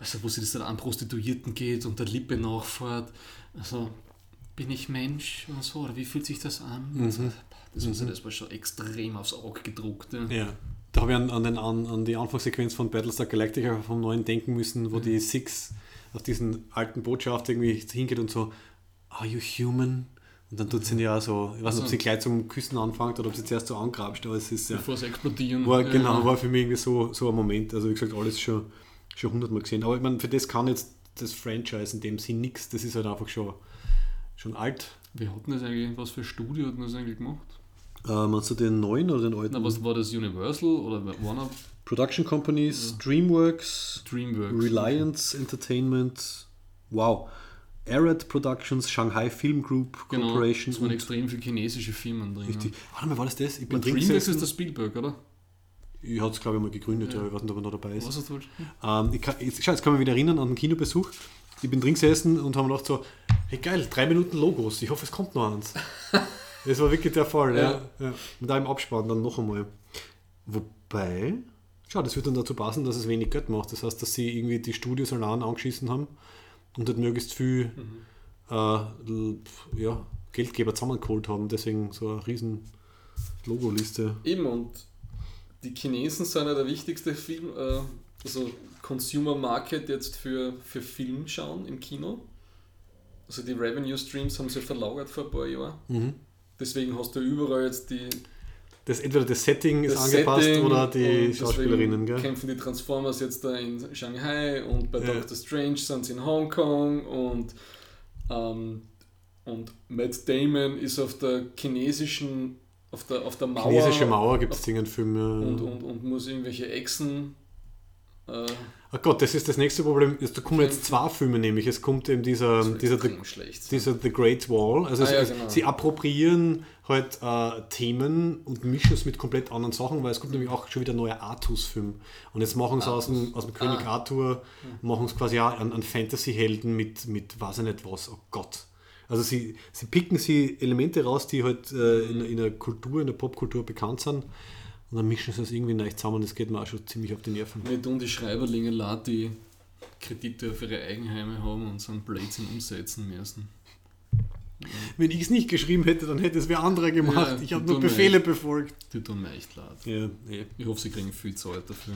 also wo sie das dann an Prostituierten geht und der Lippe nachfährt, also bin ich Mensch und so, oder wie fühlt sich das an? Also, das, war, das war schon extrem aufs Auge gedruckt. Ja. Ja. Da habe ich an, an, den, an, an die Anfangssequenz von Battlestar Galactica vom Neuen denken müssen, wo die Six auf diesen alten Botschaft irgendwie hingeht und so, are you human? Und dann tut sie ja so, ich weiß nicht, ob Also- sie gleich zum Küssen anfängt oder ob sie zuerst so angrabst, aber es ist ja, Bevor sie explodieren. war, genau, war für mich irgendwie so, so ein Moment. Also wie gesagt, alles schon, schon hundertmal gesehen. Aber ich meine, für das kann jetzt das Franchise in dem Sinn nichts. Das ist halt einfach schon, schon alt. Wer hat denn das eigentlich, was für Studio hat denn das eigentlich gemacht? Äh, meinst du den neuen oder den alten? Na, was war das? Universal oder Warner Production Companies, Dreamworks, Dreamworks? Reliance Entertainment, wow. Arad Productions, Shanghai Film Group Genau, Corporation. es waren extrem viele chinesische Firmen drin. richtig. Warte mal, war das das? Ich bin Ja. Dreamworks ist der Spielberg, oder? Ich hatte es, glaube ich, mal gegründet, ja. ich weiß nicht, ob er noch dabei ist. Was wohl? Ähm, ich kann, jetzt, schau, jetzt kann ich mich wieder erinnern an den Kinobesuch. Ich bin drin gesessen und haben gedacht so, hey geil, drei Minuten Logos, ich hoffe es kommt noch eins. das war wirklich der Fall, ja. Ja. ja. Und da im Abspann dann noch einmal. Wobei, schau, das wird dann dazu passen, dass es wenig Geld macht. Das heißt, dass sie irgendwie die Studios allein angeschissen haben und dort möglichst viel äh, l- ja, Geldgeber zusammengeholt haben. Deswegen so eine riesen Logoliste. Eben, und die Chinesen sind ja der wichtigste Film, äh, also Consumer Market jetzt für, für Film schauen im Kino. Also die Revenue Streams haben sie verlagert vor ein paar Jahren. Mhm. Deswegen hast du überall jetzt die Das, entweder das Setting ist das angepasst Setting oder die Schauspielerinnen, gell? kämpfen die Transformers jetzt da in Shanghai und bei Ja. Doctor Strange sind sie in Hongkong und, ähm, und Matt Damon ist auf der chinesischen, auf der, auf der Mauer, Chinesische Mauer gibt es einen Film. Ja. und, und, und muss irgendwelche Echsen äh, Oh Gott, das ist das nächste Problem. Es- Da kommen jetzt zwei Filme, nämlich es kommt eben dieser, dieser, schlecht. dieser The Great Wall. Also Ah, sie, ja, genau. sie appropriieren halt äh, Themen und mischen es mit komplett anderen Sachen, weil es kommt nämlich auch schon wieder ein neuer Artus-Film. Und jetzt machen sie aus dem, aus dem König Ah. Arthur, machen sie quasi auch einen, einen Fantasy-Helden mit, mit weiß ich nicht was. Oh Gott. Also sie, sie picken sie Elemente raus, die halt äh, in, in der Kultur, in der Popkultur bekannt sind. Und dann mischen sie das irgendwie neu zusammen. Das geht mir auch schon ziemlich auf die Nerven. Mir tun die Schreiberlinge leid, die Kredite auf ihre Eigenheime haben und so einen Blödsinn umsetzen müssen. Wenn ich es nicht geschrieben hätte, dann hätte es wer anderer gemacht. Ja, ich habe nur Befehle leid. befolgt. Die tun mir echt leid. Ja, eh. Ich hoffe, sie kriegen viel Zeit dafür.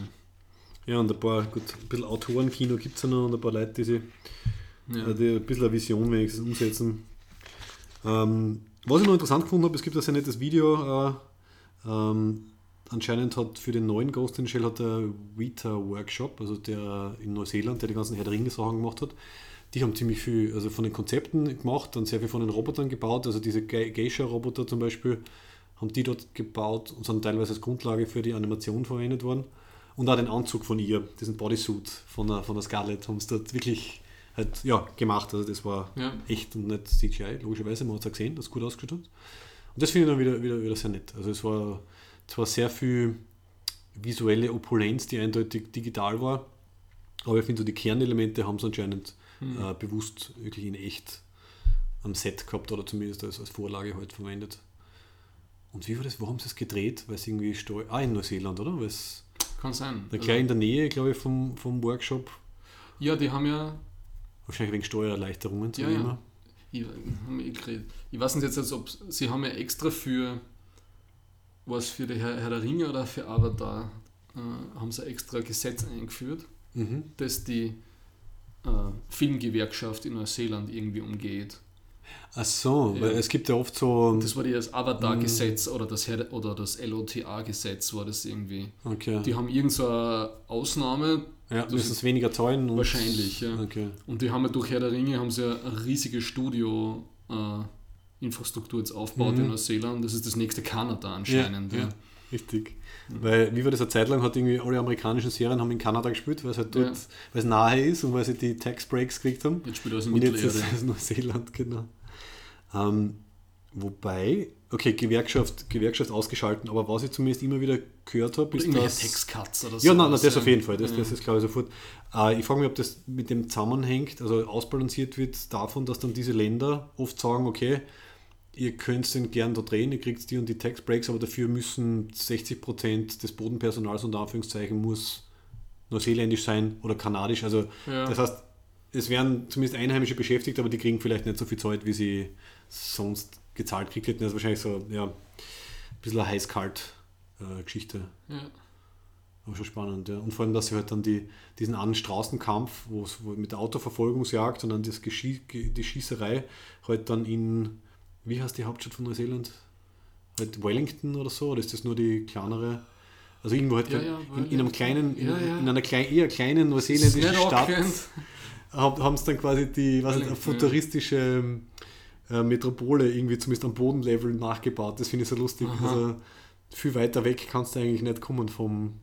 ja, und ein paar, gut, ein bisschen Autorenkino gibt es ja noch und ein paar Leute, die, sich, Ja. äh, die ein bisschen eine Vision wenigstens umsetzen. Ähm, was ich noch interessant gefunden habe, es gibt ein sehr nettes Video. Äh, ähm, anscheinend hat für den neuen Ghost in Shell hat der Weta Workshop, also der in Neuseeland, der die ganzen Herr der Ringe Sachen gemacht hat, die haben ziemlich viel, also von den Konzepten gemacht, dann sehr viel von den Robotern gebaut, also diese Ge- Geisha-Roboter zum Beispiel, haben die dort gebaut und sind teilweise als Grundlage für die Animation verwendet worden. Und auch den Anzug von ihr, diesen Bodysuit von der, von der Scarlett, haben sie dort wirklich halt, ja, gemacht. Also das war Ja. echt und nicht CGI, logischerweise, man hat es ja gesehen, dass es gut ausgeschaut hat. Und das finde ich dann wieder, wieder, wieder sehr nett. Also es war zwar sehr viel visuelle Opulenz, die eindeutig digital war, aber ich finde so die Kernelemente haben sie anscheinend äh, bewusst wirklich in echt am Set gehabt oder zumindest als, als Vorlage halt verwendet. Und wie war das? Wo haben sie es gedreht? Weil es irgendwie Steu Ah, in Neuseeland, oder? Weil es Kann sein. da Also, gleich in der Nähe, glaube ich, vom, vom Workshop. ja, die haben ja. Wahrscheinlich wegen Steuererleichterungen zu Ja, nehmen. ja. Ich, wir eh ich weiß nicht jetzt, als ob sie haben ja extra für was für die Herr, Herr der Ringe oder für Avatar äh, haben sie extra Gesetz eingeführt, Mhm. das die äh, Filmgewerkschaft in Neuseeland irgendwie umgeht. Ach so, Ja. weil es gibt ja oft so. Das war das Avatar-Gesetz oder das oder das LOTA-Gesetz war das irgendwie. Okay. Die haben irgend so Ausnahme, ja, müssen ist- es weniger zahlen. Und Wahrscheinlich, ja. Okay. Und die haben ja durch Herr der Ringe haben sie ja eine riesige Studio äh, Infrastruktur jetzt aufgebaut Mhm. in Neuseeland. Das ist das nächste Kanada anscheinend. Ja, Ja, ja, richtig. Weil, wie war das eine Zeit lang, hat irgendwie alle amerikanischen Serien haben in Kanada gespielt, weil es halt dort, Ja. weil es nahe ist und weil sie die Tax Breaks gekriegt haben. Jetzt spielt alles in Und jetzt ist es Neuseeland, genau. Ähm, wobei, okay, Gewerkschaft, Gewerkschaft ausgeschalten, aber was ich zumindest immer wieder gehört habe, ist das... Textcuts oder so. Ja, nein, nein, das auf jeden Fall, das, Ja. das ist glaube ich sofort. Äh, ich frage mich, ob das mit dem zusammenhängt, also ausbalanciert wird davon, dass dann diese Länder oft sagen, okay, ihr könnt den gern da drehen, ihr kriegt die und die Tax Breaks, aber dafür müssen 60% des Bodenpersonals unter Anführungszeichen muss neuseeländisch sein oder kanadisch. Also Ja. das heißt, es werden zumindest Einheimische beschäftigt, aber die kriegen vielleicht nicht so viel Zeit, wie sie sonst gezahlt kriegt hätten. Das ist wahrscheinlich so, ja, ein bisschen eine heiß-kalt-Geschichte. Ja. Aber schon spannend, ja. Und vor allem, dass sie halt dann die, diesen einen Straßenkampf, wo es mit der Autoverfolgungsjagd und dann das Geschie die Schießerei halt dann in, wie heißt die Hauptstadt von Neuseeland? Halt Wellington oder so? Oder ist das nur die kleinere? Also irgendwo halt Ja, in, ja, in einem kleinen, in, in einer klein, eher kleinen neuseeländischen Stadt haben haben sie dann quasi die was Wellington, futuristische ähm, äh, Metropole irgendwie zumindest am Bodenlevel nachgebaut. Das finde ich so lustig. Also viel weiter weg kannst du eigentlich nicht kommen vom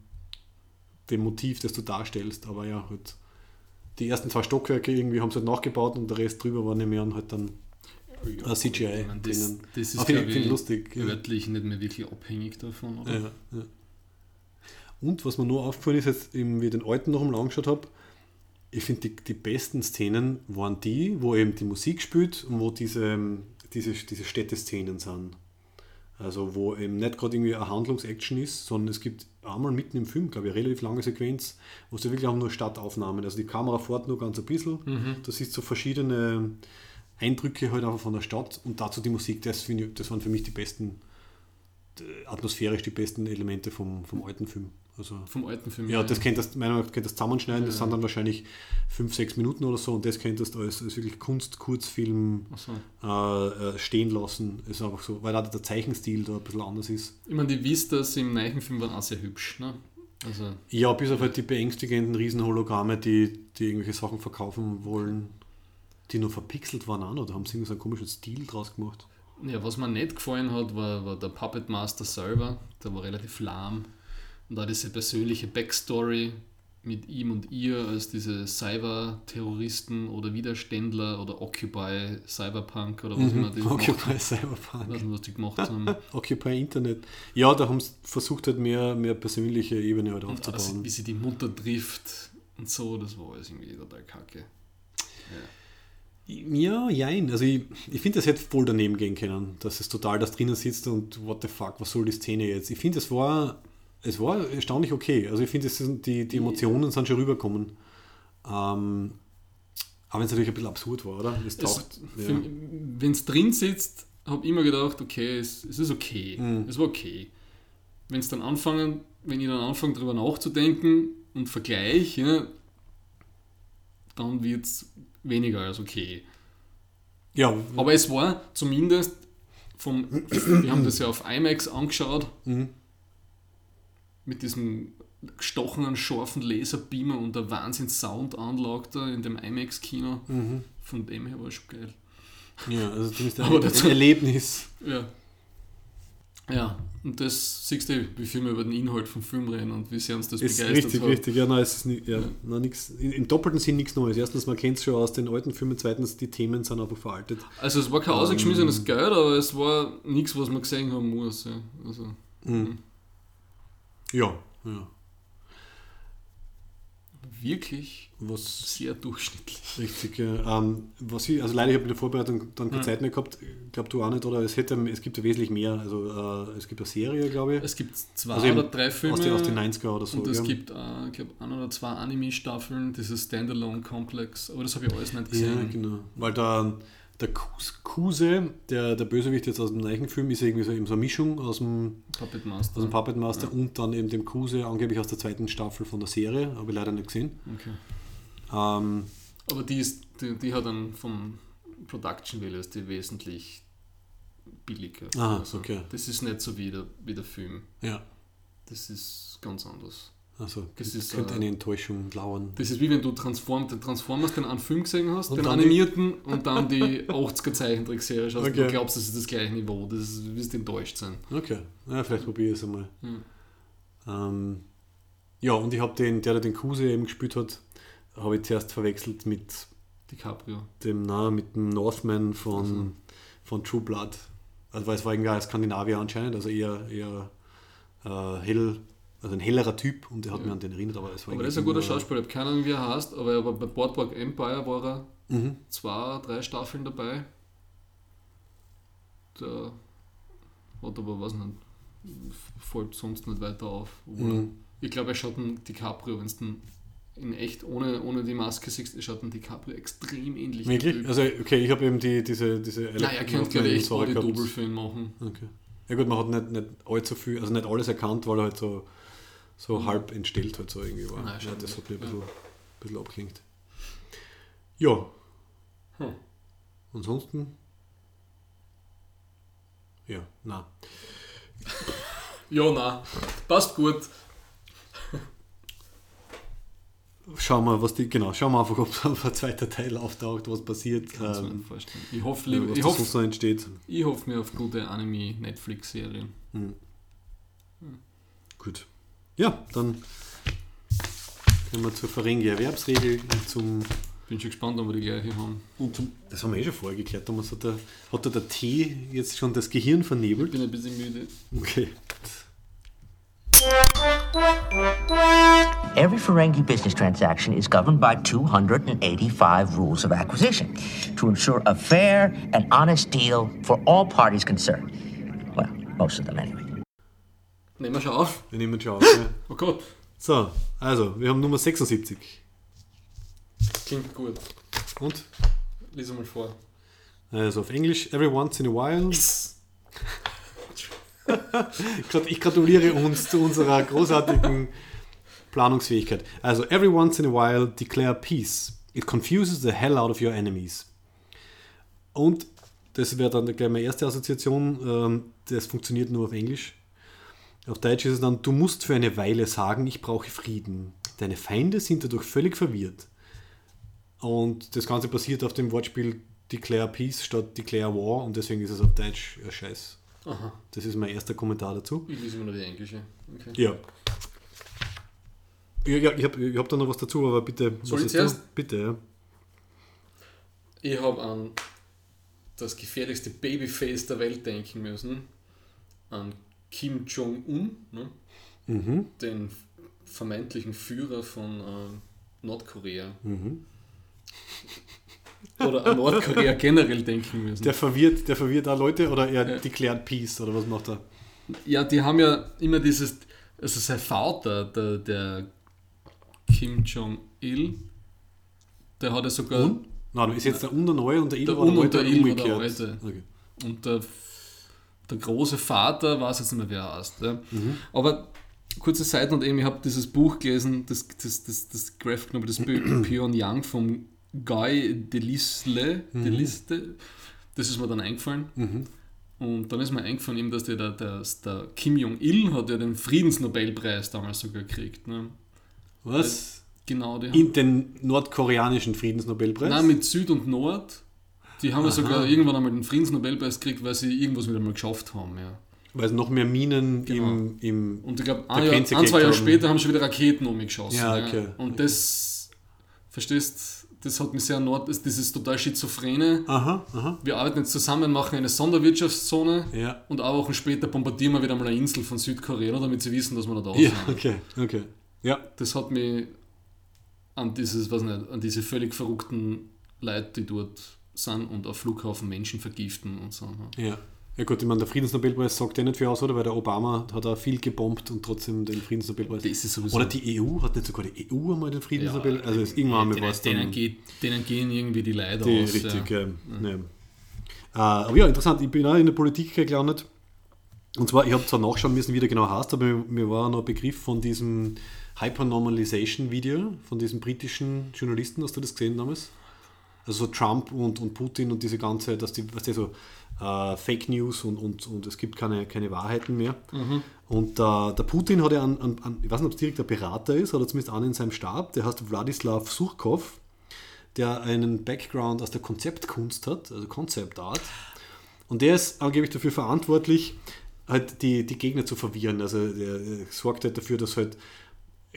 dem Motiv, das du darstellst. Aber ja, halt, die ersten zwei Stockwerke irgendwie haben sie halt nachgebaut und der Rest drüber war nicht mehr und halt dann äh, CGI Ich meine, das, das ist, finde ich, lustig. Ja. örtlich nicht mehr wirklich abhängig davon? Ja, ja. Und was mir nur aufgefallen ist, jetzt wie ich den alten noch einmal angeschaut habe, ich finde, die, die besten Szenen waren die, wo eben die Musik spielt und wo diese, ähm, diese, diese Städteszenen sind. Also wo eben nicht gerade irgendwie eine Handlungsaction ist, sondern es gibt einmal mitten im Film, glaube ich, eine relativ lange Sequenz, wo es wirklich auch nur Stadtaufnahmen. Also die Kamera fährt nur ganz ein bisschen. Das ist so verschiedene Eindrücke halt einfach von der Stadt und dazu die Musik, das, ich, das waren für mich die besten, äh, atmosphärisch die besten Elemente vom, vom alten Film. Also, Vom alten Film. ja, das könntest meiner Meinung nach könntest du zusammenschneiden, das sind dann wahrscheinlich fünf, sechs Minuten oder so und das könntest du als, als wirklich Kunst-Kurzfilm Achso. äh, äh, stehen lassen. Ist einfach so, weil auch der Zeichenstil da ein bisschen anders ist. Ich meine, die Vistas im neuen Film waren auch sehr hübsch. Ne? Also, Ja, bis auf halt die beängstigenden Riesenhologramme, die, die irgendwelche Sachen verkaufen wollen, die nur verpixelt waren auch noch. Da haben sie irgendwie so einen komischen Stil draus gemacht. ja, was mir nicht gefallen hat, war, war der Puppet Master selber. Der war relativ lahm. Und da diese persönliche Backstory mit ihm und ihr als diese Cyber-Terroristen oder Widerständler oder Occupy Cyberpunk oder was immer die gemacht Occupy haben. Cyberpunk. nicht, was die gemacht haben. Occupy Internet. Ja, da haben sie versucht, halt mehr, mehr persönliche Ebene halt Und also, aufzubauen. wie sie die Mutter trifft und so, das war alles irgendwie total kacke. Ja, jein. Also ich, ich finde, das hätte voll daneben gehen können, dass es total das drinnen sitzt und what the fuck, was soll die Szene jetzt? Ich finde, es war, es war erstaunlich okay. Also ich finde, die, die Emotionen sind schon rübergekommen. Ähm, aber wenn es natürlich ein bisschen absurd war, oder? Es taucht, ja. Wenn es drin sitzt, habe ich immer gedacht, okay, es, es ist okay. Mhm. Es war okay. Wenn es dann anfangen, wenn ich dann anfange darüber nachzudenken und vergleiche, ja, dann wird es weniger als okay. ja, Aber es war zumindest vom, wir haben das ja auf IMAX angeschaut, Mhm. Mit diesem gestochenen, scharfen Laserbeamer und der Wahnsinns-Soundanlage da in dem IMAX-Kino. Mhm. Von dem her war es schon geil. ja, also zumindest Aber ein, dazu- ein Erlebnis. Ja. Ja, und das siehst du, wie viel wir über den Inhalt vom Film reden und wie sehr uns das Ist begeistert richtig, hat. richtig. Ja, nein, es ist nicht, ja, Ja. nein, nix, in, im doppelten Sinn nichts Neues. Erstens, man kennt es schon aus den alten Filmen. Zweitens, die Themen sind einfach veraltet. Also es war kein Ähm. ausgeschmissenes Geld, aber es war nichts, was man gesehen haben muss. Ja. Also, Mhm. Ja, ja. wirklich Was sehr durchschnittlich. Richtig, ja. Ähm, was ich, also leider, ich habe in der Vorbereitung dann keine Ja. Zeit mehr gehabt, glaube du auch nicht, oder es, hätte, es gibt ja wesentlich mehr. Also äh, es gibt eine Serie, glaube ich, Es gibt zwei Also oder drei Filme aus, den, aus den 90er oder so. und es ja. gibt, äh, ich glaube, ein oder zwei Anime-Staffeln, dieses Standalone-Komplex, aber das habe ich alles nicht Ja, gesehen. genau. Weil der, der Kus- Kuse, der, der Bösewicht jetzt aus dem neuen Film, ist irgendwie so, eben so eine Mischung aus dem, Puppet aus Master. dem Puppet Master und dann eben dem Kuse, angeblich aus der zweiten Staffel von der Serie, habe ich leider nicht gesehen. Okay. Ähm, Aber die, ist, die, die hat dann vom Production Value ist die wesentlich billiger. Aha, okay. Das ist nicht so wie der, wie der Film. ja, Das ist ganz anders. Also Das ist, könnte äh, eine Enttäuschung lauern. Das ist wie wenn du Transform, den Transformers den einen Film gesehen hast, Und den animierten und dann die 80er Zeichentrickserie schaust. Okay. Du glaubst, das ist das gleiche Niveau. Das ist, du wirst enttäuscht sein. Okay, ja, vielleicht probiere ich es einmal. Hm. Ähm, ja, und ich habe den, der, der den Kuse eben gespielt hat, habe ich zuerst verwechselt mit DiCaprio. dem, na, mit dem Northman von, von True Blood. Also, weil es war irgendwie ein Skandinavier anscheinend, also eher, eher äh, hell, also ein hellerer Typ und der hat Ja. mich an den erinnert, aber es war Aber das ist ein guter Schauspieler. Ich habe keine Ahnung, wie er heißt, aber, aber bei Boardwalk Empire war er Mhm. zwei, drei Staffeln dabei. Der hat aber, was nicht, fällt sonst nicht weiter auf. Mhm. Ich glaube, er schaut einen DiCaprio, wenn es in echt ohne, ohne die Maske siehst, er schaut einen DiCaprio extrem ähnlich. Wirklich? Also, okay, ich habe eben die, diese, diese Nein, er könnte, glaube ich, echt Sache Body gehabt. Double für ihn machen. Okay. Ja gut, man hat nicht, nicht allzu viel, also nicht alles erkannt, weil er halt so, so halb entstellt halt so irgendwie war. Nein, ja, das hat mich ein bisschen, bisschen abgelenkt. Ja. Hm. Ansonsten? Ja, na. Ja, nein, passt gut. Schauen wir, was die, genau, schauen wir einfach, ob ein zweiter Teil auftaucht, was passiert, Kann's mir ähm, nicht vorstellen. Ich hoffe, was lieber, ich hoffe, noch entsteht. ich hoffe mir auf gute Anime-Netflix-Serien. Gut. Ja, dann kommen wir zur Ferengi-Erwerbsregel und zum, Bin schon gespannt, ob wir die gleiche haben. und zum. Das haben wir eh schon vorher geklärt, Thomas. Hat der, hat der, der Tee jetzt schon das Gehirn Ich vernebelt? bin ein bisschen müde. Okay. Every Ferengi business transaction is governed by 285 rules of acquisition to ensure a fair and honest deal for all parties concerned. Well, most of them anyway. Nehmen wir schon auf. Wir nehmen schon auf. Ja. Oh Gott, So, also, wir haben Nummer 76. klingt gut. Und? Lies mal vor. Also auf Englisch, every once in a while. Ich gratuliere uns zu unserer großartigen Planungsfähigkeit. Also, every once in a while declare peace. It confuses the hell out of your enemies. Und das wäre dann gleich meine erste Assoziation. ähm, Das funktioniert nur auf Englisch. Auf Deutsch ist es dann, du musst für eine Weile sagen, ich brauche Frieden. Deine Feinde sind dadurch völlig verwirrt. Und das Ganze basiert auf dem Wortspiel Declare Peace statt Declare War und deswegen ist es auf Deutsch ein Scheiß. Aha, Das ist mein erster Kommentar dazu. ich lese mir nur die englische. Okay. Ja. Ja, ja ich habe ich hab da noch was dazu, aber bitte. Soll was ich ist? Bitte, ja. Ich habe an das gefährlichste Babyface der Welt denken müssen. An Kim Jong-un, ne? Mhm. den vermeintlichen Führer von äh, Nordkorea. Mhm. Oder an Nordkorea generell denken müssen. Der verwirrt, der verwirrt da Leute oder er Ja. declared Peace oder was macht er? Ja, die haben ja immer dieses, also sein Vater, der, der Kim Jong-il, der hat ja sogar, Und? Nein, ist jetzt der Un der Neue und der Il Der war der Un und der oder Il war der? Alte. Okay. und der, der große Vater, weiß jetzt nicht mehr, wer er heißt. Ja. Mhm. Aber kurze Seite und eben, ich habe dieses Buch gelesen, das, das, das, das Graphic Novel, das Py- Pyongyang vom Guy Delisle, Mhm. Das ist mir dann eingefallen. Und dann ist mir eingefallen, eben, dass der, der, der, der Kim Jong-il hat ja den Friedensnobelpreis damals sogar gekriegt. Ne? Was? Genau, die haben, In den nordkoreanischen Friedensnobelpreis? Nein, mit Süd und Nord. Die haben ja sogar irgendwann einmal den Friedensnobelpreis gekriegt, weil sie irgendwas wieder mal geschafft haben. Ja. Weil es noch mehr Minen Genau. im, im Und ich glaube, ein, Jahr, ein, zwei Jahre haben. später haben sie wieder Raketen umgeschossen. Ja, okay. Und das, verstehst das hat mich sehr nord, das, dieses total schizophrene. Aha, aha. Wir arbeiten jetzt zusammen, machen eine Sonderwirtschaftszone Ja. und auch Wochen später bombardieren wir wieder mal eine Insel von Südkorea, damit sie wissen, dass wir da da Ja, sind. okay, okay. Ja, Das hat mich an dieses, was nicht, an diese völlig verrückten Leute, die dort sind und auf Flughafen Menschen vergiften und so. ne? ja. Ja gut, ich meine, der Friedensnobelpreis sagt ja nicht viel aus, oder? Weil der Obama hat auch viel gebombt und trotzdem den Friedensnobelpreis. Das ist sowieso. Oder die EU, hat nicht sogar die EU einmal den Friedensnobel? also ist irgendwann einmal was denen, dann. geht, denen gehen irgendwie die Leute Die, aus. richtig, ja. ja. ja. Äh, aber ja, interessant, ich bin auch in der Politik gelandet. Und zwar, ich habe zwar nachschauen müssen, wie der genau heißt, aber mir, mir war noch ein Begriff von diesem Hypernormalization-Video von diesem britischen Journalisten, hast du das gesehen damals? Also so Trump und, und Putin und diese ganze, dass die, was die so äh, Fake News und, und, und es gibt keine, keine Wahrheiten mehr. Und äh, der Putin hat ja einen, einen, einen, ich weiß nicht, ob es direkt ein Berater ist, oder zumindest einen in seinem Stab, der heißt Wladislav Surkov, der einen Background aus der Konzeptkunst hat, also Concept Art. Und der ist angeblich dafür verantwortlich, halt die, die Gegner zu verwirren. Also der, der sorgt halt dafür, dass halt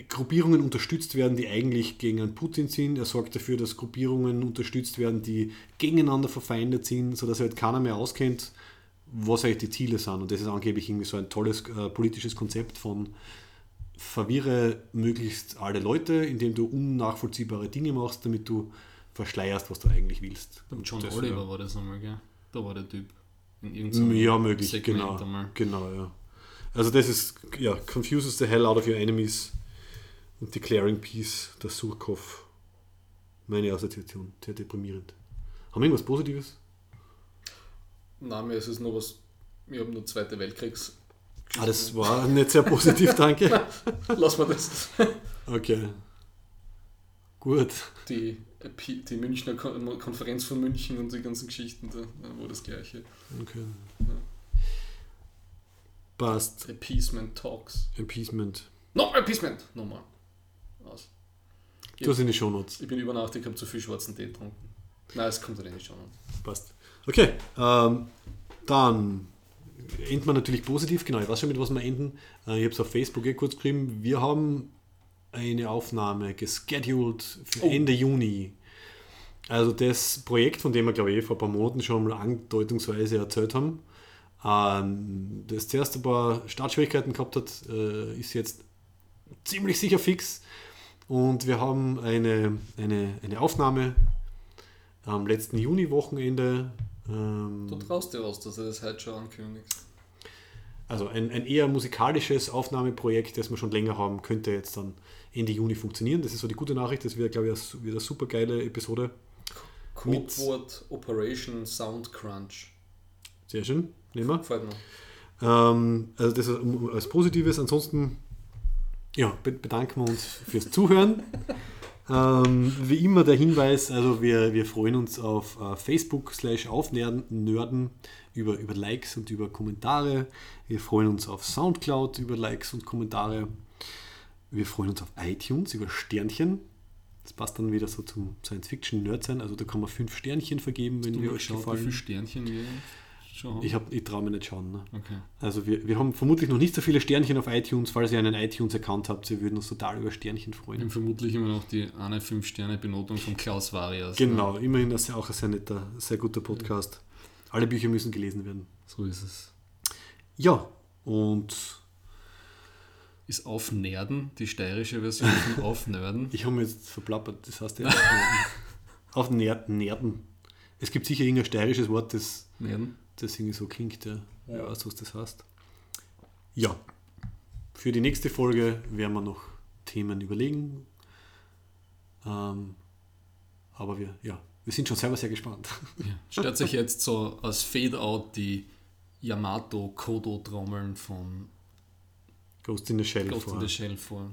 Gruppierungen unterstützt werden, die eigentlich gegen einen Putin sind. Er sorgt dafür, dass Gruppierungen unterstützt werden, die gegeneinander verfeindet sind, sodass halt keiner mehr auskennt, was eigentlich die Ziele sind. Und das ist angeblich irgendwie so ein tolles äh, politisches Konzept von verwirre möglichst alle Leute, indem du unnachvollziehbare Dinge machst, damit du verschleierst, was du eigentlich willst. Beim John Das, Oliver ja. war das nochmal, gell? Da war der Typ. In irgendeinem Ja, möglich, Segment genau. einmal. Genau, ja. Also das ist, ja, confuses the hell out of your enemies und declaring peace, der Surkov. Meine Assoziation, sehr deprimierend. Haben wir irgendwas Positives? Nein, mir ist es nur was. Wir haben nur Zweite Weltkriegs. Ah, das war nicht sehr positiv, danke. Lass mal das. Okay. Gut. Die, die Münchner Kon- Konferenz von München und die ganzen Geschichten, da war das Gleiche. Okay. Passt. Appeasement Talks. Appeasement. Nochmal Appeasement! Nochmal. Du hast in die Shownotes. Ich bin übernachtet, ich habe zu viel schwarzen Tee getrunken. Nein, es kommt halt nicht schon. Passt. Okay, ähm, dann enden wir natürlich positiv. Genau, ich weiß schon, mit was wir enden. Äh, ich habe es auf Facebook eh kurz geschrieben. Wir haben eine Aufnahme gescheduled für Oh. Ende Juni. Also das Projekt, von dem wir, glaube ich, vor ein paar Monaten schon mal andeutungsweise erzählt haben, ähm, das zuerst ein paar Startschwierigkeiten gehabt hat, äh, ist jetzt ziemlich sicher fix. Und wir haben eine, eine, eine Aufnahme am letzten Juni-Wochenende. Ähm, Du traust dir was, dass du das heute schon ankündigst. also ein, ein eher musikalisches Aufnahmeprojekt, das wir schon länger haben, könnte jetzt dann Ende Juni funktionieren. Das ist so die gute Nachricht. Das wird, glaube ich, wieder eine super geile Episode. Codewort Operation Sound Crunch. Sehr schön. Nehmen wir. Gefällt mir. Ähm, also das ist als Positives. Ansonsten ja, be- bedanken wir uns fürs Zuhören. ähm, wie immer der Hinweis, also wir, wir freuen uns auf äh, Facebook slash aufnörden über, über Likes und über Kommentare. Wir freuen uns auf Soundcloud über Likes und Kommentare. Wir freuen uns auf iTunes über Sternchen. Das passt dann wieder so zum Science-Fiction-Nerd sein. Also da kann man fünf Sternchen vergeben, wenn wir euch geschaut, wie gefallen. viele Sternchen wir schon? Ich, hab- ich traue mir nicht schauen. Ne? okay. Also wir, wir haben vermutlich noch nicht so viele Sternchen auf iTunes. Falls ihr einen iTunes-Account habt, wir würden uns total über Sternchen Wir haben freuen. vermutlich immer noch die eine 5-Sterne-Benotung von Klaus Varias. Genau, immerhin das ist ja auch ein sehr netter, sehr guter Podcast. Alle Bücher müssen gelesen werden. So ist es. Ja, und Ist Aufnerden die steirische Version von Aufnörden? ich habe mir jetzt verplappert, das heißt ja auf Ner Nerden. Es gibt sicher irgendein steirisches Wort, das, Nerden? Das irgendwie so klingt. Ja. Ja, weiß, was das heißt. Ja, für die nächste Folge werden wir noch Themen überlegen. Ähm, aber wir, ja, wir sind schon selber sehr gespannt. Ja. Stellt euch jetzt so als Fade-Out die Yamato-Kodo-Trommeln von Ghost in the Shell Ghost vor. in the Shell vor.